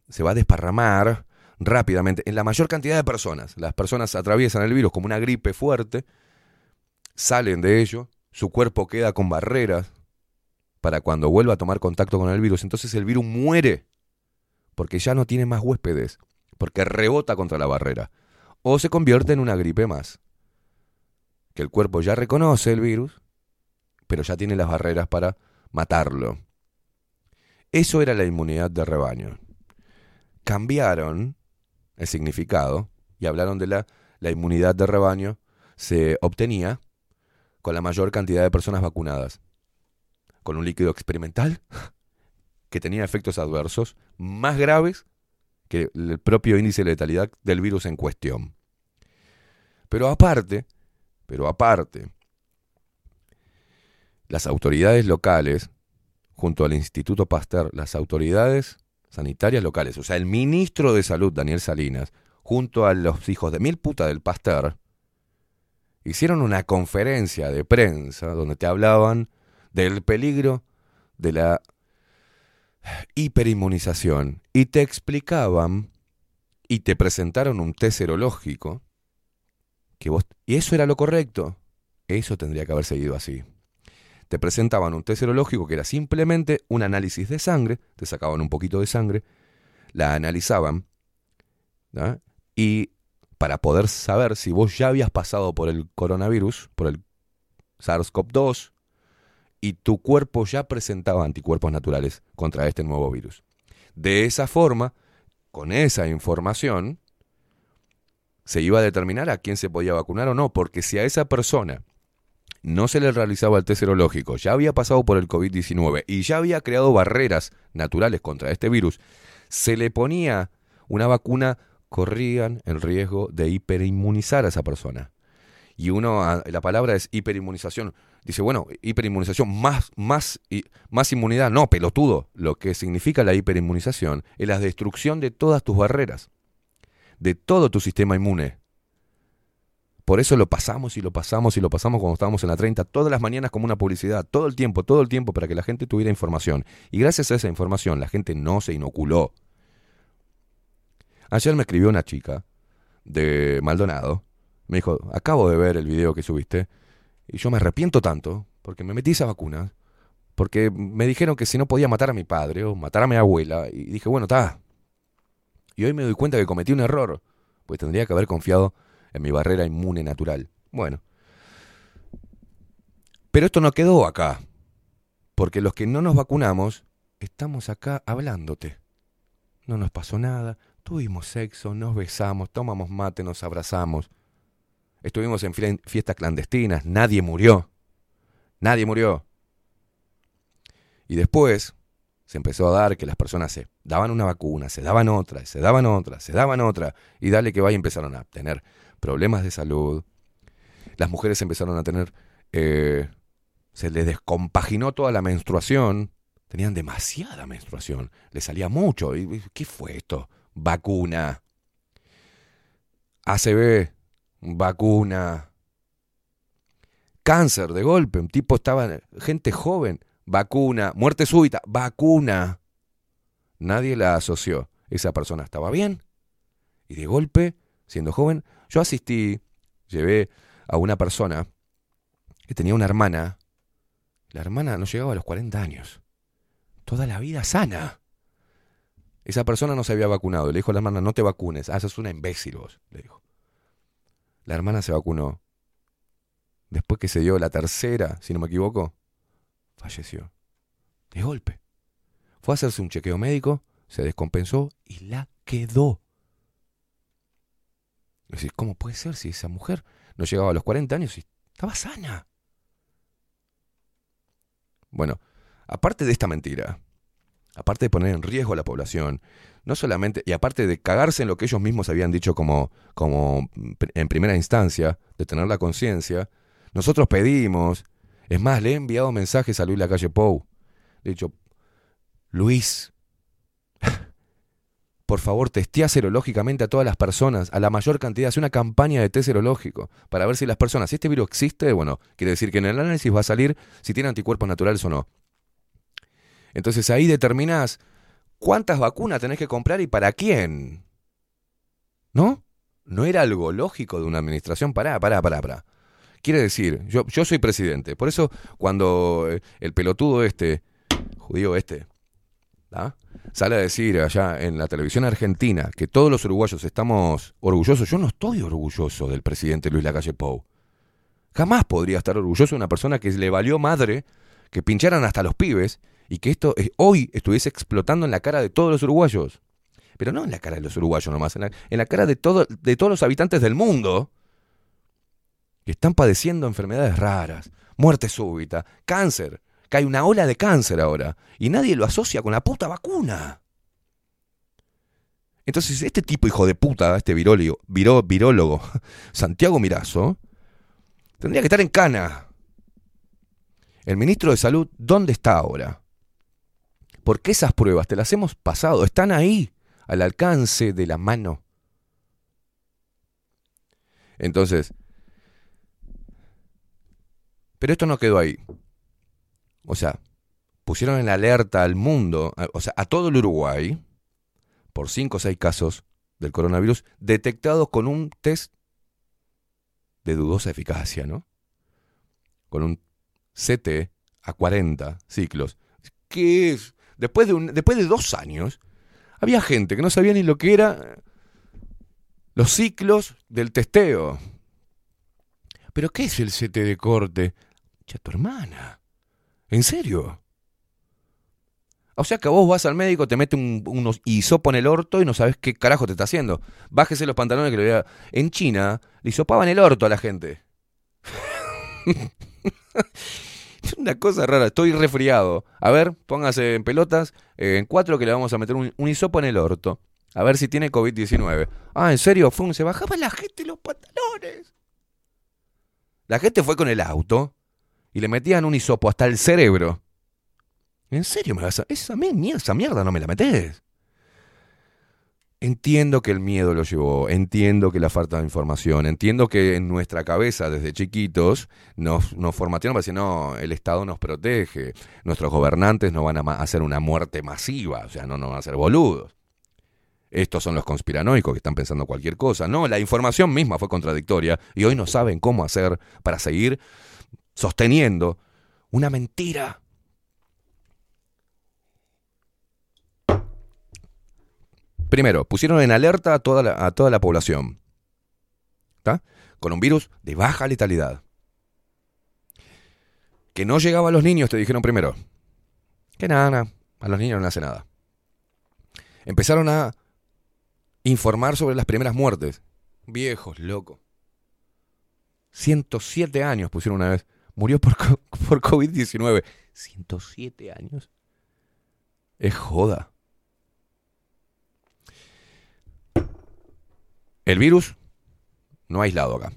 se va a desparramar rápidamente en la mayor cantidad de personas. Las personas atraviesan el virus como una gripe fuerte, salen de ello, su cuerpo queda con barreras para cuando vuelva a tomar contacto con el virus. Entonces el virus muere porque ya no tiene más huéspedes, porque rebota contra la barrera. O se convierte en una gripe más, que el cuerpo ya reconoce el virus, pero ya tiene las barreras para matarlo. Eso era la inmunidad de rebaño. Cambiaron el significado y hablaron de la, la inmunidad de rebaño se obtenía con la mayor cantidad de personas vacunadas, con un líquido experimental que tenía efectos adversos más graves que el propio índice de letalidad del virus en cuestión. Pero aparte, pero aparte, las autoridades locales, junto al Instituto Pasteur, las autoridades sanitarias locales, o sea, el ministro de Salud, Daniel Salinas, junto a los hijos de mil puta del Pasteur, hicieron una conferencia de prensa donde te hablaban del peligro de la hiperinmunización y te explicaban y te presentaron un test serológico, que vos, y eso era lo correcto, eso tendría que haber seguido así. Te presentaban un test serológico que era simplemente un análisis de sangre, te sacaban un poquito de sangre, la analizaban, y para poder saber si vos ya habías pasado por el coronavirus, por el SARS-CoV-2, y tu cuerpo ya presentaba anticuerpos naturales contra este nuevo virus. De esa forma, con esa información, se iba a determinar a quién se podía vacunar o no, porque si a esa persona no se le realizaba el test serológico, ya había pasado por el COVID-19 y ya había creado barreras naturales contra este virus, se le ponía una vacuna, corrían el riesgo de hiperinmunizar a esa persona. Y uno, ah, la palabra es hiperinmunización. Dice, bueno, hiperinmunización, más, más, más inmunidad. No, pelotudo. Lo que significa la hiperinmunización es la destrucción de todas tus barreras, de todo tu sistema inmune. Por eso lo pasamos y lo pasamos y lo pasamos cuando estábamos en la 30, todas las mañanas como una publicidad, todo el tiempo, todo el tiempo para que la gente tuviera información. Y gracias a esa información la gente no se inoculó. Ayer me escribió una chica de Maldonado. Me dijo, acabo de ver el video que subiste y yo me arrepiento tanto porque me metí esa vacuna. Porque me dijeron que si no podía matar a mi padre o matar a mi abuela. Y dije, bueno, está. Y hoy me doy cuenta que cometí un error. Pues tendría que haber confiado en mi barrera inmune natural. Bueno. Pero esto no quedó acá. Porque los que no nos vacunamos, estamos acá hablándote. No nos pasó nada, tuvimos sexo, nos besamos, tomamos mate, nos abrazamos. Estuvimos en fie- fiestas clandestinas, nadie murió. Nadie murió. Y después se empezó a dar que las personas se daban una vacuna, se daban otra, se daban otra, se daban otra, y dale que vaya empezaron a tener problemas de salud. Las mujeres empezaron a tener, eh, se les descompaginó toda la menstruación, tenían demasiada menstruación, les salía mucho. ¿Y qué fue esto? Vacuna. ACV, vacuna. Cáncer de golpe, un tipo estaba, gente joven, vacuna. Muerte súbita, vacuna. Nadie la asoció. Esa persona estaba bien y de golpe, siendo joven, yo asistí, llevé a una persona que tenía una hermana. La hermana no llegaba a los 40 años. Toda la vida sana. Esa persona no se había vacunado. Le dijo a la hermana, no te vacunes. Ah, una imbécil vos, le dijo. La hermana se vacunó. Después que se dio la tercera, si no me equivoco, falleció. De golpe. Fue a hacerse un chequeo médico, se descompensó y la quedó. Es decir, ¿cómo puede ser si esa mujer no llegaba a los 40 años y estaba sana? Bueno, aparte de esta mentira, aparte de poner en riesgo a la población, no solamente, y aparte de cagarse en lo que ellos mismos habían dicho como, como pr- en primera instancia, de tener la conciencia, nosotros pedimos, es más, le he enviado mensajes a Luis Lacalle Pou. Le he dicho, Luis, por favor, testea serológicamente a todas las personas, a la mayor cantidad, hace una campaña de test serológico para ver si las personas, si este virus existe, bueno, quiere decir que en el análisis va a salir si tiene anticuerpos naturales o no. Entonces ahí determinás cuántas vacunas tenés que comprar y para quién. ¿No? No era algo lógico de una administración. Pará, pará, pará, pará. Quiere decir, yo, yo soy presidente. Por eso, cuando eh, el pelotudo este, judío este, ¿ah? sale a decir allá en la televisión argentina que todos los uruguayos estamos orgullosos, yo no estoy orgulloso del presidente Luis Lacalle Pou. Jamás podría estar orgulloso de una persona que le valió madre, que pincharan hasta los pibes y que esto hoy estuviese explotando en la cara de todos los uruguayos. Pero no en la cara de los uruguayos nomás, en la, cara de, de todos los habitantes del mundo que están padeciendo enfermedades raras, muerte súbita, cáncer, que hay una ola de cáncer ahora y nadie lo asocia con la puta vacuna. Entonces, este tipo hijo de puta, este virólogo, viró- virólogo Santiago Mirazo, tendría que estar en cana. El ministro de Salud, ¿dónde está ahora? Porque esas pruebas te las hemos pasado, están ahí, al alcance de la mano. Entonces, pero esto no quedó ahí. O sea, pusieron en alerta al mundo, o sea, a todo el Uruguay, por cinco o seis casos del coronavirus detectados con un test de dudosa eficacia, ¿no? Con un CT a 40 ciclos. ¿Qué es? Después de, un- después de dos años, había gente que no sabía ni lo que era los ciclos del testeo. ¿Pero qué es el CT de corte? Ya tu hermana. ¿En serio? O sea que vos vas al médico, te mete un, hisopo en el orto y no sabes qué carajo te está haciendo. Bájese los pantalones que le vea. En China le hisopaban el orto a la gente. una cosa rara, estoy resfriado. A ver, póngase en pelotas, eh, en cuatro que le vamos a meter un, un hisopo en el orto. A ver si tiene COVID-19. Ah, ¿en serio? Fum, se bajaba la gente los pantalones. La gente fue con el auto y le metían un hisopo hasta el cerebro. ¿En serio me vas a.? Esa, esa mierda no me la metes. Entiendo que el miedo lo llevó, entiendo que la falta de información, entiendo que en nuestra cabeza desde chiquitos nos, nos formatearon para decir, no, el Estado nos protege, nuestros gobernantes no van a hacer una muerte masiva, o sea, no, no van a ser boludos. Estos son los conspiranoicos que están pensando cualquier cosa. No, la información misma fue contradictoria y hoy no saben cómo hacer para seguir sosteniendo una mentira. Primero, pusieron en alerta a toda la, a toda la población. ¿Está? Con un virus de baja letalidad. Que no llegaba a los niños, te dijeron primero. Que nada, nada, a los niños no hace nada. Empezaron a informar sobre las primeras muertes. Viejos, loco. 107 años pusieron una vez. Murió por, por COVID-19. 107 años. Es joda. El virus no ha aislado acá.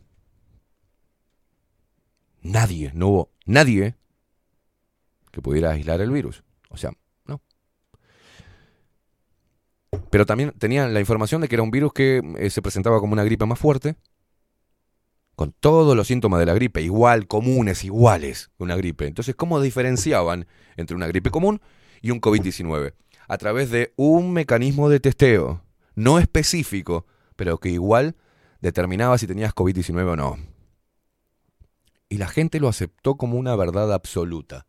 Nadie, no hubo nadie que pudiera aislar el virus. O sea, no. Pero también tenían la información de que era un virus que eh, se presentaba como una gripe más fuerte, con todos los síntomas de la gripe, igual, comunes, iguales una gripe. Entonces, ¿cómo diferenciaban entre una gripe común y un COVID-19? A través de un mecanismo de testeo, no específico, pero que igual determinaba si tenías COVID-19 o no. Y la gente lo aceptó como una verdad absoluta.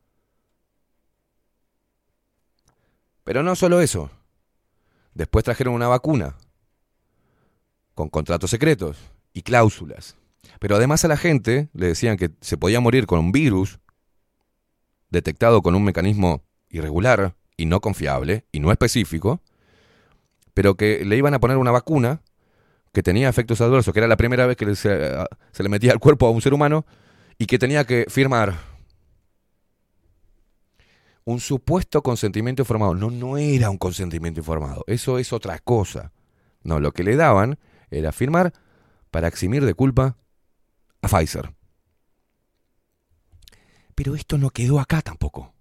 Pero no solo eso. Después trajeron una vacuna con contratos secretos y cláusulas. Pero además a la gente le decían que se podía morir con un virus detectado con un mecanismo irregular y no confiable y no específico, pero que le iban a poner una vacuna que tenía efectos adversos, que era la primera vez que se le metía al cuerpo a un ser humano y que tenía que firmar un supuesto consentimiento informado. No, no era un consentimiento informado. Eso es otra cosa. No, lo que le daban era firmar para eximir de culpa a Pfizer. Pero esto no quedó acá tampoco.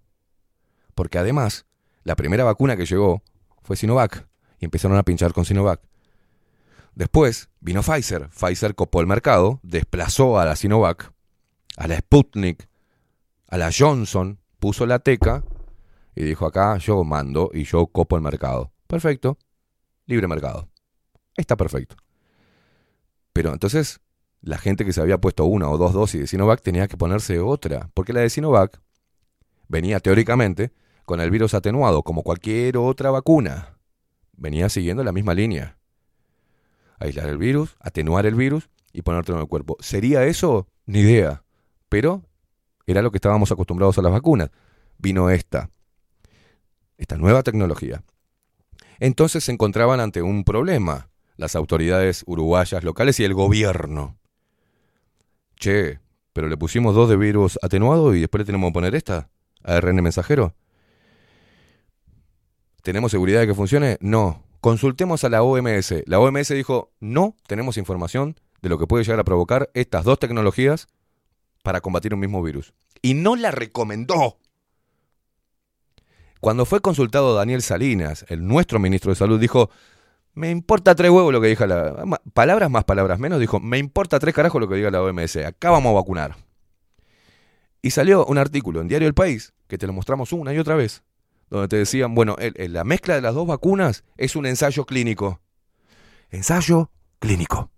Porque además, la primera vacuna que llegó fue Sinovac y empezaron a pinchar con Sinovac. Después vino Pfizer. Pfizer copó el mercado, desplazó a la Sinovac, a la Sputnik, a la Johnson, puso la teca y dijo acá yo mando y yo copo el mercado. Perfecto. Libre mercado. Está perfecto. Pero entonces la gente que se había puesto una o dos dosis de Sinovac tenía que ponerse otra, porque la de Sinovac venía teóricamente con el virus atenuado, como cualquier otra vacuna. Venía siguiendo la misma línea. Aislar el virus, atenuar el virus y ponértelo en el cuerpo. ¿Sería eso? Ni idea. Pero era lo que estábamos acostumbrados a las vacunas. Vino esta, esta nueva tecnología. Entonces se encontraban ante un problema las autoridades uruguayas locales y el gobierno. Che, pero le pusimos dos de virus atenuado y después le tenemos que poner esta, ARN mensajero. ¿Tenemos seguridad de que funcione? No. Consultemos a la OMS. La OMS dijo, no tenemos información de lo que puede llegar a provocar estas dos tecnologías para combatir un mismo virus. Y no la recomendó. Cuando fue consultado Daniel Salinas, el nuestro ministro de Salud, dijo, me importa tres huevos lo que diga la... Palabras más, palabras menos, dijo, me importa tres carajos lo que diga la OMS, acá vamos a vacunar. Y salió un artículo en Diario El País, que te lo mostramos una y otra vez, donde te decían, bueno, la mezcla de las dos vacunas es un ensayo clínico. Ensayo clínico.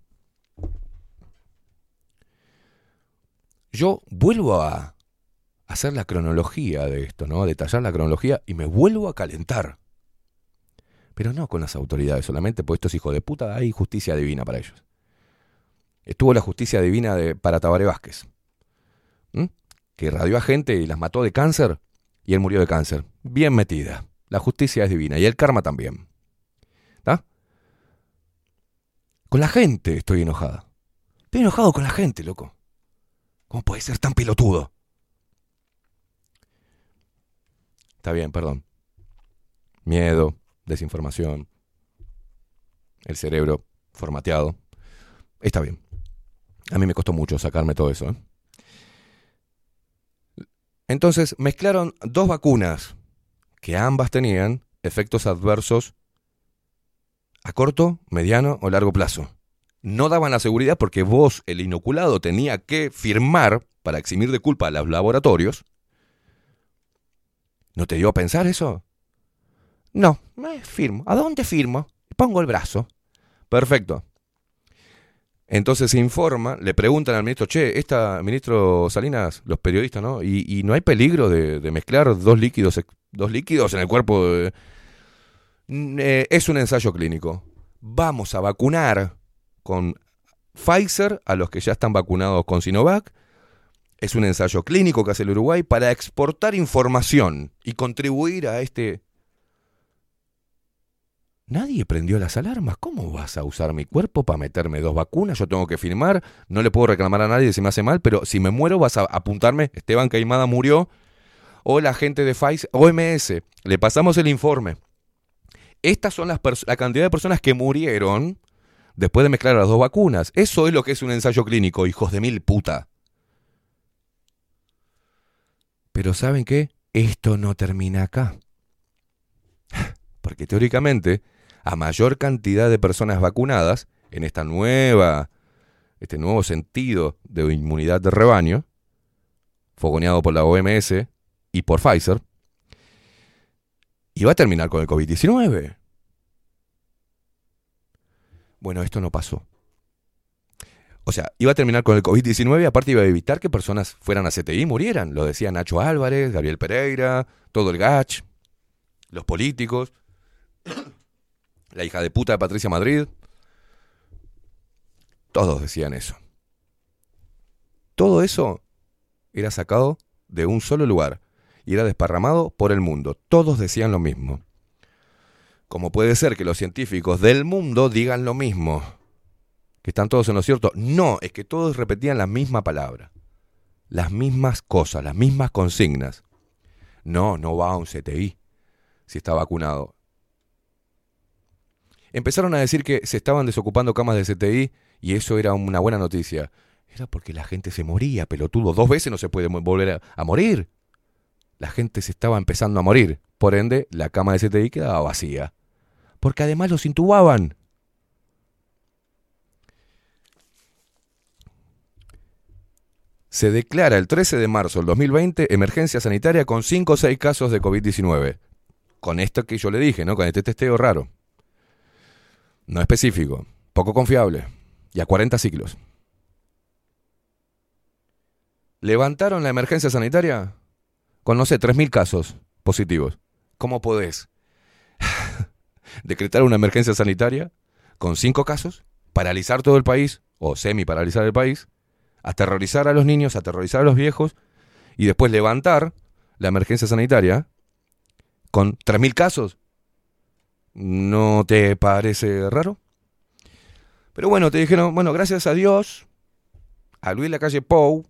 Yo vuelvo a hacer la cronología de esto, ¿no? A detallar la cronología y me vuelvo a calentar. Pero no con las autoridades solamente, porque estos hijos de puta hay justicia divina para ellos. Estuvo la justicia divina de, para Tabaré Vázquez, que radió a gente y las mató de cáncer y él murió de cáncer. Bien metida. La justicia es divina y el karma también. ¿Está? Con la gente estoy enojada. Estoy enojado con la gente, loco. ¿Cómo puede ser tan pelotudo? Está bien, perdón. Miedo, desinformación, el cerebro formateado. Está bien. A mí me costó mucho sacarme todo eso. ¿eh? Entonces mezclaron dos vacunas que ambas tenían efectos adversos a corto, mediano o largo plazo. No daban la seguridad porque vos, el inoculado, tenía que firmar para eximir de culpa a los laboratorios. ¿No te dio a pensar eso? No, me firmo. ¿A dónde firmo? Pongo el brazo. Perfecto. Entonces se informa, le preguntan al ministro, che, esta, ministro Salinas, los periodistas, ¿no? Y, y no hay peligro de, de mezclar dos líquidos, dos líquidos en el cuerpo. de- Mm, eh, es un ensayo clínico. Vamos a vacunar con Pfizer a los que ya están vacunados con Sinovac. Es un ensayo clínico que hace el Uruguay para exportar información y contribuir a este Nadie prendió las alarmas. ¿Cómo vas a usar mi cuerpo para meterme dos vacunas? Yo tengo que firmar. No le puedo reclamar a nadie si me hace mal, pero si me muero vas a apuntarme. Esteban Caimada murió. O la gente de Pfizer. OMS. Le pasamos el informe. Estas son las la cantidad de personas que murieron después de mezclar las dos vacunas. Eso es lo que es un ensayo clínico, hijos de mil puta. Pero ¿saben qué? Esto no termina acá. Porque teóricamente, a mayor cantidad de personas vacunadas, en esta nueva, este nuevo sentido de inmunidad de rebaño, fogoneado por la OMS y por Pfizer, iba a terminar con el COVID-19. Bueno, esto no pasó. O sea, iba a terminar con el COVID-19 y aparte iba a evitar que personas fueran a CTI y murieran. Lo decía Nacho Álvarez, Gabriel Pereira, todo el GACH, los políticos, la hija de puta de Patricia Madrid. Todos decían eso. Todo eso era sacado de un solo lugar y era desparramado por el mundo. Todos decían lo mismo. ¿Cómo puede ser que los científicos del mundo digan lo mismo? ¿Que están todos en lo cierto? No, es que todos repetían la misma palabra. Las mismas cosas, las mismas consignas. No, no va a un CTI si está vacunado. Empezaron a decir que se estaban desocupando camas de CTI y eso era una buena noticia. Era porque la gente se moría, pelotudo. Dos veces no se puede volver a, a morir. La gente se estaba empezando a morir. Por ende, la cama de CTI quedaba vacía. Porque además los intubaban. Se declara el 13 de marzo del 2020 emergencia sanitaria con 5 o 6 casos de COVID-19. Con esto que yo le dije, ¿no? Con este testeo raro. No específico, poco confiable. Y a 40 ciclos. Levantaron la emergencia sanitaria con, no sé, 3.000 casos positivos. ¿Cómo podés decretar una emergencia sanitaria con 5 casos, paralizar todo el país, o semi-paralizar el país, aterrorizar a los niños, aterrorizar a los viejos, y después levantar la emergencia sanitaria con 3.000 casos? ¿No te parece raro? Pero bueno, te dijeron, bueno, gracias a Dios, a Luis Lacalle Pou,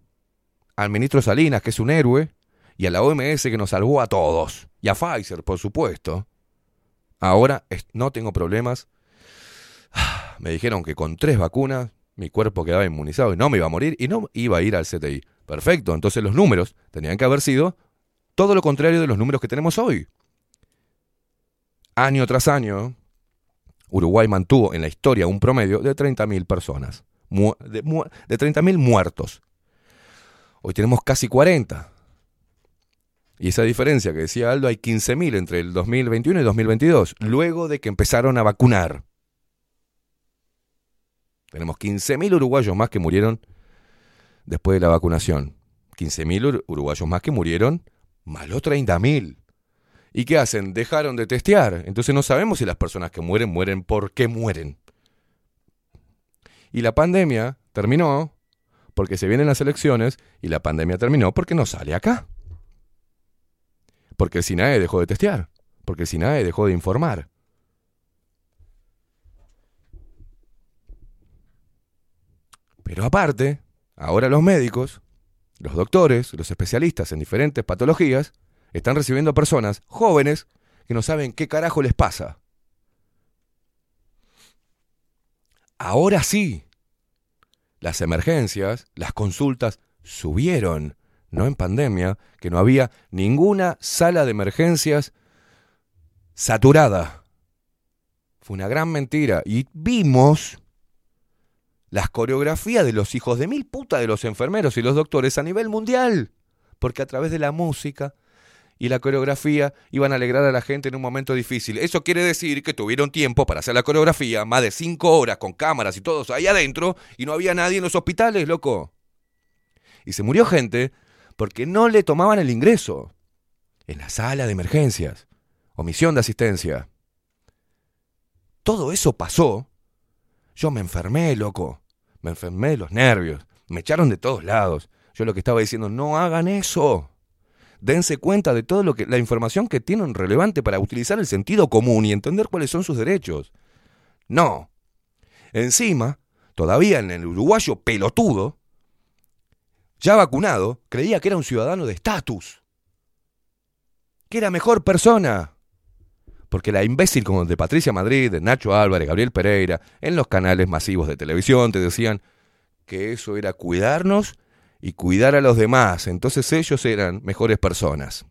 al ministro Salinas, que es un héroe, y a la OMS que nos salvó a todos, y a Pfizer, por supuesto. Ahora no tengo problemas. Me dijeron que con tres vacunas mi cuerpo quedaba inmunizado y no me iba a morir y no iba a ir al CTI. Perfecto, entonces los números tenían que haber sido todo lo contrario de los números que tenemos hoy. Año tras año, Uruguay mantuvo en la historia un promedio de 30.000 personas, de, de 30.000 muertos. Hoy tenemos casi 40. Y esa diferencia que decía Aldo, hay 15.000 entre el 2021 y 2022, luego de que empezaron a vacunar. Tenemos 15.000 uruguayos más que murieron después de la vacunación. 15.000 ur- uruguayos más que murieron, más los 30.000. ¿Y qué hacen? Dejaron de testear. Entonces no sabemos si las personas que mueren mueren por qué mueren. Y la pandemia terminó porque se vienen las elecciones y la pandemia terminó porque no sale acá. Porque el SINAE dejó de testear. Porque el SINAE dejó de informar. Pero aparte, ahora los médicos, los doctores, los especialistas en diferentes patologías, están recibiendo personas jóvenes que no saben qué carajo les pasa. Ahora sí, las emergencias, las consultas subieron, no en pandemia, que no había ninguna sala de emergencias saturada. Fue una gran mentira. Y vimos las coreografías de los hijos de mil puta de los enfermeros y los doctores a nivel mundial. Porque a través de la música y la coreografía iban a alegrar a la gente en un momento difícil. Eso quiere decir que tuvieron tiempo para hacer la coreografía, más de cinco horas con cámaras y todos ahí adentro, y no había nadie en los hospitales, loco. Y se murió gente porque no le tomaban el ingreso en la sala de emergencias, omisión de asistencia. Todo eso pasó. Yo me enfermé, loco. Me enfermé de los nervios. Me echaron de todos lados. Yo lo que estaba diciendo, no hagan eso. Dense cuenta de todo lo que la información que tienen relevante para utilizar el sentido común y entender cuáles son sus derechos. No. Encima, todavía en el uruguayo pelotudo, ya vacunado, creía que era un ciudadano de estatus. Que era mejor persona. Porque la imbécil como de Patricia Madrid, de Nacho Álvarez, Gabriel Pereira, en los canales masivos de televisión te decían que eso era cuidarnos y cuidar a los demás. Entonces ellos eran mejores personas.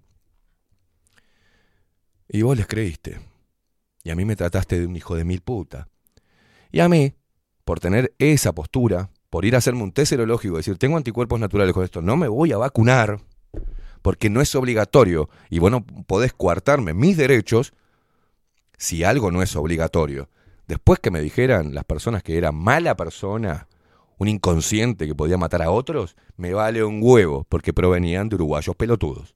Y vos les creíste. Y a mí me trataste de un hijo de mil puta. Y a mí, por tener esa postura, por ir a hacerme un test serológico y decir, tengo anticuerpos naturales con esto, no me voy a vacunar, porque no es obligatorio, y vos no podés coartarme mis derechos si algo no es obligatorio. Después que me dijeran las personas que era mala persona, un inconsciente que podía matar a otros, me vale un huevo, porque provenían de uruguayos pelotudos.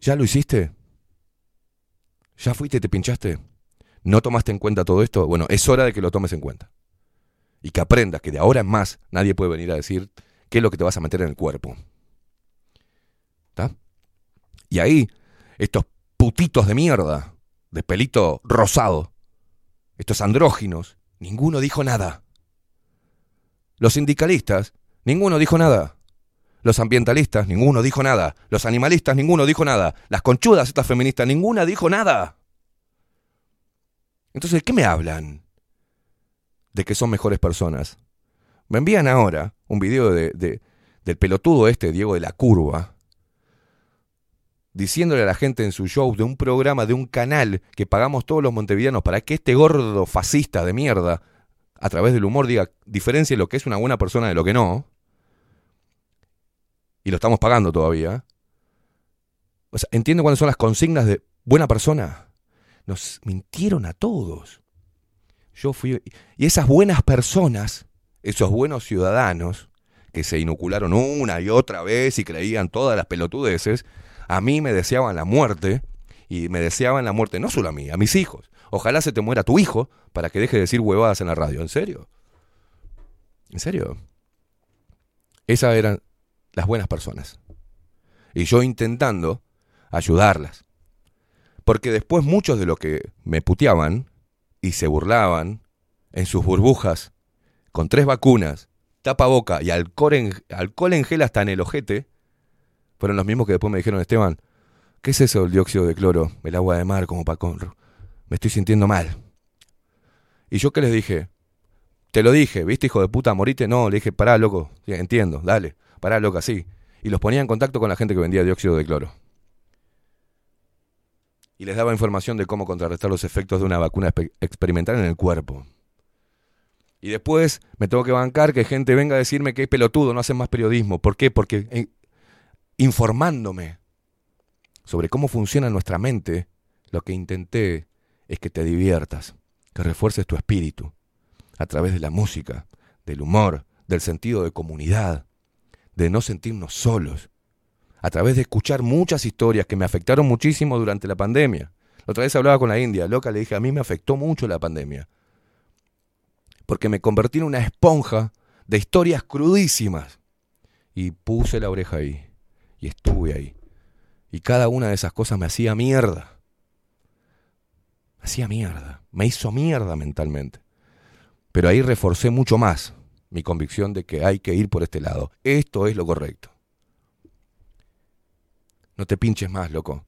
¿Ya lo hiciste? ¿Ya fuiste te pinchaste? ¿No tomaste en cuenta todo esto? Bueno, es hora de que lo tomes en cuenta. Y que aprendas que de ahora en más nadie puede venir a decir qué es lo que te vas a meter en el cuerpo. ¿Está? Y ahí, estos putitos de mierda, de pelito rosado, estos andróginos, ninguno dijo nada. Los sindicalistas, ninguno dijo nada. Los ambientalistas, ninguno dijo nada. Los animalistas, ninguno dijo nada. Las conchudas, estas feministas, ninguna dijo nada. Entonces, ¿de qué me hablan? De que son mejores personas. Me envían ahora un video de, de- del pelotudo este, Diego de la Curva, diciéndole a la gente en su show de un programa, de un canal que pagamos todos los montevideanos para que este gordo fascista de mierda, a través del humor, diga, diferencie lo que es una buena persona de lo que no. Y lo estamos pagando todavía. O sea, ¿entienden cuáles son las consignas de buena persona? Nos mintieron a todos. Yo fui. Y esas buenas personas, esos buenos ciudadanos, que se inocularon una y otra vez y creían todas las pelotudeces, a mí me deseaban la muerte. Y me deseaban la muerte no solo a mí, a mis hijos. Ojalá se te muera tu hijo para que deje de decir huevadas en la radio. ¿En serio? ¿En serio? Esas eran las buenas personas. Y yo intentando ayudarlas. Porque después muchos de los que me puteaban y se burlaban en sus burbujas, con tres vacunas, tapaboca y alcohol en, alcohol en gel hasta en el ojete, fueron los mismos que después me dijeron, Esteban, ¿qué es eso del dióxido de cloro? El agua de mar como para... con- Me estoy sintiendo mal. Y yo qué les dije, te lo dije, ¿viste, hijo de puta, morite? No, le dije, pará, loco, entiendo, dale, pará, loca, sí. Y los ponía en contacto con la gente que vendía dióxido de cloro. Y les daba información de cómo contrarrestar los efectos de una vacuna experimental en el cuerpo. Y después me tengo que bancar que gente venga a decirme que es pelotudo, no hacen más periodismo. ¿Por qué? Porque eh, informándome sobre cómo funciona nuestra mente, Lo que intenté es que te diviertas, que refuerces tu espíritu, a través de la música, del humor, del sentido de comunidad, de no sentirnos solos, a través de escuchar muchas historias que me afectaron muchísimo durante la pandemia. La otra vez hablaba con la India, loca, le dije, a mí me afectó mucho la pandemia, porque me convertí en una esponja de historias crudísimas. Y puse la oreja ahí, y estuve ahí. Y cada una de esas cosas me hacía mierda. Me hacía mierda, me hizo mierda mentalmente. Pero ahí reforcé mucho más mi convicción de que hay que ir por este lado. Esto es lo correcto. No te pinches más, loco.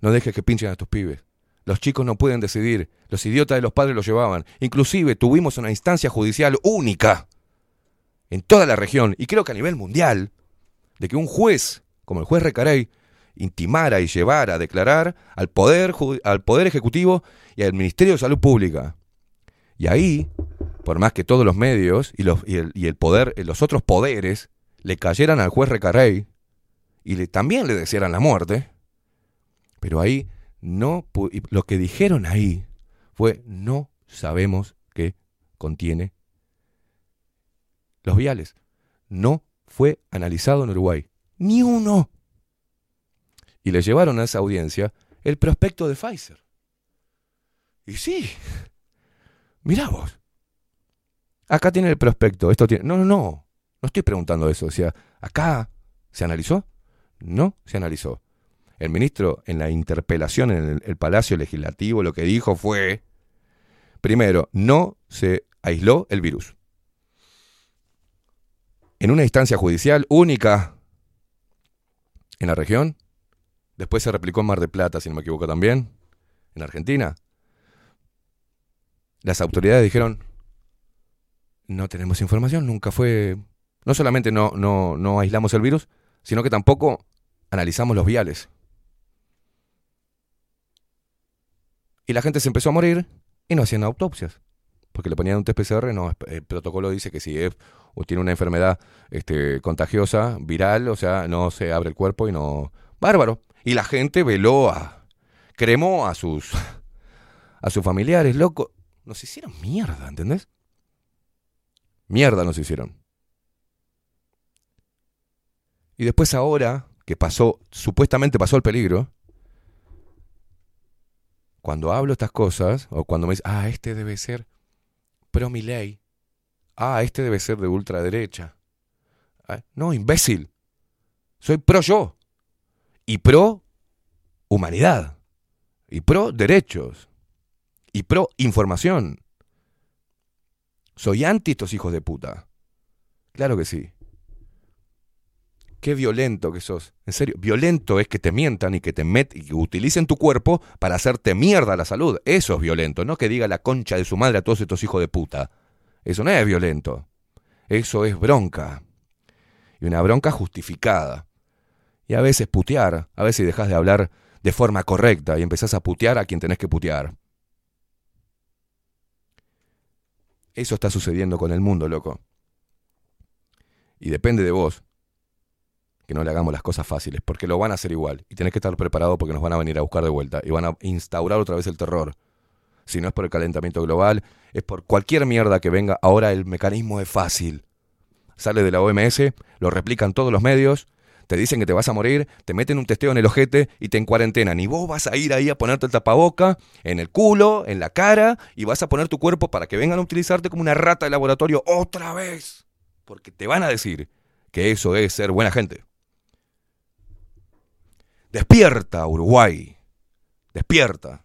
No dejes que pinchen a tus pibes. Los chicos no pueden decidir. Los idiotas de los padres los llevaban. Inclusive tuvimos una instancia judicial única en toda la región, y creo que a nivel mundial, de que un juez, como el juez Recarey, intimara y llevara a declarar al poder, al poder Ejecutivo y al Ministerio de Salud Pública. Y ahí, por más que todos los medios y, los, el, y poder, los otros poderes le cayeran al juez Recarey y le, también le desearan la muerte, pero ahí no, lo que dijeron ahí fue no sabemos qué contiene los viales. No fue analizado en Uruguay. Ni uno. Y le llevaron a esa audiencia el prospecto de Pfizer. Y sí, mirá vos. Acá tiene el prospecto. Esto tiene. No, no, no. No estoy preguntando eso. O sea, acá se analizó. No se analizó. El ministro en la interpelación en el, el Palacio Legislativo lo que dijo fue, primero, no se aisló el virus en una instancia judicial única en la región. Después se replicó en Mar de Plata, si no me equivoco también, en Argentina. Las autoridades dijeron, no tenemos información, nunca fue... No solamente no, no, no aislamos el virus, sino que tampoco analizamos los viales. Y la gente se empezó a morir y no hacían autopsias. Porque le ponían un test PCR, no, el protocolo dice que si es o tiene una enfermedad este, contagiosa, viral, o sea, no se abre el cuerpo y no... Bárbaro. Y la gente veló a... cremó a sus... a sus familiares, loco. Nos hicieron mierda, ¿entendés? Mierda nos hicieron. Y después ahora, que pasó, supuestamente pasó el peligro, cuando hablo estas cosas, o cuando me dicen, ah, este debe ser pro mi ley, ah, este debe ser de ultraderecha. Ah, no, imbécil. Soy pro yo. Y pro humanidad. Y pro derechos. Y pro información. Soy anti estos hijos de puta. Claro que sí. Qué violento que sos. En serio, violento es que te mientan y que te met y que utilicen tu cuerpo para hacerte mierda la salud. Eso es violento, no que diga la concha de su madre a todos estos hijos de puta. Eso no es violento. Eso es bronca. Y una bronca justificada. Y a veces putear, a veces dejas de hablar de forma correcta y empezás a putear a quien tenés que putear. Eso está sucediendo con el mundo, loco. Y depende de vos que no le hagamos las cosas fáciles, porque lo van a hacer igual. Y tenés que estar preparado porque nos van a venir a buscar de vuelta y van a instaurar otra vez el terror si no es por el calentamiento global, es por cualquier mierda que venga. Ahora el mecanismo es fácil. Sale de la OMS, lo replican todos los medios, te dicen que te vas a morir, te meten un testeo en el ojete y te encuarentenan. Y vos vas a ir ahí a ponerte el tapaboca en el culo, en la cara, y vas a poner tu cuerpo para que vengan a utilizarte como una rata de laboratorio otra vez. Porque te van a decir que eso es ser buena gente. Despierta, Uruguay. Despierta.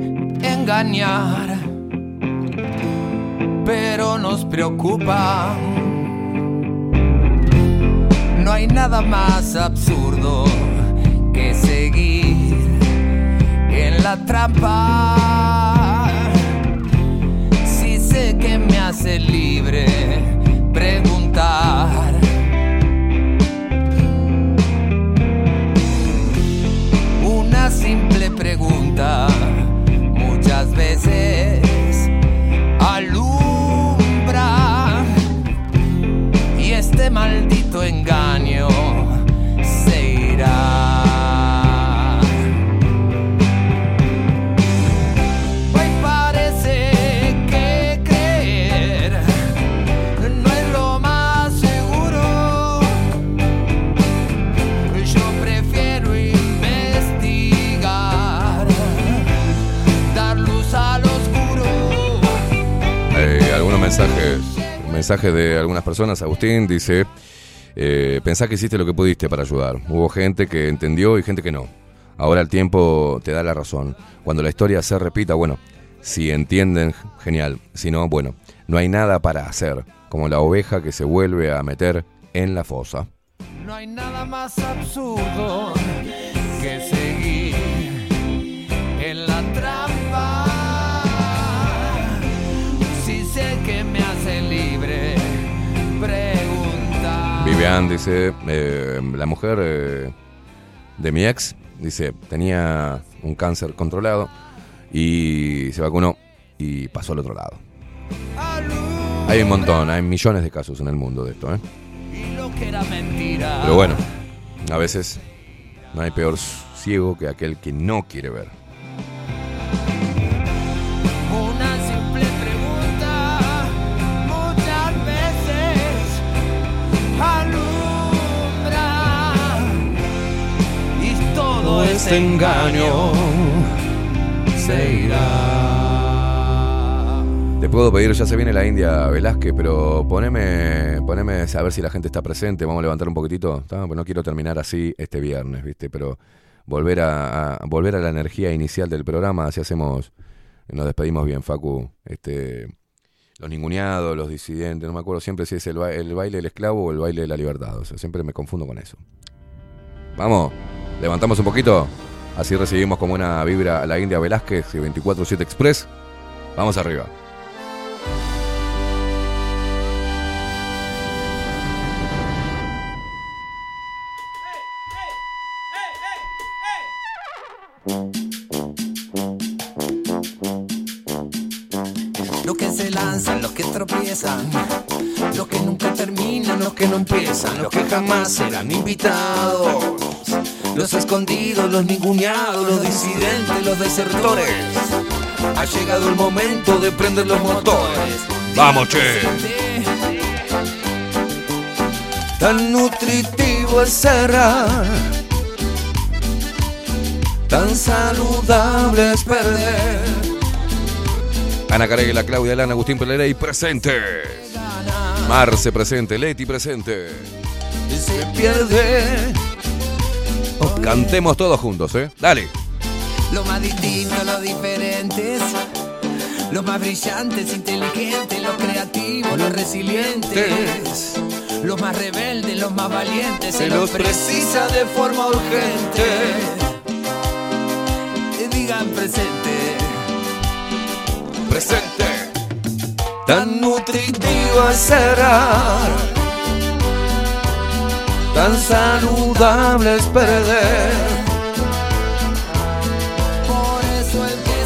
engañar, pero nos preocupa. No hay nada más absurdo que seguir en la trampa. Mensajes de algunas personas. Agustín dice, eh, pensá que hiciste lo que pudiste para ayudar. Hubo gente que entendió y gente que no. Ahora el tiempo te da la razón. Cuando la historia se repita, bueno, si entienden, genial. Si no, bueno, no hay nada para hacer. Como la oveja que se vuelve a meter en la fosa. No hay nada más absurdo que seguir Vivian dice, eh, la mujer eh, de mi ex, dice, tenía un cáncer controlado y se vacunó y pasó al otro lado. Hay un montón, hay millones de casos en el mundo de esto, ¿eh? Pero bueno, a veces no hay peor ciego que aquel que no quiere ver. Todo ese engaño se irá. Te puedo pedir, ya se viene la India Velázquez, pero poneme, poneme a ver si la gente está presente. Vamos a levantar un poquitito. no quiero terminar así este viernes, ¿viste? Pero volver a, volver a la energía inicial del programa, así hacemos, nos despedimos bien, Facu. Este, los ninguneados, los disidentes, no me acuerdo siempre si es el, el baile del esclavo o el baile de la libertad. O sea, siempre me confundo con eso. Vamos, levantamos un poquito. Así recibimos como una vibra a la India Velázquez y 24-7 Express. Vamos arriba. Los que se lanzan, los que tropiezan, los que nunca terminan, los que no empiezan, los que jamás serán invitados, los escondidos, los ninguneados, los disidentes, los desertores. Ha llegado el momento de prender los motores. Vamos, che. Tan nutritivo es cerrar, tan saludable es perder. Ana Caregla, Claudia Lana, Agustín Pelerey presente. Marce presente, Leti presente. Se pierde Cantemos todos juntos, ¿eh? Dale. Los más distintos, los diferentes. Los más brillantes, inteligentes, los creativos, los resilientes. Los más rebeldes, los más valientes. Se los precisa de forma urgente. Que digan presente. Presente. Tan nutritivo es cerrar. Tan saludable es perder.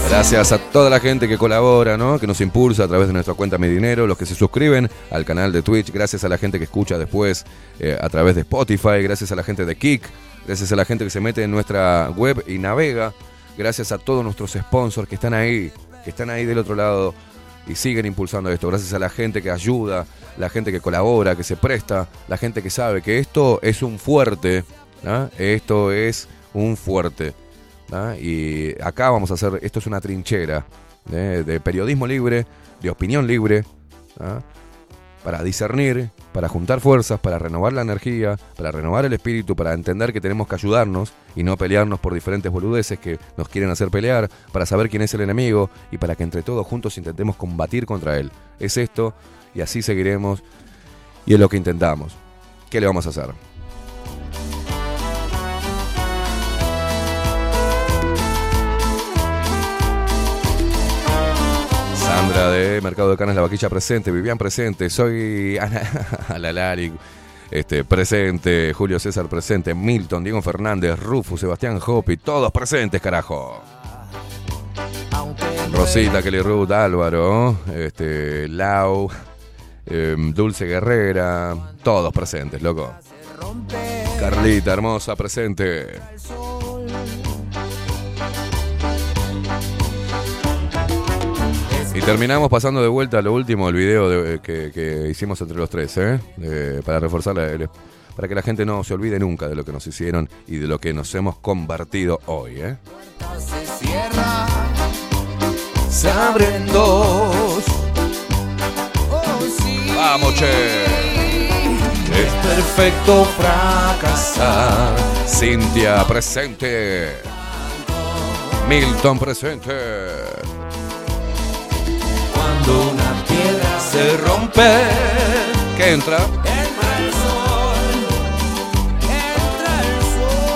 Gracias a toda la gente que colabora, ¿no? Que nos impulsa a través de nuestra cuenta Mi Dinero, los que se suscriben al canal de Twitch, gracias a la gente que escucha después eh, a través de Spotify, gracias a la gente de Kik, gracias a la gente que se mete en nuestra web y navega, gracias a todos nuestros sponsors que están ahí, que están ahí del otro lado y siguen impulsando esto, gracias a la gente que ayuda, la gente que colabora, que se presta, la gente que sabe que esto es un fuerte, esto es un fuerte. Y acá vamos a hacer, esto es una trinchera ¿eh? de periodismo libre, de opinión libre. Para discernir, para juntar fuerzas, para renovar la energía, para renovar el espíritu, para entender que tenemos que ayudarnos y no pelearnos por diferentes boludeces que nos quieren hacer pelear, para saber quién es el enemigo y para que entre todos juntos intentemos combatir contra él. Es esto y así seguiremos y es lo que intentamos. ¿Qué le vamos a hacer? Rosita de Mercado de Canas La Vaquilla presente, Vivian presente, soy Alalari este, presente, Julio César presente, Milton, Diego Fernández, Rufus, Sebastián Hopi, todos presentes, carajo. Rosita, Kelly Ruth, Álvaro, este, Lau, em, Dulce Guerrera, todos presentes, loco. Carlita, hermosa, presente. Y terminamos pasando de vuelta a lo último, el video de- que, que hicimos entre los tres, ¿eh? Eh, para reforzar, la- el- para que la gente no se olvide nunca de lo que nos hicieron y de lo que nos hemos convertido hoy, ¿eh? se cierra, se abren dos. Oh, sí. Vamos, che. Es perfecto fracasar. Cintia presente. Milton presente. Cuando una piedra se rompe, ¿Qué entra? entra el sol. Entra el sol.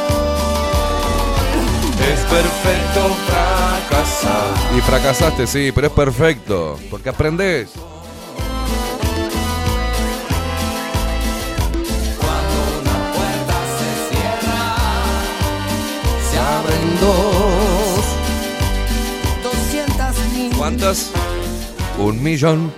Es perfecto fracasar. Y fracasaste, sí, pero es perfecto, porque aprendés. Cuando una puerta se cierra, se abren dos. 200 mil. ¿Cuántas? Un millón.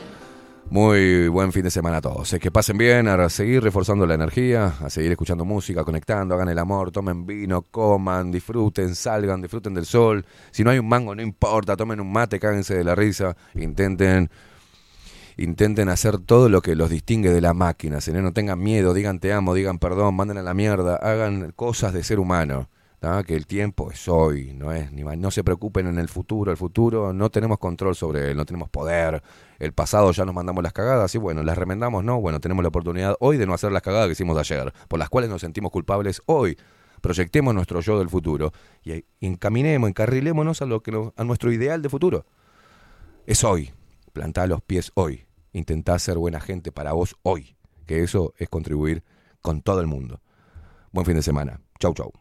Muy buen fin de semana a todos. Es que pasen bien, a seguir reforzando la energía, a seguir escuchando música, conectando, hagan el amor, tomen vino, coman, disfruten, salgan, disfruten del sol. Si no hay un mango, no importa, tomen un mate, cáguense de la risa, intenten intenten hacer todo lo que los distingue de la máquina, señor, no tengan miedo, digan te amo, digan perdón, manden a la mierda, hagan cosas de ser humano. Que el tiempo es hoy, no es ni ma- no se preocupen en el futuro, el futuro no tenemos control sobre él, no tenemos poder, el pasado ya nos mandamos las cagadas y bueno, las remendamos, no, bueno, tenemos la oportunidad hoy de no hacer las cagadas que hicimos ayer, por las cuales nos sentimos culpables hoy. Proyectemos nuestro yo del futuro y encaminemos, encarrilémonos a lo que a nuestro ideal de futuro. Es hoy. Plantá los pies hoy. Intentá ser buena gente para vos hoy. Que eso es contribuir con todo el mundo. Buen fin de semana. Chau, chau.